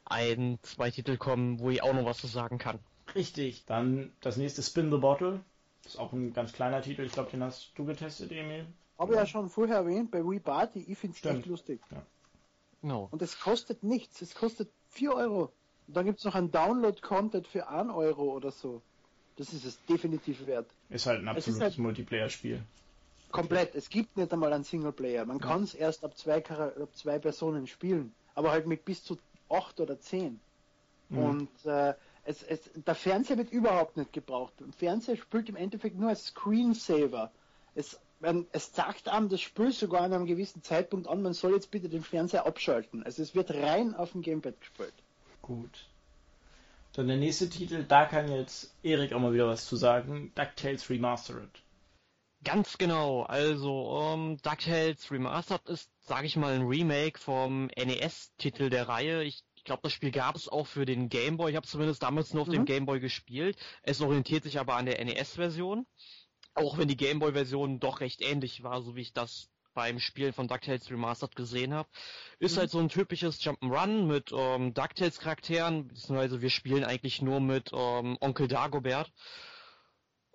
ein, zwei Titel kommen, wo ich auch noch was zu sagen kann. richtig. Dann das nächste Spin the Bottle. Ist auch ein ganz kleiner Titel. Ich glaube, den hast du getestet, Emil. Habe ich ja schon vorher erwähnt, bei Wii Party, ich finde es echt lustig. Genau. Und es kostet nichts, es kostet 4 Euro. Und dann gibt es noch ein Download-Content für 1 Euro oder so. Das ist es definitiv wert. Ist halt ein absolutes halt- Multiplayer-Spiel. Komplett. Es gibt nicht einmal einen Singleplayer. Man kann es erst ab zwei, ab zwei Personen spielen. Aber halt mit bis zu 8 oder 10. Mhm. Und äh, es, es, der Fernseher wird überhaupt nicht gebraucht. Der Fernseher spielt im Endeffekt nur als Screensaver. Es, man, es sagt einem das Spiel sogar an einem gewissen Zeitpunkt an, man soll jetzt bitte den Fernseher abschalten. Also es wird rein auf dem Gamepad gespielt. Gut. Dann der nächste Titel, da kann jetzt Erik auch mal wieder was zu sagen. DuckTales Remastered. Ganz genau. Also, ähm, DuckTales Remastered ist, sage ich mal, ein Remake vom NES-Titel der Reihe. Ich, glaube, das Spiel gab es auch für den Game Boy. Ich habe zumindest damals nur auf dem Mhm. Game Boy gespielt. Es orientiert sich aber an der NES-Version. Auch wenn die Game Boy-Version doch recht ähnlich war, so wie ich das beim Spielen von DuckTales Remastered gesehen habe. Ist Mhm. halt so ein typisches Jump'n'Run mit ähm, DuckTales-Charakteren, beziehungsweise wir spielen eigentlich nur mit ähm, Onkel Dagobert.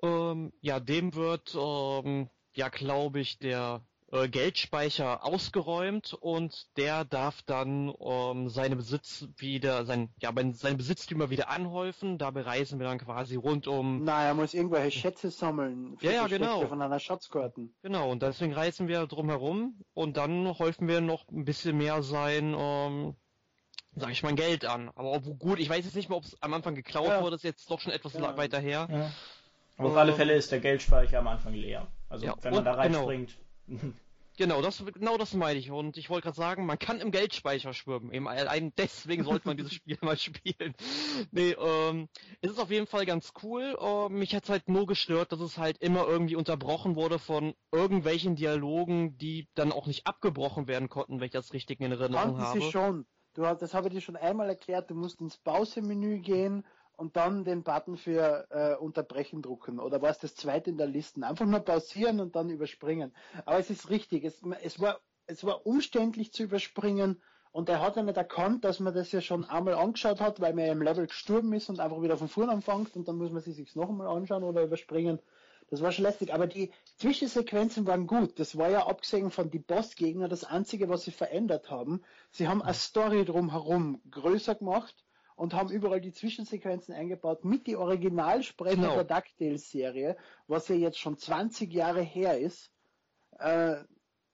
Ähm, ja, dem wird, ähm, ja, glaube ich, der äh, Geldspeicher ausgeräumt und der darf dann ähm, seine Besitz wieder, sein, ja, seine Besitztümer wieder anhäufen. Dabei reisen wir dann quasi rund um, Na, er muss irgendwelche Schätze sammeln. für Ja, ja, genau. Von einer Schatzkarten. genau, und deswegen reisen wir drum herum und dann häufen wir noch ein bisschen mehr sein, ähm, sag ich mal, Geld an. Aber ob, gut, ich weiß jetzt nicht mehr, ob es am Anfang geklaut Ja. wurde, ist jetzt doch schon etwas Ja. weiter her. Ja. Aber auf Ähm, alle Fälle ist der Geldspeicher am Anfang leer. Also Ja, wenn man und- da genau. reinspringt. Genau, das, genau das meine ich. Und ich wollte gerade sagen, man kann im Geldspeicher schwimmen. Eben allein deswegen sollte man dieses Spiel mal spielen. Nee, ähm, es ist auf jeden Fall ganz cool. Äh, mich hat's halt nur gestört, dass es halt immer irgendwie unterbrochen wurde von irgendwelchen Dialogen, die dann auch nicht abgebrochen werden konnten, wenn ich das richtig in Erinnerung Konnten habe. sie schon. Du, das habe ich dir schon einmal erklärt. Du musst ins Pause-Menü gehen und dann den Button für äh, Unterbrechen drucken. Oder war es das zweite in der Liste? Einfach nur pausieren und dann überspringen. Aber es ist richtig. Es, es, war, es war umständlich zu überspringen. Und er hat ja nicht erkannt, dass man das ja schon einmal angeschaut hat, weil man ja im Level gestorben ist und einfach wieder von vorne anfängt und dann muss man sich sich noch einmal anschauen oder überspringen. Das war schon lästig, aber die Zwischensequenzen waren gut. Das war ja abgesehen von die Bossgegner das einzige, was sie verändert haben. Sie haben eine Story drumherum größer gemacht und haben überall die Zwischensequenzen eingebaut mit die Originalsprecher Genau. der DuckTales-Serie, was ja jetzt schon 20 Jahre her ist. Äh,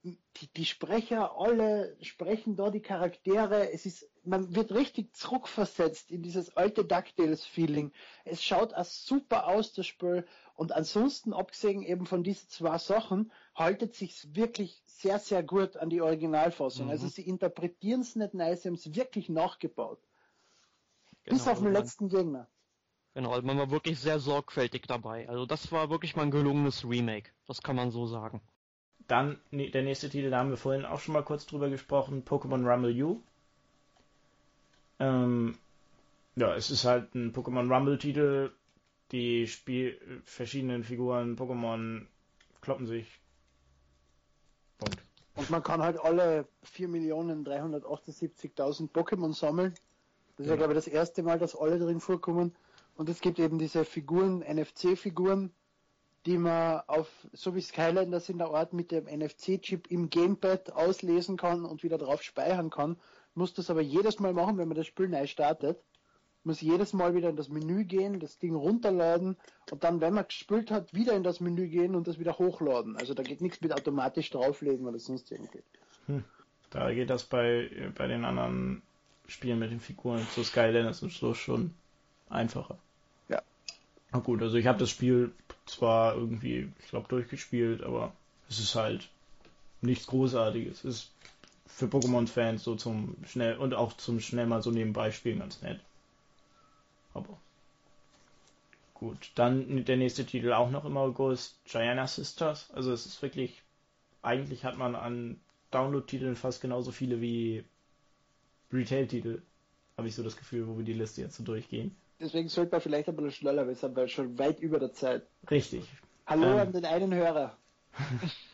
die, die Sprecher alle sprechen da die Charaktere. Es ist, man wird richtig zurückversetzt in dieses alte DuckTales-Feeling. Es schaut auch super aus, das Spiel. Und ansonsten, abgesehen eben von diesen zwei Sachen, haltet sich's wirklich sehr, sehr gut an die Originalfassung. Mhm. Also sie interpretieren es nicht neu, sie haben es wirklich nachgebaut. Bis Genau, auf den man- letzten Gegner. Genau, also man war wirklich sehr sorgfältig dabei. Also das war wirklich mal ein gelungenes Remake. Das kann man so sagen. Dann der nächste Titel, da haben wir vorhin auch schon mal kurz drüber gesprochen, Pokémon Rumble U. Ähm, ja, es ist halt ein Pokémon Rumble-Titel. Die Spiel verschiedenen Figuren Pokémon kloppen sich. Punkt. Und man kann halt alle 4.378.000 Pokémon sammeln. Das ist ja, glaube ich, das erste Mal, dass alle drin vorkommen. Und es gibt eben diese Figuren, NFC-Figuren, die man auf, so wie Skylanders in der Art mit dem NFC-Chip im Gamepad auslesen kann und wieder drauf speichern kann. Muss das aber jedes Mal machen, wenn man das Spiel neu startet. Muss jedes Mal wieder in das Menü gehen, das Ding runterladen und dann, wenn man gespielt hat, wieder in das Menü gehen und das wieder hochladen. Also da geht nichts mit automatisch drauflegen oder sonst irgendwie. Hm. Da geht das bei, bei den anderen Spielen mit den Figuren zu Skylanders und so schon einfacher. Ja. Na gut, also ich habe das Spiel zwar irgendwie, ich glaube, durchgespielt, aber es ist halt nichts Großartiges. Es ist für Pokémon-Fans so zum schnell und auch zum schnell mal so nebenbei spielen ganz nett. Aber gut, dann der nächste Titel auch noch im August, Gianna Sisters. Also es ist wirklich, eigentlich hat man an Download-Titeln fast genauso viele wie Retail-Titel. Habe ich so das Gefühl, wo wir die Liste jetzt so durchgehen. Deswegen sollte man vielleicht ein bisschen schneller, weil sind wir schon weit über der Zeit. Richtig. Hallo Ähm. an den einen Hörer.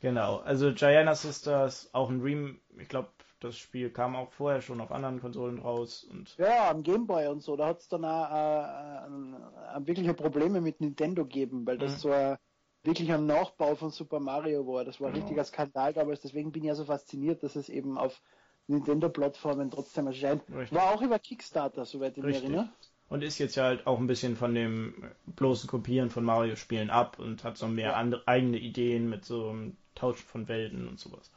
Genau, also Gianna Sisters, auch ein Rem, ich glaube, das Spiel kam auch vorher schon auf anderen Konsolen raus und Ja, am Gameboy und so, da hat es dann auch äh, äh, wirkliche Probleme mit Nintendo gegeben, weil das Mhm. so ein, wirklich ein Nachbau von Super Mario war. Das war ein Genau. richtiger Skandal damals, deswegen bin ich ja so fasziniert, dass es eben auf Nintendo-Plattformen trotzdem erscheint. Richtig. War auch über Kickstarter, soweit ich mich erinnere. und ist jetzt ja halt auch ein bisschen von dem bloßen Kopieren von Mario-Spielen ab und hat so mehr Ja. andere, eigene Ideen mit so einem Tauschen von Welten und sowas.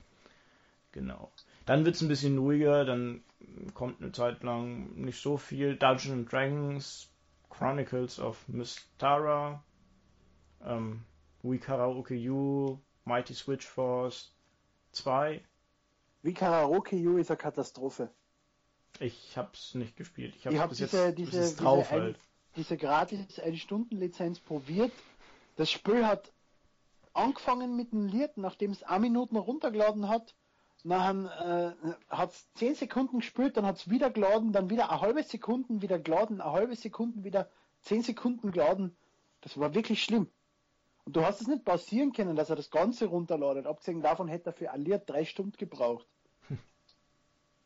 Genau. Dann wird es ein bisschen ruhiger, dann kommt eine Zeit lang nicht so viel. Dungeons and Dragons, Chronicles of Mystara, ähm, We Karaoke You, Mighty Switch Force 2. Wie Karaoke U ist eine Katastrophe. Ich hab's nicht gespielt. Ich Ich hab's habe bis diese, jetzt diese, bis jetzt diese, drauf ein, halt. diese gratis 1-Stunden-Lizenz probiert. Das Spiel hat angefangen mit einem Lied, nachdem es eine Minute runtergeladen hat. Nachher äh, hat es 10 Sekunden gespielt, dann hat es wieder geladen, dann wieder eine halbe Sekunde wieder geladen, eine halbe Sekunde wieder 10 Sekunden geladen. Das war wirklich schlimm. Und du hast es nicht pausieren können, dass er das Ganze runterladet. Abgesehen davon hätte er für ein Lied drei Stunden gebraucht.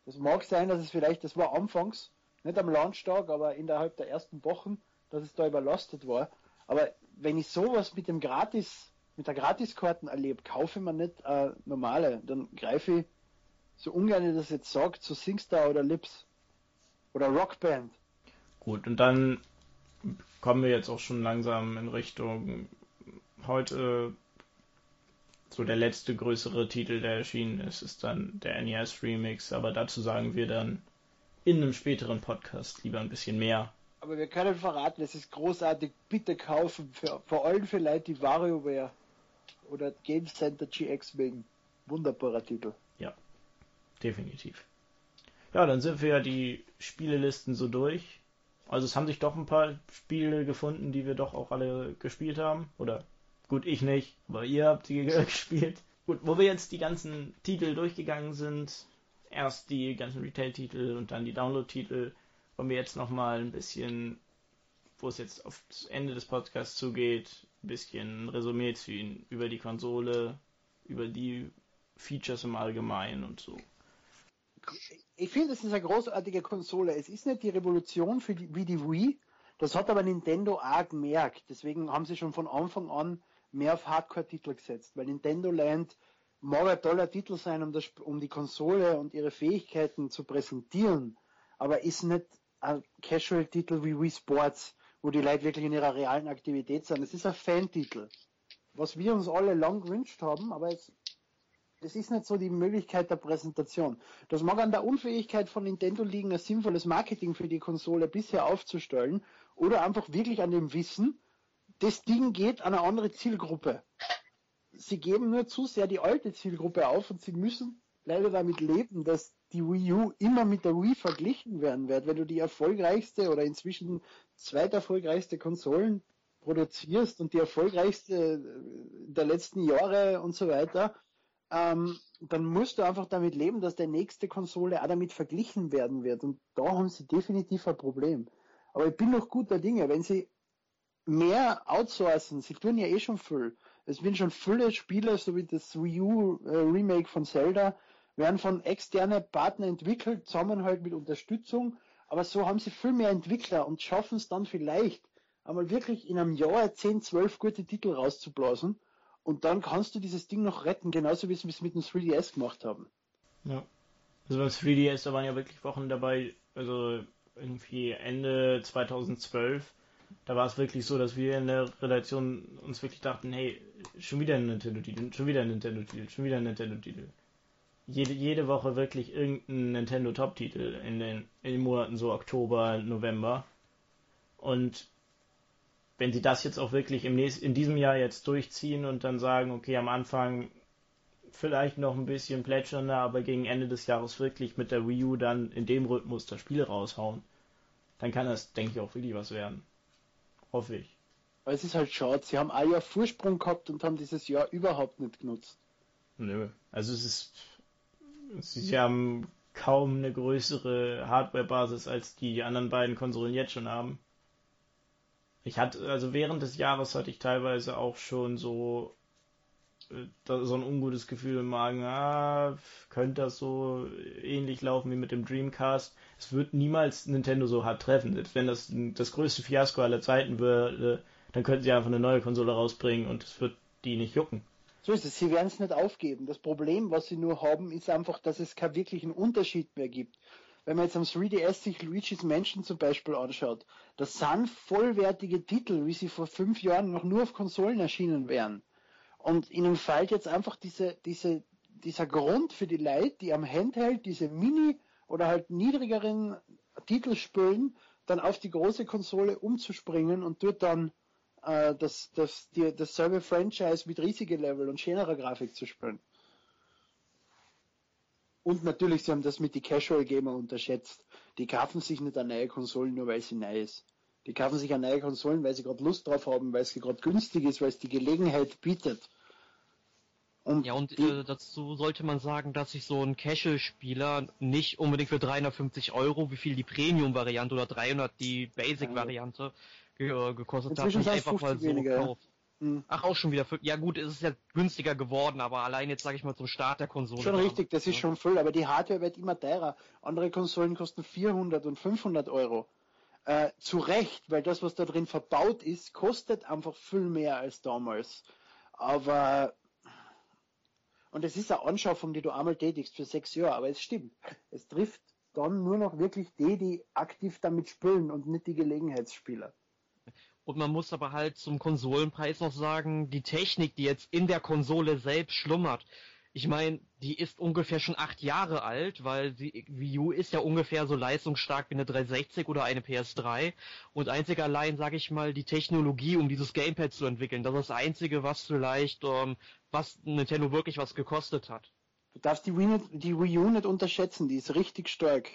Das mag sein, dass es vielleicht, das war anfangs, nicht am Launchtag, aber innerhalb der ersten Wochen, dass es da überlastet war. Aber wenn ich sowas mit dem Gratis, mit der Gratiskarten erlebe, kaufe ich mir nicht äh, normale, dann greife ich, so ungern ich das jetzt sagt, zu Singstar oder Lips. Oder Rockband. Gut, und dann kommen wir jetzt auch schon langsam in Richtung heute so der letzte größere Titel, der erschienen ist, ist dann der NES Remix, aber dazu sagen wir dann in einem späteren Podcast lieber ein bisschen mehr. Aber wir können verraten, es ist großartig, bitte kaufen, für, vor allem für Leute, die WarioWare oder Game Center GX wegen. Wunderbarer Titel. Definitiv. Ja, dann sind wir ja die Spielelisten so durch. Also es haben sich doch ein paar Spiele gefunden, die wir doch auch alle gespielt haben. Oder gut, ich nicht, aber ihr habt die gespielt. Gut, wo wir jetzt die ganzen Titel durchgegangen sind, erst die ganzen Retail-Titel und dann die Download-Titel, wollen wir jetzt nochmal ein bisschen, wo es jetzt aufs Ende des Podcasts zugeht, ein bisschen Resümee ziehen über die Konsole, über die Features im Allgemeinen und so. Ich finde, es ist eine großartige Konsole. Es ist nicht die Revolution für die, wie die Wii. Das hat aber Nintendo auch gemerkt. Deswegen haben sie schon von Anfang an mehr auf Hardcore-Titel gesetzt. Weil Nintendo Land mag ein toller Titel sein, um, das, um die Konsole und ihre Fähigkeiten zu präsentieren. Aber ist nicht ein Casual-Titel wie Wii Sports, wo die Leute wirklich in ihrer realen Aktivität sind. Es ist ein Fan-Titel. Was wir uns alle lang gewünscht haben, aber es das ist nicht so die Möglichkeit der Präsentation. Das mag an der Unfähigkeit von Nintendo liegen, ein sinnvolles Marketing für die Konsole bisher aufzustellen oder einfach wirklich an dem Wissen, das Ding geht an eine andere Zielgruppe. Sie geben nur zu sehr die alte Zielgruppe auf und sie müssen leider damit leben, dass die Wii U immer mit der Wii verglichen werden wird. Wenn du die erfolgreichste oder inzwischen zweiterfolgreichste Konsolen produzierst und die erfolgreichste der letzten Jahre und so weiter, ähm, dann musst du einfach damit leben, dass der nächste Konsole auch damit verglichen werden wird. Und da haben sie definitiv ein Problem. Aber ich bin noch guter Dinge, wenn sie mehr outsourcen, sie tun ja eh schon viel. Es werden schon viele Spiele, so wie das Wii U äh, Remake von Zelda, werden von externen Partnern entwickelt, zusammen halt mit Unterstützung. Aber so haben sie viel mehr Entwickler und schaffen es dann vielleicht, einmal wirklich in einem Jahr 10, 12 gute Titel rauszublasen. Und dann kannst du dieses Ding noch retten, genauso wie sie es mit dem 3DS gemacht haben. Ja. Also beim 3DS, da waren ja wirklich Wochen dabei, also irgendwie Ende 2012, da war es wirklich so, dass wir in der Redaktion uns wirklich dachten, hey, schon wieder ein Nintendo-Titel, schon wieder ein Nintendo-Titel, schon wieder ein Nintendo-Titel. jede, jede Woche wirklich irgendeinen Nintendo Top-Titel in den, in den Monaten so Oktober, November. Und wenn sie das jetzt auch wirklich im nächsten, in diesem Jahr jetzt durchziehen und dann sagen, okay, am Anfang vielleicht noch ein bisschen plätschernder, aber gegen Ende des Jahres wirklich mit der Wii U dann in dem Rhythmus das Spiel raushauen, dann kann das, denke ich, auch wirklich was werden. Hoffe ich. Aber es ist halt schade, sie haben ein Jahr Vorsprung gehabt und haben dieses Jahr überhaupt nicht genutzt. Nö, also es ist, sie haben kaum eine größere Hardware-Basis als die anderen beiden Konsolen jetzt schon haben. Ich hatte, also während des Jahres hatte ich teilweise auch schon so so ein ungutes Gefühl im Magen, ah, könnte das so ähnlich laufen wie mit dem Dreamcast. Es wird niemals Nintendo so hart treffen. Wenn das das größte Fiasko aller Zeiten würde, dann könnten sie einfach eine neue Konsole rausbringen und es wird die nicht jucken. So ist es, sie werden es nicht aufgeben. Das Problem, was sie nur haben, ist einfach, dass es keinen wirklichen Unterschied mehr gibt. Wenn man jetzt am 3DS sich Luigi's Mansion zum Beispiel anschaut, das sind vollwertige Titel, wie sie vor fünf Jahren noch nur auf Konsolen erschienen wären. Und ihnen fällt jetzt einfach diese, diese, dieser Grund für die Leute, die am Handheld diese Mini- oder halt niedrigeren Titel spielen, dann auf die große Konsole umzuspringen und dort dann äh, das, das, die, dasselbe Franchise mit riesiger Level und schönerer Grafik zu spielen. Und natürlich, sie haben das mit die Casual Gamer unterschätzt. Die kaufen sich nicht eine neue Konsole, nur weil sie neu ist. Die kaufen sich eine neue Konsolen, weil sie gerade Lust drauf haben, weil sie gerade günstig ist, weil es die Gelegenheit bietet. Und ja, und äh, dazu sollte man sagen, dass sich so ein Casual-Spieler nicht unbedingt für 350 Euro, wie viel die Premium-Variante oder 300 die Basic-Variante ge äh, gekostet hat, nicht einfach mal so weniger, kauft. Hm. Ach, auch schon wieder. Ja gut, es ist ja günstiger geworden, aber allein jetzt sage ich mal zum Start der Konsole. Schon richtig, das ja. ist schon voll, aber die Hardware wird immer teurer. Andere Konsolen kosten 400 und 500 Euro. Äh, zu Recht, weil das, was da drin verbaut ist, kostet einfach viel mehr als damals. Aber und es ist eine Anschaffung, die du einmal tätigst für sechs Jahre, aber es stimmt. Es trifft dann nur noch wirklich die, die aktiv damit spielen und nicht die Gelegenheitsspieler. Und man muss aber halt zum Konsolenpreis noch sagen, die Technik, die jetzt in der Konsole selbst schlummert, ich meine, die ist ungefähr schon acht Jahre alt, weil die Wii U ist ja ungefähr so leistungsstark wie eine 360 oder eine PS3 und einzig allein, sage ich mal, die Technologie, um dieses Gamepad zu entwickeln, das ist das Einzige, was vielleicht, ähm, was Nintendo wirklich was gekostet hat. Du darfst die Wii, die Wii U nicht unterschätzen, die ist richtig stark.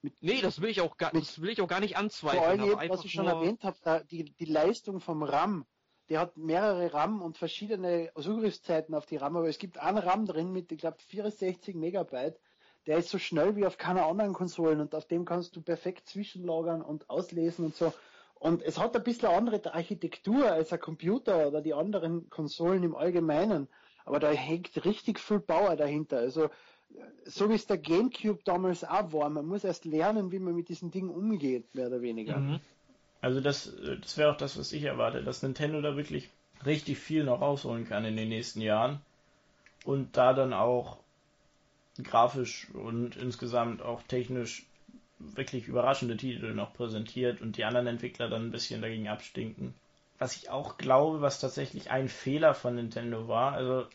Mit, nee, das will ich auch gar, das will ich auch gar nicht anzweifeln. Vor allem, was ich schon erwähnt habe, die, die Leistung vom RAM, der hat mehrere RAM und verschiedene Zugriffszeiten auf die RAM, aber es gibt einen RAM drin mit, ich glaube, 64 Megabyte. Der ist so schnell wie auf keiner anderen Konsolen und auf dem kannst du perfekt zwischenlagern und auslesen und so. Und es hat ein bisschen andere Architektur als ein Computer oder die anderen Konsolen im Allgemeinen. Aber da hängt richtig viel Power dahinter. Also, so wie es der Gamecube damals auch war. Man muss erst lernen, wie man mit diesen Dingen umgeht, mehr oder weniger. Mhm. Also das, das wäre auch das, was ich erwarte, dass Nintendo da wirklich richtig viel noch rausholen kann in den nächsten Jahren und da dann auch grafisch und insgesamt auch technisch wirklich überraschende Titel noch präsentiert und die anderen Entwickler dann ein bisschen dagegen abstinken. Was ich auch glaube, was tatsächlich ein Fehler von Nintendo war, also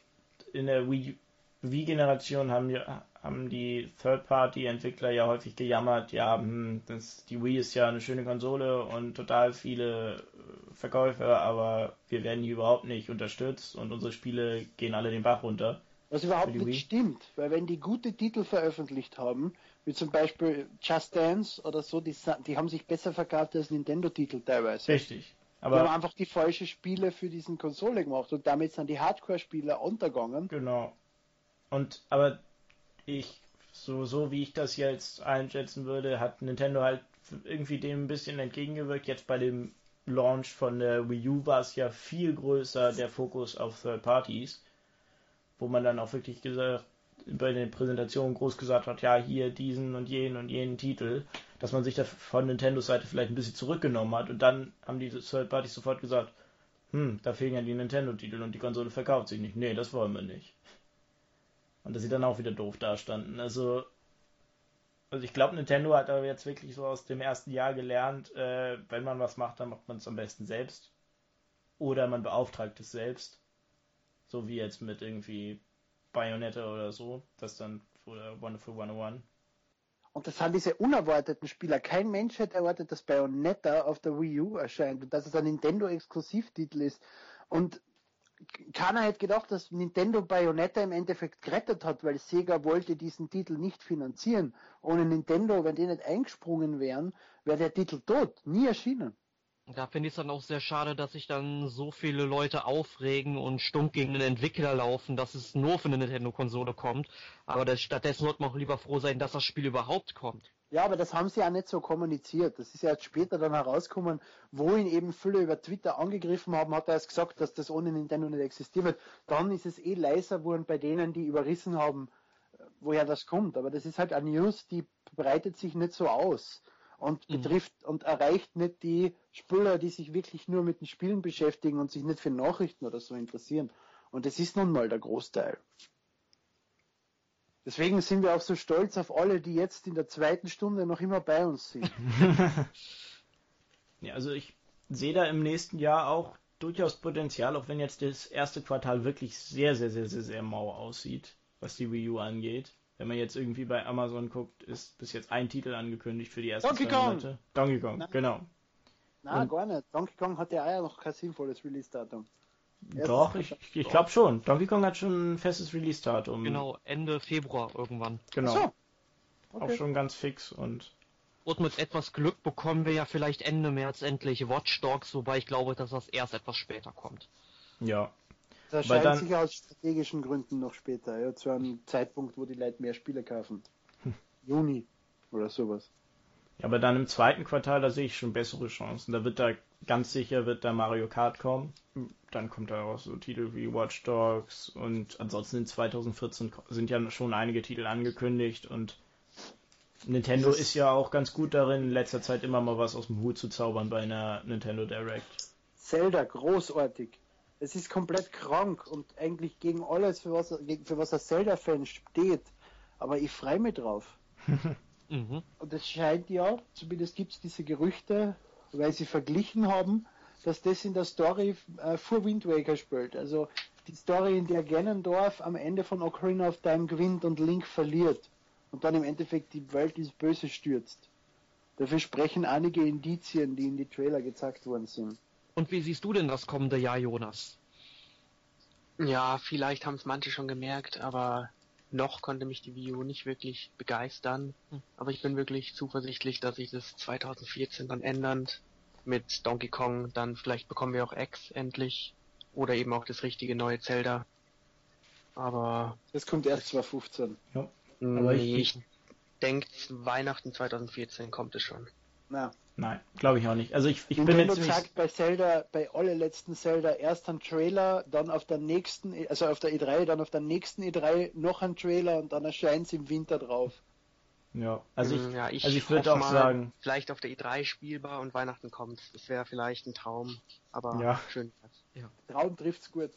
in der Wii Wii-Generation haben, haben die Third-Party-Entwickler ja häufig gejammert, ja, hm, das, die Wii ist ja eine schöne Konsole und total viele äh, Verkäufe, aber wir werden hier überhaupt nicht unterstützt und unsere Spiele gehen alle den Bach runter. Was überhaupt nicht Wii. stimmt, weil wenn die gute Titel veröffentlicht haben, wie zum Beispiel Just Dance oder so, die, die haben sich besser verkauft als Nintendo-Titel teilweise. Richtig. Aber die haben einfach die falschen Spiele für diesen Konsole gemacht und damit sind die Hardcore-Spieler untergegangen. Genau. Und aber ich, so, so wie ich das jetzt einschätzen würde, hat Nintendo halt irgendwie dem ein bisschen entgegengewirkt. Jetzt bei dem Launch von der Wii U war es ja viel größer der Fokus auf Third Parties, wo man dann auch wirklich gesagt, bei den Präsentationen groß gesagt hat, ja, hier diesen und jenen und jenen Titel, dass man sich da von Nintendos Seite vielleicht ein bisschen zurückgenommen hat und dann haben die Third Parties sofort gesagt, hm, da fehlen ja die Nintendo-Titel und die Konsole verkauft sich nicht. Nee, das wollen wir nicht. Und dass sie dann auch wieder doof dastanden. Also, also ich glaube, Nintendo hat aber jetzt wirklich so aus dem ersten Jahr gelernt, äh, wenn man was macht, dann macht man es am besten selbst. Oder man beauftragt es selbst. So wie jetzt mit irgendwie Bayonetta oder so, das dann oder Wonderful 101. Und das sind diese unerwarteten Spieler. Kein Mensch hätte erwartet, dass Bayonetta auf der Wii U erscheint und dass es ein Nintendo-Exklusivtitel ist. Und keiner hätte gedacht, dass Nintendo Bayonetta im Endeffekt gerettet hat, weil Sega wollte diesen Titel nicht finanzieren. Ohne Nintendo, wenn die nicht eingesprungen wären, wäre der Titel tot, nie erschienen. Da finde ich es dann auch sehr schade, dass sich dann so viele Leute aufregen und stumm gegen den Entwickler laufen, dass es nur für eine Nintendo-Konsole kommt. Aber das, stattdessen sollte man auch lieber froh sein, dass das Spiel überhaupt kommt. Ja, aber das haben sie ja nicht so kommuniziert. Das ist ja jetzt später dann herausgekommen, wo ihn eben viele über Twitter angegriffen haben, hat er erst gesagt, dass das ohne Nintendo nicht existiert wird. Dann ist es eh leiser geworden bei denen, die überrissen haben, woher das kommt. Aber das ist halt eine News, die breitet sich nicht so aus und mhm. betrifft und erreicht nicht die Spieler, die sich wirklich nur mit den Spielen beschäftigen und sich nicht für Nachrichten oder so interessieren. Und das ist nun mal der Großteil. Deswegen sind wir auch so stolz auf alle, die jetzt in der zweiten Stunde noch immer bei uns sind. ja, also ich sehe da im nächsten Jahr auch durchaus Potenzial, auch wenn jetzt das erste Quartal wirklich sehr, sehr, sehr, sehr, sehr mau aussieht, was die Wii U angeht. Wenn man jetzt irgendwie bei Amazon guckt, ist bis jetzt ein Titel angekündigt für die ersten Donkey zwei Monate. Donkey Kong, Nein. genau. Nein, gar nicht. Donkey Kong hat ja auch noch kein sinnvolles Release-Datum. Doch, ich, ich glaube schon. Donkey Kong hat schon ein festes Release-Datum. Genau, Ende Februar irgendwann. Genau. So. Okay. Auch schon ganz fix und. Und mit etwas Glück bekommen wir ja vielleicht Ende März endlich Watch Dogs, wobei ich glaube, dass das erst etwas später kommt. Ja, das erscheint dann, sicher aus strategischen Gründen noch später, ja, zu einem Zeitpunkt, wo die Leute mehr Spiele kaufen. Hm. Juni oder sowas. Ja, aber dann im zweiten Quartal, da sehe ich schon bessere Chancen. Da wird da ganz sicher wird da Mario Kart kommen. Dann kommt da auch so Titel wie Watch Dogs und ansonsten in 2014 sind ja schon einige Titel angekündigt und Nintendo ist, ist ja auch ganz gut darin, in letzter Zeit immer mal was aus dem Hut zu zaubern bei einer Nintendo Direct. Zelda, großartig es ist komplett krank und eigentlich gegen alles, für was, für was ein Zelda-Fan steht. Aber ich freue mich drauf. mhm. Und es scheint ja, zumindest gibt es diese Gerüchte, weil sie verglichen haben, dass das in der Story äh, vor Wind Waker spielt. Also die Story, in der Ganondorf am Ende von Ocarina of Time gewinnt und Link verliert und dann im Endeffekt die Welt ins Böse stürzt. Dafür sprechen einige Indizien, die in die Trailer gezeigt worden sind. Und wie siehst du denn das kommende Jahr, Jonas? Ja, vielleicht haben es manche schon gemerkt, aber noch konnte mich die Wii U nicht wirklich begeistern. Hm. Aber ich bin wirklich zuversichtlich, dass sich das 2014 dann ändert. Mit Donkey Kong, dann vielleicht bekommen wir auch X endlich. Oder eben auch das richtige neue Zelda. Aber. Das kommt erst 2015. Ja. Aber nee, ich, ich denke, Weihnachten 2014 kommt es schon. Na. Nein, glaube ich auch nicht. Also ich, ich bin jetzt sagt bei Zelda, bei alle letzten Zelda erst ein Trailer, dann auf der nächsten, also auf der E3, dann auf der nächsten E3 noch ein Trailer und dann erscheint es im Winter drauf. Ja, also ich, ja, ich, also ich würde auch sagen, vielleicht auf der E3 spielbar und Weihnachten kommt. Das wäre vielleicht ein Traum, aber ja. schön. Ja. Traum trifft's gut.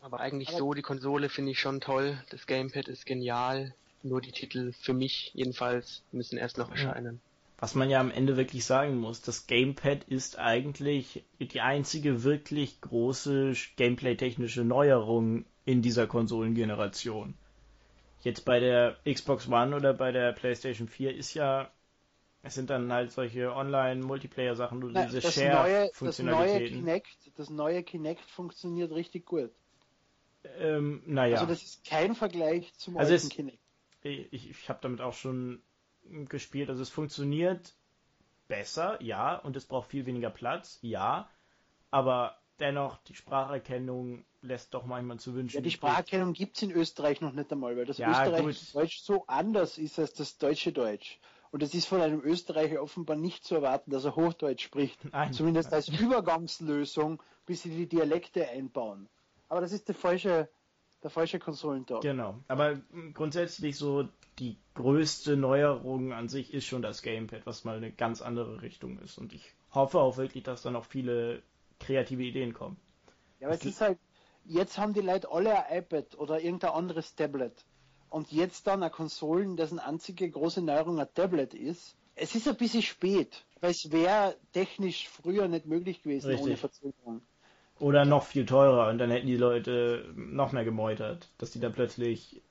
aber eigentlich aber so die Konsole finde ich schon toll. Das Gamepad ist genial. Nur die Titel für mich jedenfalls müssen erst noch erscheinen was man ja am Ende wirklich sagen muss, das Gamepad ist eigentlich die einzige wirklich große gameplay-technische Neuerung in dieser Konsolengeneration. Jetzt bei der Xbox One oder bei der PlayStation 4 ist ja, es sind dann halt solche Online-Multiplayer-Sachen, nur diese Share-Funktionalitäten. Das, das neue Kinect funktioniert richtig gut. Ähm, naja. Also das ist kein Vergleich zum also alten es, Kinect. Ich, ich habe damit auch schon gespielt. Also es funktioniert besser, ja, und es braucht viel weniger Platz, ja, aber dennoch, die Spracherkennung lässt doch manchmal zu wünschen. Ja, die Spracherkennung gibt es in Österreich noch nicht einmal, weil das ja, österreichische Deutsch so anders ist als das deutsche Deutsch. Und es ist von einem Österreicher offenbar nicht zu erwarten, dass er Hochdeutsch spricht. Nein. Zumindest als Übergangslösung, bis sie die Dialekte einbauen. Aber das ist der falsche, der falsche Konsolentag. Genau. Aber grundsätzlich so die größte Neuerung an sich ist schon das Gamepad, was mal eine ganz andere Richtung ist. Und ich hoffe auch wirklich, dass da noch viele kreative Ideen kommen. Ja, aber es ist halt, jetzt haben die Leute alle ein iPad oder irgendein anderes Tablet. Und jetzt dann eine Konsolen, dessen einzige große Neuerung ein Tablet ist. Es ist ein bisschen spät, weil es wäre technisch früher nicht möglich gewesen Richtig. ohne Verzögerung. Oder noch viel teurer und dann hätten die Leute noch mehr gemeutert, dass die da plötzlich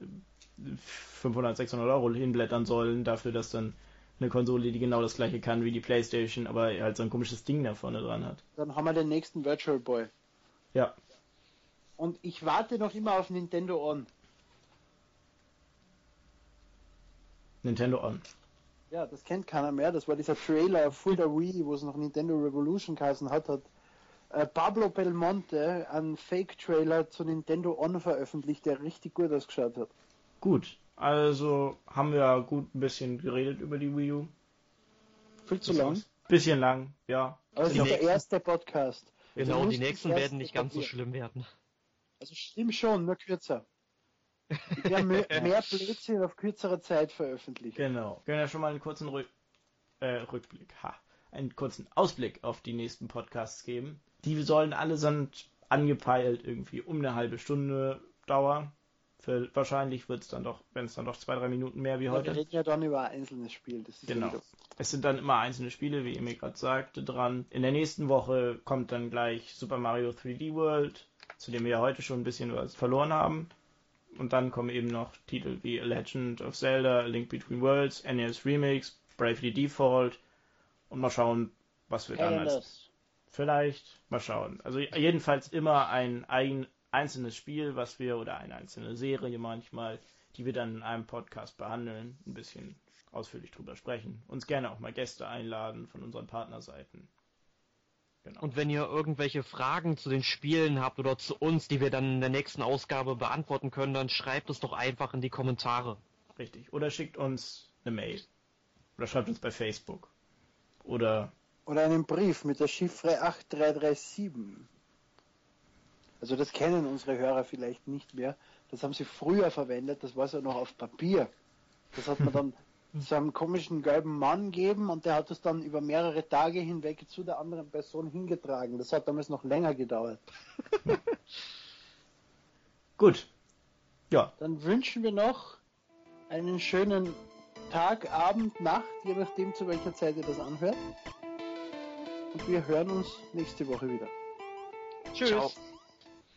500, 600 Euro hinblättern sollen, dafür, dass dann eine Konsole, die genau das gleiche kann wie die Playstation, aber halt so ein komisches Ding da vorne dran hat. Dann haben wir den nächsten Virtual Boy. Ja. Und ich warte noch immer auf Nintendo On. Nintendo On. Ja, das kennt keiner mehr. Das war dieser Trailer vor der Wii, wo es noch Nintendo Revolution geheißen hat, hat äh, Pablo Belmonte einen Fake-Trailer zu Nintendo On veröffentlicht, der richtig gut ausgeschaut hat. Gut, also haben wir gut ein bisschen geredet über die Wii U. Viel zu lang. Bisschen lang, ja. Aber es ist der erste Podcast. Genau, die nächsten werden nicht ganz so schlimm werden. Also schlimm schon, nur kürzer. Ich werde mehr, mehr Blödsinn auf kürzere Zeit veröffentlichen. Genau. Können ja schon mal einen kurzen Rück äh, Rückblick, ha, einen kurzen Ausblick auf die nächsten Podcasts geben. Die sollen allesamt angepeilt irgendwie um eine halbe Stunde dauern. Für, wahrscheinlich wird es dann doch, wenn es dann doch zwei, drei Minuten mehr wie ja, heute. Wir reden ja dann über ein einzelnes Spiel. genau. Ja es sind dann immer einzelne Spiele, wie ihr mir gerade sagte, dran. In der nächsten Woche kommt dann gleich Super Mario 3D World, zu dem wir ja heute schon ein bisschen was verloren haben. Und dann kommen eben noch Titel wie A Legend of Zelda, A Link Between Worlds, NES Remix, Bravely Default und mal schauen, was wir dann als. Vielleicht, mal schauen. Also jedenfalls immer ein, ein einzelnes Spiel, was wir, oder eine einzelne Serie manchmal, die wir dann in einem Podcast behandeln, ein bisschen ausführlich drüber sprechen. Uns gerne auch mal Gäste einladen von unseren Partnerseiten. Genau. Und wenn ihr irgendwelche Fragen zu den Spielen habt oder zu uns, die wir dann in der nächsten Ausgabe beantworten können, dann schreibt es doch einfach in die Kommentare. Richtig. Oder schickt uns eine Mail. Oder schreibt uns bei Facebook. Oder. Oder einen Brief mit der Chiffre 8337. Also das kennen unsere Hörer vielleicht nicht mehr. Das haben sie früher verwendet, das war so noch auf Papier. Das hat man dann so einem komischen gelben Mann geben und der hat es dann über mehrere Tage hinweg zu der anderen Person hingetragen. Das hat damals noch länger gedauert. Gut. Ja. Dann wünschen wir noch einen schönen Tag, Abend, Nacht, je nachdem zu welcher Zeit ihr das anhört. Und wir hören uns nächste Woche wieder. Tschüss. Ciao.